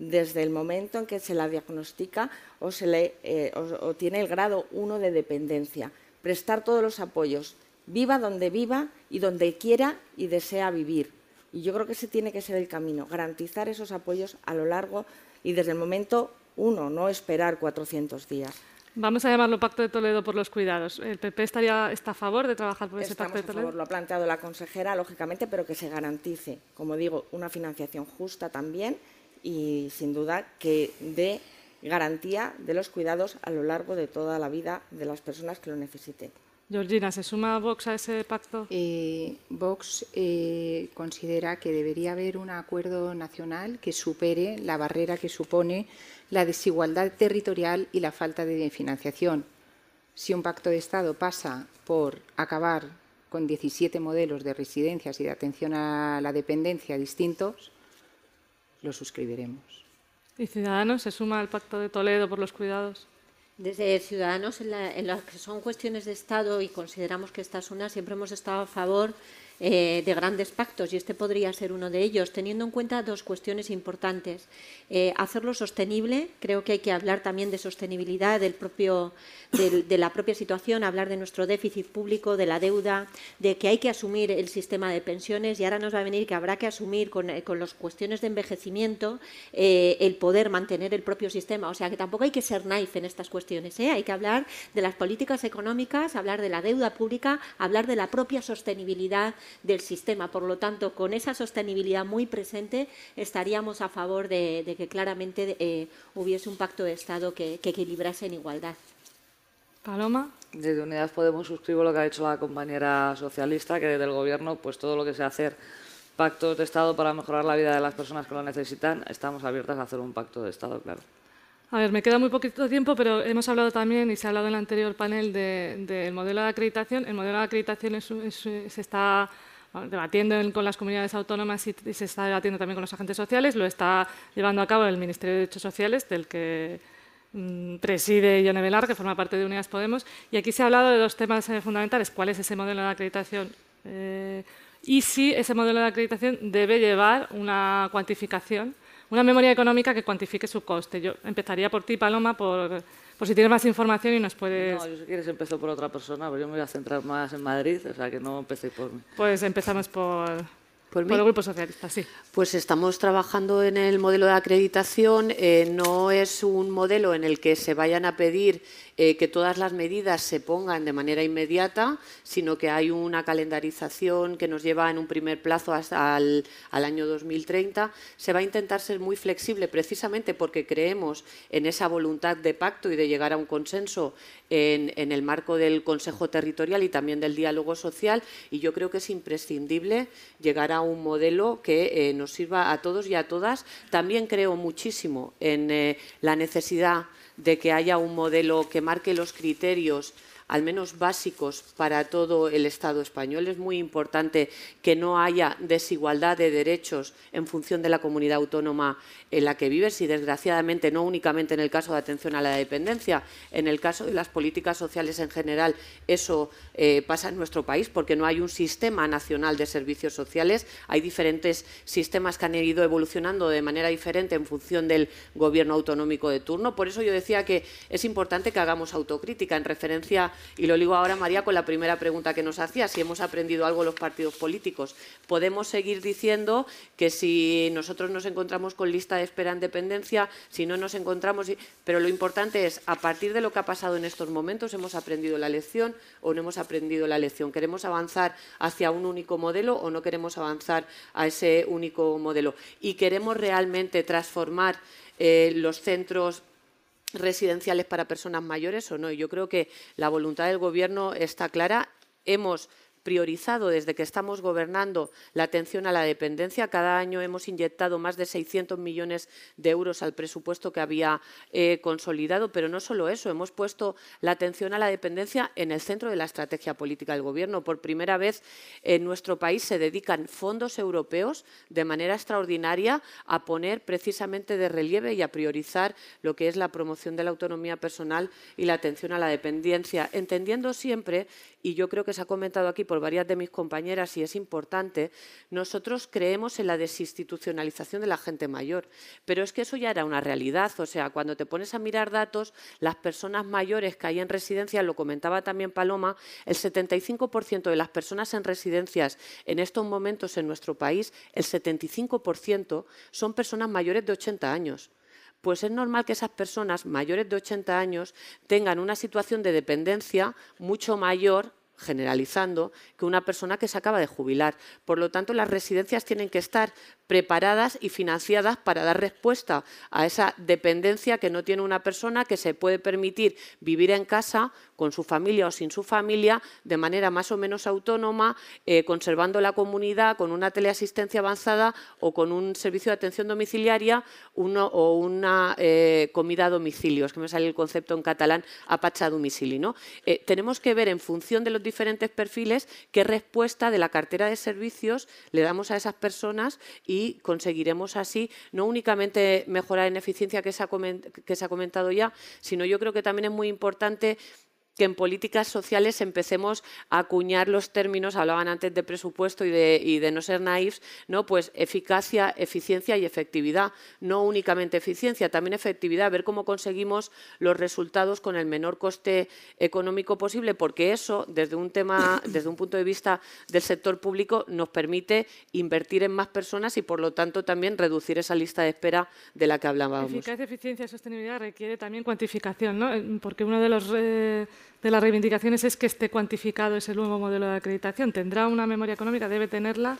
desde el momento en que se la diagnostica o, se le, eh, o, tiene el grado 1 de dependencia. Prestar todos los apoyos, viva donde viva y donde quiera y desea vivir. Y yo creo que ese tiene que ser el camino, garantizar esos apoyos a lo largo y desde el momento uno, no esperar 400 días. Vamos a llamarlo Pacto de Toledo por los cuidados. ¿El PP estaría, está a favor de trabajar por ese Pacto de Toledo? A favor, lo ha planteado la consejera, lógicamente, pero que se garantice, como digo, una financiación justa también y, sin duda, que dé garantía de los cuidados a lo largo de toda la vida de las personas que lo necesiten. Georgina, ¿se suma Vox a ese pacto? Eh, Vox eh, considera que debería haber un acuerdo nacional que supere la barrera que supone la desigualdad territorial y la falta de financiación. Si un pacto de Estado pasa por acabar con 17 modelos de residencias y de atención a la dependencia distintos, lo suscribiremos. ¿Y Ciudadanos se suma al Pacto de Toledo por los cuidados? Desde Ciudadanos, en, las que son cuestiones de Estado y consideramos que esta es una, siempre hemos estado a favor eh, de grandes pactos y este podría ser uno de ellos, teniendo en cuenta dos cuestiones importantes. Eh, hacerlo sostenible, creo que hay que hablar también de sostenibilidad del propio, de la propia situación, hablar de nuestro déficit público, de la deuda, de que hay que asumir el sistema de pensiones y ahora nos va a venir que habrá que asumir con, eh, las cuestiones de envejecimiento el poder mantener el propio sistema. O sea que tampoco hay que ser naif en estas cuestiones, hay que hablar de las políticas económicas, hablar de la deuda pública, hablar de la propia sostenibilidad del sistema. Por lo tanto, con esa sostenibilidad muy presente, estaríamos a favor de, que claramente eh, hubiese un pacto de Estado que, equilibrase en igualdad. Paloma. Desde Unidas Podemos suscribo lo que ha dicho la compañera socialista, que desde el Gobierno, pues todo lo que sea hacer pactos de Estado para mejorar la vida de las personas que lo necesitan, estamos abiertas a hacer un pacto de Estado, claro. A ver, me queda muy poquito tiempo, pero hemos hablado también, y se ha hablado en el anterior panel, del modelo de acreditación. El modelo de acreditación se está debatiendo con las comunidades autónomas y, se está debatiendo también con los agentes sociales. Lo está llevando a cabo el Ministerio de Derechos Sociales, del que mm, preside Ione Velar, que forma parte de Unidas Podemos. Y aquí se ha hablado de dos temas eh, fundamentales. ¿Cuál es ese modelo de acreditación? Eh, y si ese modelo de acreditación debe llevar una cuantificación una memoria económica que cuantifique su coste. Yo empezaría por ti, Paloma, por, si tienes más información y nos puedes... No, yo si quieres empezó por otra persona, pero yo me voy a centrar más en Madrid, o sea que no empecé por mí. Pues empezamos por... ¿Por, el Grupo Socialista, sí. Pues estamos trabajando en el modelo de acreditación. Eh, no es un modelo en el que se vayan a pedir eh, que todas las medidas se pongan de manera inmediata, sino que hay una calendarización que nos lleva en un primer plazo hasta al, año 2030. Se va a intentar ser muy flexible precisamente porque creemos en esa voluntad de pacto y de llegar a un consenso en, el marco del Consejo Territorial y también del diálogo social y yo creo que es imprescindible llegar a un modelo que eh, nos sirva a todos y a todas. También creo muchísimo en eh, la necesidad de que haya un modelo que marque los criterios al menos básicos para todo el Estado español. Es muy importante que no haya desigualdad de derechos en función de la comunidad autónoma en la que vives y, desgraciadamente, no únicamente en el caso de atención a la dependencia, en el caso de las políticas sociales en general, eso eh, pasa en nuestro país porque no hay un sistema nacional de servicios sociales. Hay diferentes sistemas que han ido evolucionando de manera diferente en función del gobierno autonómico de turno. Por eso yo decía que es importante que hagamos autocrítica en referencia y lo digo ahora, María, con la primera pregunta que nos hacía, si hemos aprendido algo los partidos políticos. Podemos seguir diciendo que si nosotros nos encontramos con lista de espera en dependencia, si no nos encontramos... Pero lo importante es, a partir de lo que ha pasado en estos momentos, ¿hemos aprendido la lección o no hemos aprendido la lección? ¿Queremos avanzar hacia un único modelo o no queremos avanzar a ese único modelo? ¿Y queremos realmente transformar eh, los centros residenciales para personas mayores o no. Yo creo que la voluntad del Gobierno está clara. Hemos priorizado desde que estamos gobernando la atención a la dependencia. Cada año hemos inyectado más de 600 millones de euros al presupuesto que había eh, consolidado, pero no solo eso, hemos puesto la atención a la dependencia en el centro de la estrategia política del Gobierno. Por primera vez en nuestro país se dedican fondos europeos de manera extraordinaria a poner precisamente de relieve y a priorizar lo que es la promoción de la autonomía personal y la atención a la dependencia, entendiendo siempre y yo creo que se ha comentado aquí por varias de mis compañeras y es importante, nosotros creemos en la desinstitucionalización de la gente mayor, pero es que eso ya era una realidad, o sea, cuando te pones a mirar datos, las personas mayores que hay en residencias, lo comentaba también Paloma, el 75% de las personas en residencias en estos momentos en nuestro país, el 75% son personas mayores de 80 años. Pues es normal que esas personas mayores de 80 años tengan una situación de dependencia mucho mayor generalizando, que una persona que se acaba de jubilar. Por lo tanto, las residencias tienen que estar preparadas y financiadas para dar respuesta a esa dependencia que no tiene una persona que se puede permitir vivir en casa con su familia o sin su familia de manera más o menos autónoma, eh, conservando la comunidad con una teleasistencia avanzada o con un servicio de atención domiciliaria o una eh, comida a domicilio. Es que me sale el concepto en catalán, apacha a domicilio. ¿no? Eh, tenemos que ver en función de los diferentes perfiles qué respuesta de la cartera de servicios le damos a esas personas y y conseguiremos así no únicamente mejorar en eficiencia que se ha comentado ya, sino yo creo que también es muy importante que en políticas sociales empecemos a acuñar los términos, hablaban antes de presupuesto y de, no ser naifs, ¿no? pues eficacia, eficiencia y efectividad. No únicamente eficiencia, también efectividad, ver cómo conseguimos los resultados con el menor coste económico posible, porque eso, desde un tema, desde un punto de vista del sector público, nos permite invertir en más personas y, por lo tanto, también reducir esa lista de espera de la que hablábamos. Eficacia, eficiencia y sostenibilidad requiere también cuantificación, ¿no? porque uno de los eh, de las reivindicaciones es que esté cuantificado ese nuevo modelo de acreditación. ¿Tendrá una memoria económica? ¿Debe tenerla?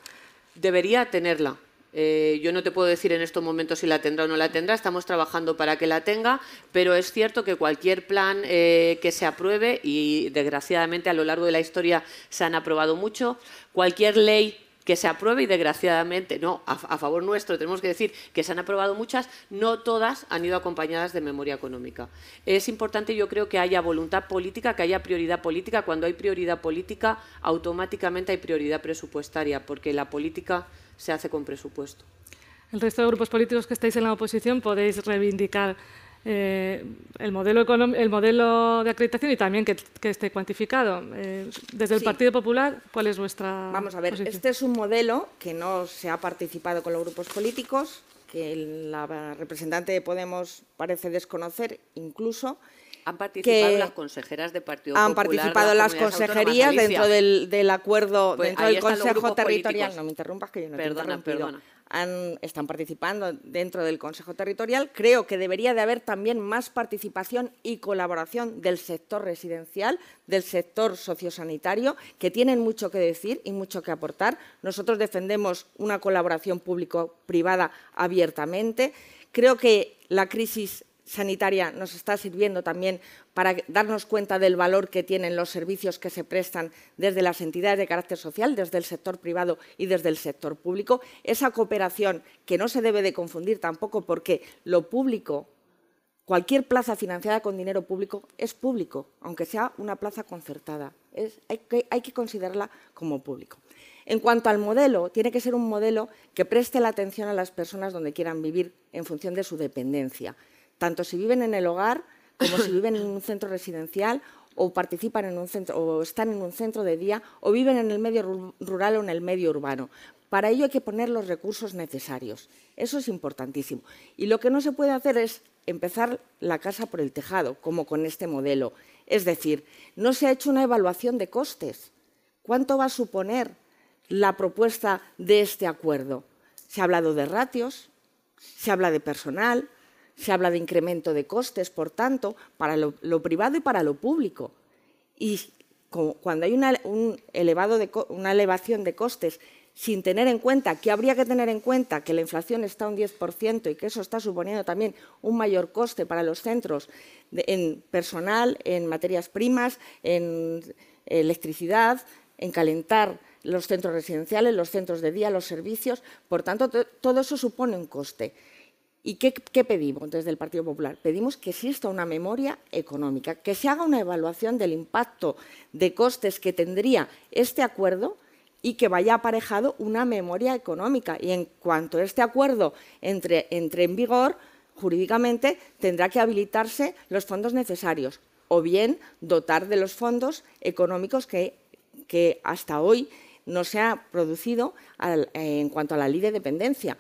Debería tenerla. Eh, yo no te puedo decir en estos momentos si la tendrá o no la tendrá, estamos trabajando para que la tenga, pero es cierto que cualquier plan eh, que se apruebe, y desgraciadamente a lo largo de la historia se han aprobado mucho, cualquier ley que se apruebe y desgraciadamente, no, a, favor nuestro tenemos que decir que se han aprobado muchas, no todas han ido acompañadas de memoria económica. Es importante, yo creo, que haya voluntad política, que haya prioridad política. Cuando hay prioridad política, automáticamente hay prioridad presupuestaria, porque la política se hace con presupuesto. El resto de grupos políticos que estáis en la oposición podéis reivindicar eh, el, modelo el modelo de acreditación y también que, esté cuantificado. Eh, desde el Partido Popular, ¿cuál es vuestra Vamos a ver, posición? este es un modelo que no se ha participado con los grupos políticos, que la representante de Podemos parece desconocer incluso. Han participado las consejeras de Partido han Popular. Participado las consejerías dentro del, acuerdo, pues dentro del Consejo Territorial. No me interrumpas que yo no perdona, te Perdona están participando dentro del Consejo Territorial. Creo que debería de haber también más participación y colaboración del sector residencial, del sector sociosanitario, que tienen mucho que decir y mucho que aportar. Nosotros defendemos una colaboración público-privada abiertamente. Creo que la crisis sanitaria nos está sirviendo también para darnos cuenta del valor que tienen los servicios que se prestan desde las entidades de carácter social, desde el sector privado y desde el sector público. Esa cooperación que no se debe de confundir tampoco porque lo público, cualquier plaza financiada con dinero público es público, aunque sea una plaza concertada. hay, que, hay que considerarla como público. En cuanto al modelo, tiene que ser un modelo que preste la atención a las personas donde quieran vivir en función de su dependencia tanto si viven en el hogar como si viven en un centro residencial o participan en un centro o están en un centro de día o viven en el medio rural o en el medio urbano. Para ello hay que poner los recursos necesarios. Eso es importantísimo. Y lo que no se puede hacer es empezar la casa por el tejado, como con este modelo. Es decir, no se ha hecho una evaluación de costes. ¿Cuánto va a suponer la propuesta de este acuerdo? Se ha hablado de ratios, se habla de personal, se habla de incremento de costes, por tanto, para lo, privado y para lo público. Y cuando hay una, una elevación de costes sin tener en cuenta, que habría que tener en cuenta que la inflación está un 10% y que eso está suponiendo también un mayor coste para los centros en personal, en materias primas, en electricidad, en calentar los centros residenciales, los centros de día, los servicios. Por tanto, todo eso supone un coste. ¿Y qué, pedimos desde el Partido Popular? Pedimos que exista una memoria económica, que se haga una evaluación del impacto de costes que tendría este acuerdo y que vaya aparejado una memoria económica. Y en cuanto este acuerdo entre, en vigor, jurídicamente tendrá que habilitarse los fondos necesarios o bien dotar de los fondos económicos que, hasta hoy no se ha producido en cuanto a la ley de dependencia.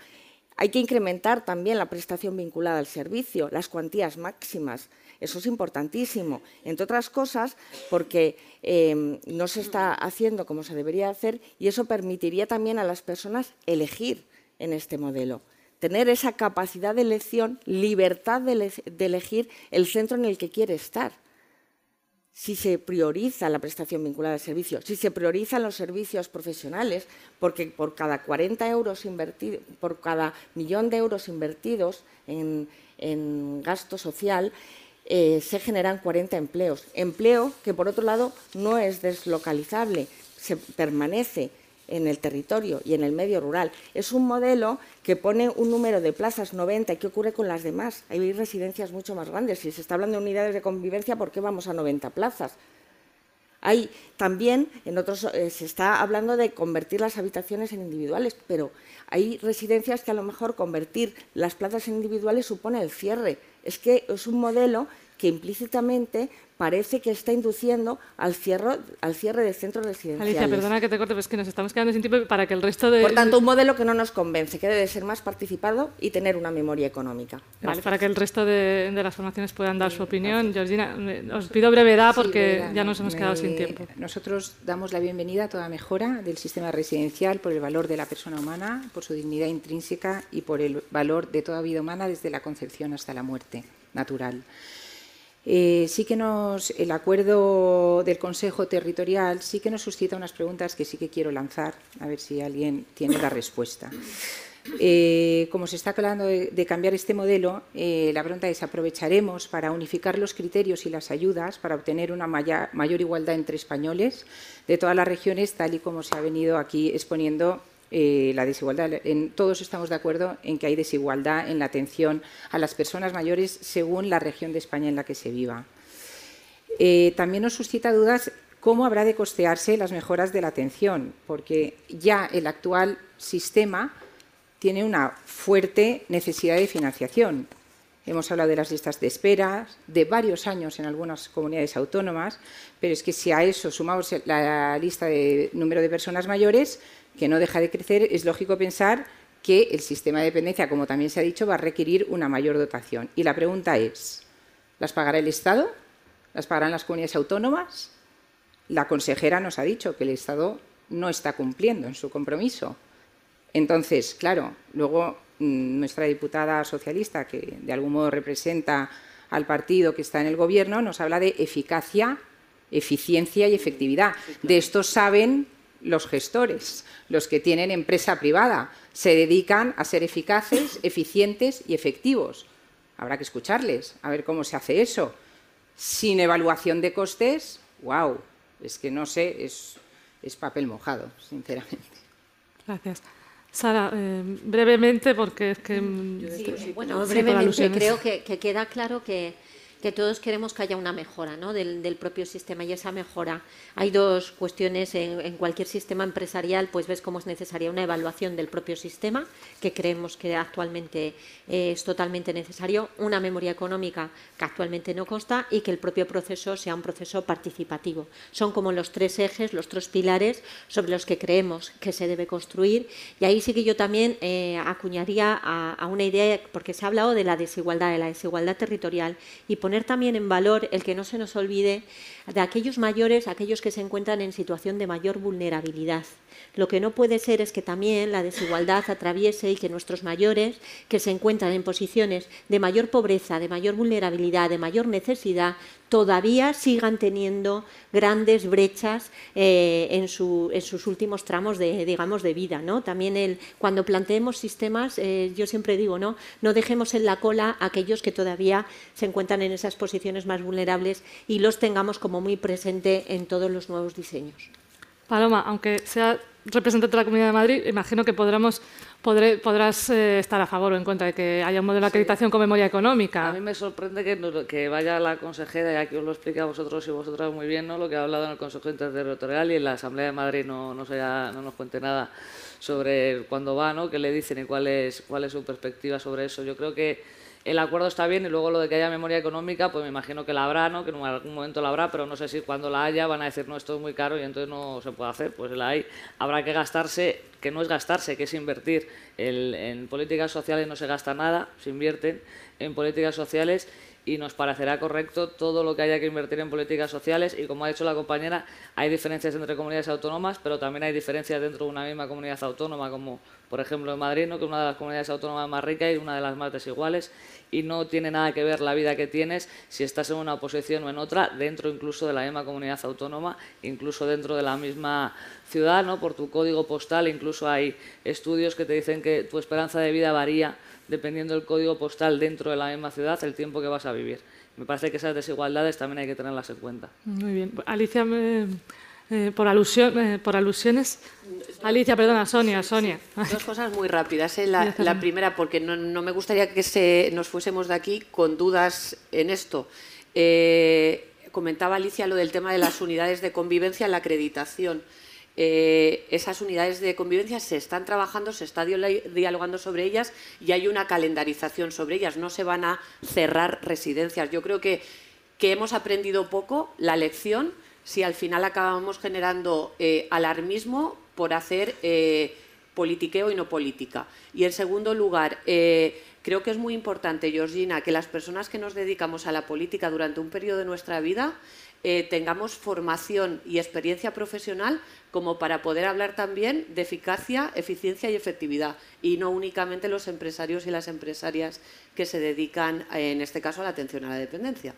Hay que incrementar también la prestación vinculada al servicio, las cuantías máximas. Eso es importantísimo, entre otras cosas porque em, no se está haciendo como se debería hacer y eso permitiría también a las personas elegir en este modelo. Tener esa capacidad de elección, libertad de, elegir el centro en el que quiere estar si se prioriza la prestación vinculada al servicio, si se priorizan los servicios profesionales, porque por cada 40 euros invertidos, por cada millón de euros invertidos en, gasto social, eh, se generan 40 empleos. Empleo que, por otro lado, no es deslocalizable, se permanece en el territorio y en el medio rural. Es un modelo que pone un número de plazas 90. ¿Y qué ocurre con las demás? Hay residencias mucho más grandes. Si se está hablando de unidades de convivencia, ¿por qué vamos a 90 plazas? Hay también, en otros, eh, se está hablando de convertir las habitaciones en individuales, pero hay residencias que a lo mejor convertir las plazas en individuales supone el cierre. Es que es un modelo que implícitamente parece que está induciendo al cierre, al cierre de centros residenciales. Alicia, perdona que te corte, pero es que nos estamos quedando sin tiempo para que el resto de... Por tanto, un modelo que no nos convence, que debe ser más participado y tener una memoria económica. Vale, para que el resto de, las formaciones puedan dar su opinión. Georgina, os pido brevedad porque ya nos hemos quedado sin tiempo. Nosotros damos la bienvenida a toda mejora del sistema residencial por el valor de la persona humana, por su dignidad intrínseca y por el valor de toda vida humana desde la concepción hasta la muerte natural. Eh, sí que nos, el acuerdo del Consejo Territorial sí que nos suscita unas preguntas que sí que quiero lanzar, a ver si alguien tiene la respuesta. Eh, como se está hablando de, cambiar este modelo, eh, la pregunta es, ¿aprovecharemos para unificar los criterios y las ayudas para obtener una mayor igualdad entre españoles de todas las regiones, tal y como se ha venido aquí exponiendo eh, la desigualdad. En, todos estamos de acuerdo en que hay desigualdad en la atención a las personas mayores según la región de España en la que se viva. Eh, también nos suscita dudas cómo habrá de costearse las mejoras de la atención, porque ya el actual sistema tiene una fuerte necesidad de financiación. Hemos hablado de las listas de espera, de varios años en algunas comunidades autónomas, pero es que si a eso sumamos la lista de número de personas mayores, que no deja de crecer, es lógico pensar que el sistema de dependencia, como también se ha dicho, va a requerir una mayor dotación. Y la pregunta es, ¿las pagará el Estado? ¿Las pagarán las comunidades autónomas? La consejera nos ha dicho que el Estado no está cumpliendo en su compromiso. Entonces, claro, luego mm, nuestra diputada socialista, que de algún modo representa al partido que está en el Gobierno, nos habla de eficacia, eficiencia y efectividad. De esto saben los gestores, los que tienen empresa privada. Se dedican a ser eficaces, eficientes y efectivos. Habrá que escucharles, a ver cómo se hace eso. Sin evaluación de costes, wow, es que no sé, es, papel mojado, sinceramente. Gracias. Sara, eh, brevemente, porque es que... Sí, bueno, brevemente, creo que, queda claro que, que todos queremos que haya una mejora ¿no? del, propio sistema y esa mejora. Hay dos cuestiones en, cualquier sistema empresarial, pues ves cómo es necesaria una evaluación del propio sistema, que creemos que actualmente eh, es totalmente necesario, una memoria económica que actualmente no consta y que el propio proceso sea un proceso participativo. Son como los tres ejes, los tres pilares sobre los que creemos que se debe construir y ahí sí que yo también eh, acuñaría a, a, una idea, porque se ha hablado de la desigualdad, de la desigualdad territorial y poner también en valor el que no se nos olvide de aquellos mayores, aquellos que se encuentran en situación de mayor vulnerabilidad. Lo que no puede ser es que también la desigualdad atraviese y que nuestros mayores, que se encuentran en posiciones de mayor pobreza, de mayor vulnerabilidad, de mayor necesidad, todavía sigan teniendo grandes brechas eh, en, sus últimos tramos de, digamos, de vida. ¿no? También el, cuando planteemos sistemas, eh, yo siempre digo, ¿no? no dejemos en la cola a aquellos que todavía se encuentran en esas posiciones más vulnerables y los tengamos como muy presente en todos los nuevos diseños. Paloma, aunque sea representante de la Comunidad de Madrid, imagino que podremos, podrás eh, estar a favor o en contra de que haya un modelo de acreditación con memoria económica. A mí me sorprende que, que vaya la consejera, y aquí os lo explica a vosotros y vosotras muy bien, ¿no? lo que ha hablado en el Consejo Interterritorial y en la Asamblea de Madrid no, no, no nos cuente nada sobre cuándo va, ¿no? qué le dicen y cuál es, cuál es su perspectiva sobre eso. Yo creo que el acuerdo está bien y luego lo de que haya memoria económica, pues me imagino que la habrá, ¿no? que en algún momento la habrá, pero no sé si cuando la haya van a decir, no, esto es muy caro y entonces no se puede hacer. Pues la hay. Habrá que gastarse, que no es gastarse, que es invertir. en políticas sociales no se gasta nada, se invierten en políticas sociales y nos parecerá correcto todo lo que haya que invertir en políticas sociales y como ha dicho la compañera, hay diferencias entre comunidades autónomas, pero también hay diferencias dentro de una misma comunidad autónoma, como por ejemplo en Madrid, ¿no? que es una de las comunidades autónomas más ricas y una de las más desiguales y no tiene nada que ver la vida que tienes si estás en una posición o en otra, dentro incluso de la misma comunidad autónoma, incluso dentro de la misma ciudad, ¿no? por tu código postal, incluso hay estudios que te dicen que tu esperanza de vida varía dependiendo del código postal dentro de la misma ciudad, el tiempo que vas a vivir. Me parece que esas desigualdades también hay que tenerlas en cuenta. Muy bien. Alicia, eh, por, alusión, eh, por alusiones. Alicia, perdona, Sonia, Sonia. Dos cosas muy rápidas. ¿eh? La, primera, porque no, no, me gustaría que se, nos fuésemos de aquí con dudas en esto. comentaba Alicia lo del tema de las unidades de convivencia en la acreditación. Eh, esas unidades de convivencia se están trabajando, se está dialogando sobre ellas y hay una calendarización sobre ellas. No se van a cerrar residencias. Yo creo que, hemos aprendido poco la lección si al final acabamos generando eh, alarmismo por hacer eh, politiqueo y no política. Y en segundo lugar, creo que es muy importante, Georgina, que las personas que nos dedicamos a la política durante un periodo de nuestra vida tengamos formación y experiencia profesional como para poder hablar también de eficacia, eficiencia y efectividad, y no únicamente los empresarios y las empresarias que se dedican, en este caso, a la atención a la dependencia.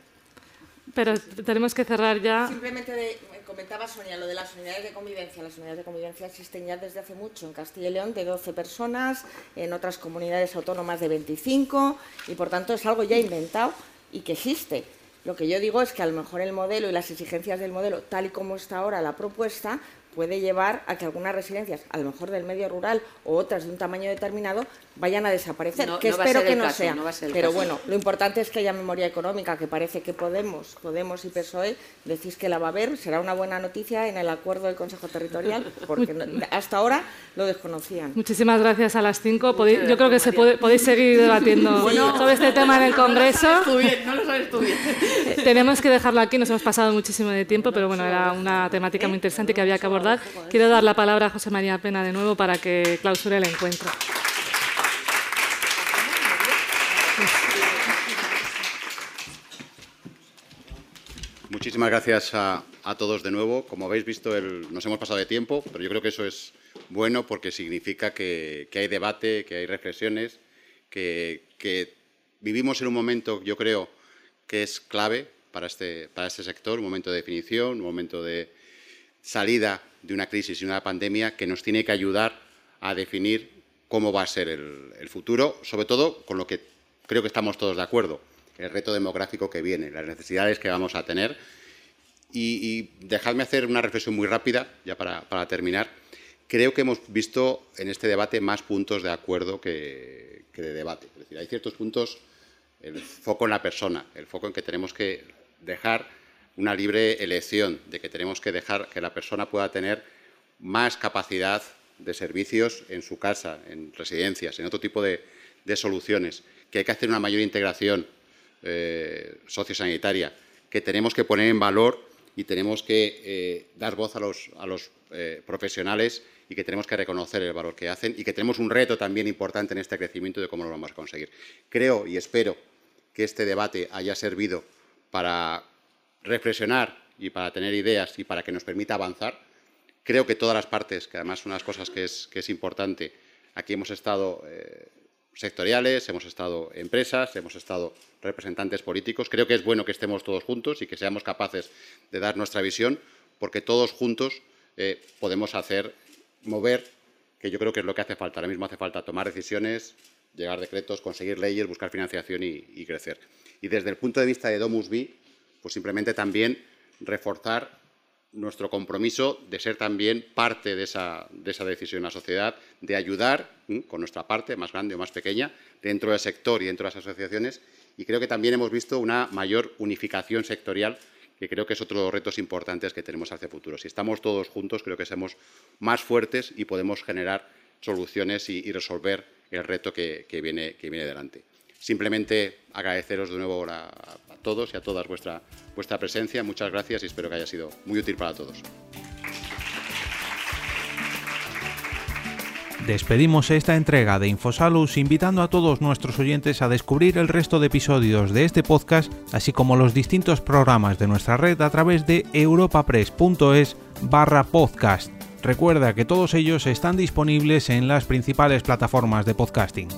Pero tenemos que cerrar ya. Simplemente comentaba Sonia lo de las unidades de convivencia. Las unidades de convivencia existen ya desde hace mucho en Castilla y León de 12 personas, en otras comunidades autónomas de 25 y por tanto es algo ya inventado y que existe. Lo que yo digo es que a lo mejor el modelo y las exigencias del modelo, tal y como está ahora la propuesta, puede llevar a que algunas residencias, a lo mejor del medio rural o otras de un tamaño determinado, vayan a desaparecer, que espero que no sea. Pero bueno, lo importante es que haya memoria económica, que parece que Podemos, Podemos y PSOE decís que la va a haber, será una buena noticia en el acuerdo del Consejo Territorial, porque hasta ahora lo desconocían. Muchísimas gracias a las cinco. yo creo que se puede, podéis seguir debatiendo sobre este tema en el Congreso. No lo sabes tú bien. Tenemos que dejarlo aquí, nos hemos pasado muchísimo de tiempo, pero bueno, era una temática muy interesante que había que abordar. Quiero dar la palabra a José María Pena de nuevo para que clausure el encuentro. Muchísimas gracias a, todos de nuevo. Como habéis visto, nos hemos pasado de tiempo, pero yo creo que eso es bueno porque significa que, hay debate, que hay reflexiones, que, vivimos en un momento, yo creo, que es clave para este, para este sector, un momento de definición, un momento de salida de una crisis y una pandemia que nos tiene que ayudar a definir cómo va a ser el futuro, sobre todo con lo que creo que estamos todos de acuerdo, el reto demográfico que viene, las necesidades que vamos a tener. Y, dejadme hacer una reflexión muy rápida, ya para, terminar. Creo que hemos visto en este debate más puntos de acuerdo que, de debate. Es decir, hay ciertos puntos, el foco en la persona, el foco en que tenemos que dejar una libre elección, de que tenemos que dejar que la persona pueda tener más capacidad de servicios en su casa, en residencias, en otro tipo de, de soluciones, que hay que hacer una mayor integración eh, sociosanitaria que tenemos que poner en valor y tenemos que eh, dar voz a los, a los eh, profesionales y que tenemos que reconocer el valor que hacen y que tenemos un reto también importante en este crecimiento de cómo lo vamos a conseguir. Creo y espero que este debate haya servido para reflexionar y para tener ideas y para que nos permita avanzar. Creo que todas las partes, que además de las cosas que es, que es importante, aquí hemos estado sectoriales, hemos estado empresas, hemos estado representantes políticos. Creo que es bueno que estemos todos juntos y que seamos capaces de dar nuestra visión, porque todos juntos eh, podemos hacer, mover, que yo creo que es lo que hace falta. Ahora mismo hace falta tomar decisiones, llegar decretos, conseguir leyes, buscar financiación y, crecer. Y desde el punto de vista de Domus B, pues simplemente también reforzar nuestro compromiso de ser también parte de esa, decisión en la sociedad, de ayudar con nuestra parte, más grande o más pequeña, dentro del sector y dentro de las asociaciones. Y creo que también hemos visto una mayor unificación sectorial, que creo que es otro de los retos importantes que tenemos hacia el futuro. Si estamos todos juntos, creo que somos más fuertes y podemos generar soluciones y, resolver el reto que, viene, que viene delante. Simplemente agradeceros de nuevo a, todos y a todas vuestra, vuestra presencia. Muchas gracias y espero que haya sido muy útil para todos. Despedimos esta entrega de Infosalus invitando a todos nuestros oyentes a descubrir el resto de episodios de este podcast, así como los distintos programas de nuestra red a través de europapress.es barra podcast. Recuerda que todos ellos están disponibles en las principales plataformas de podcasting.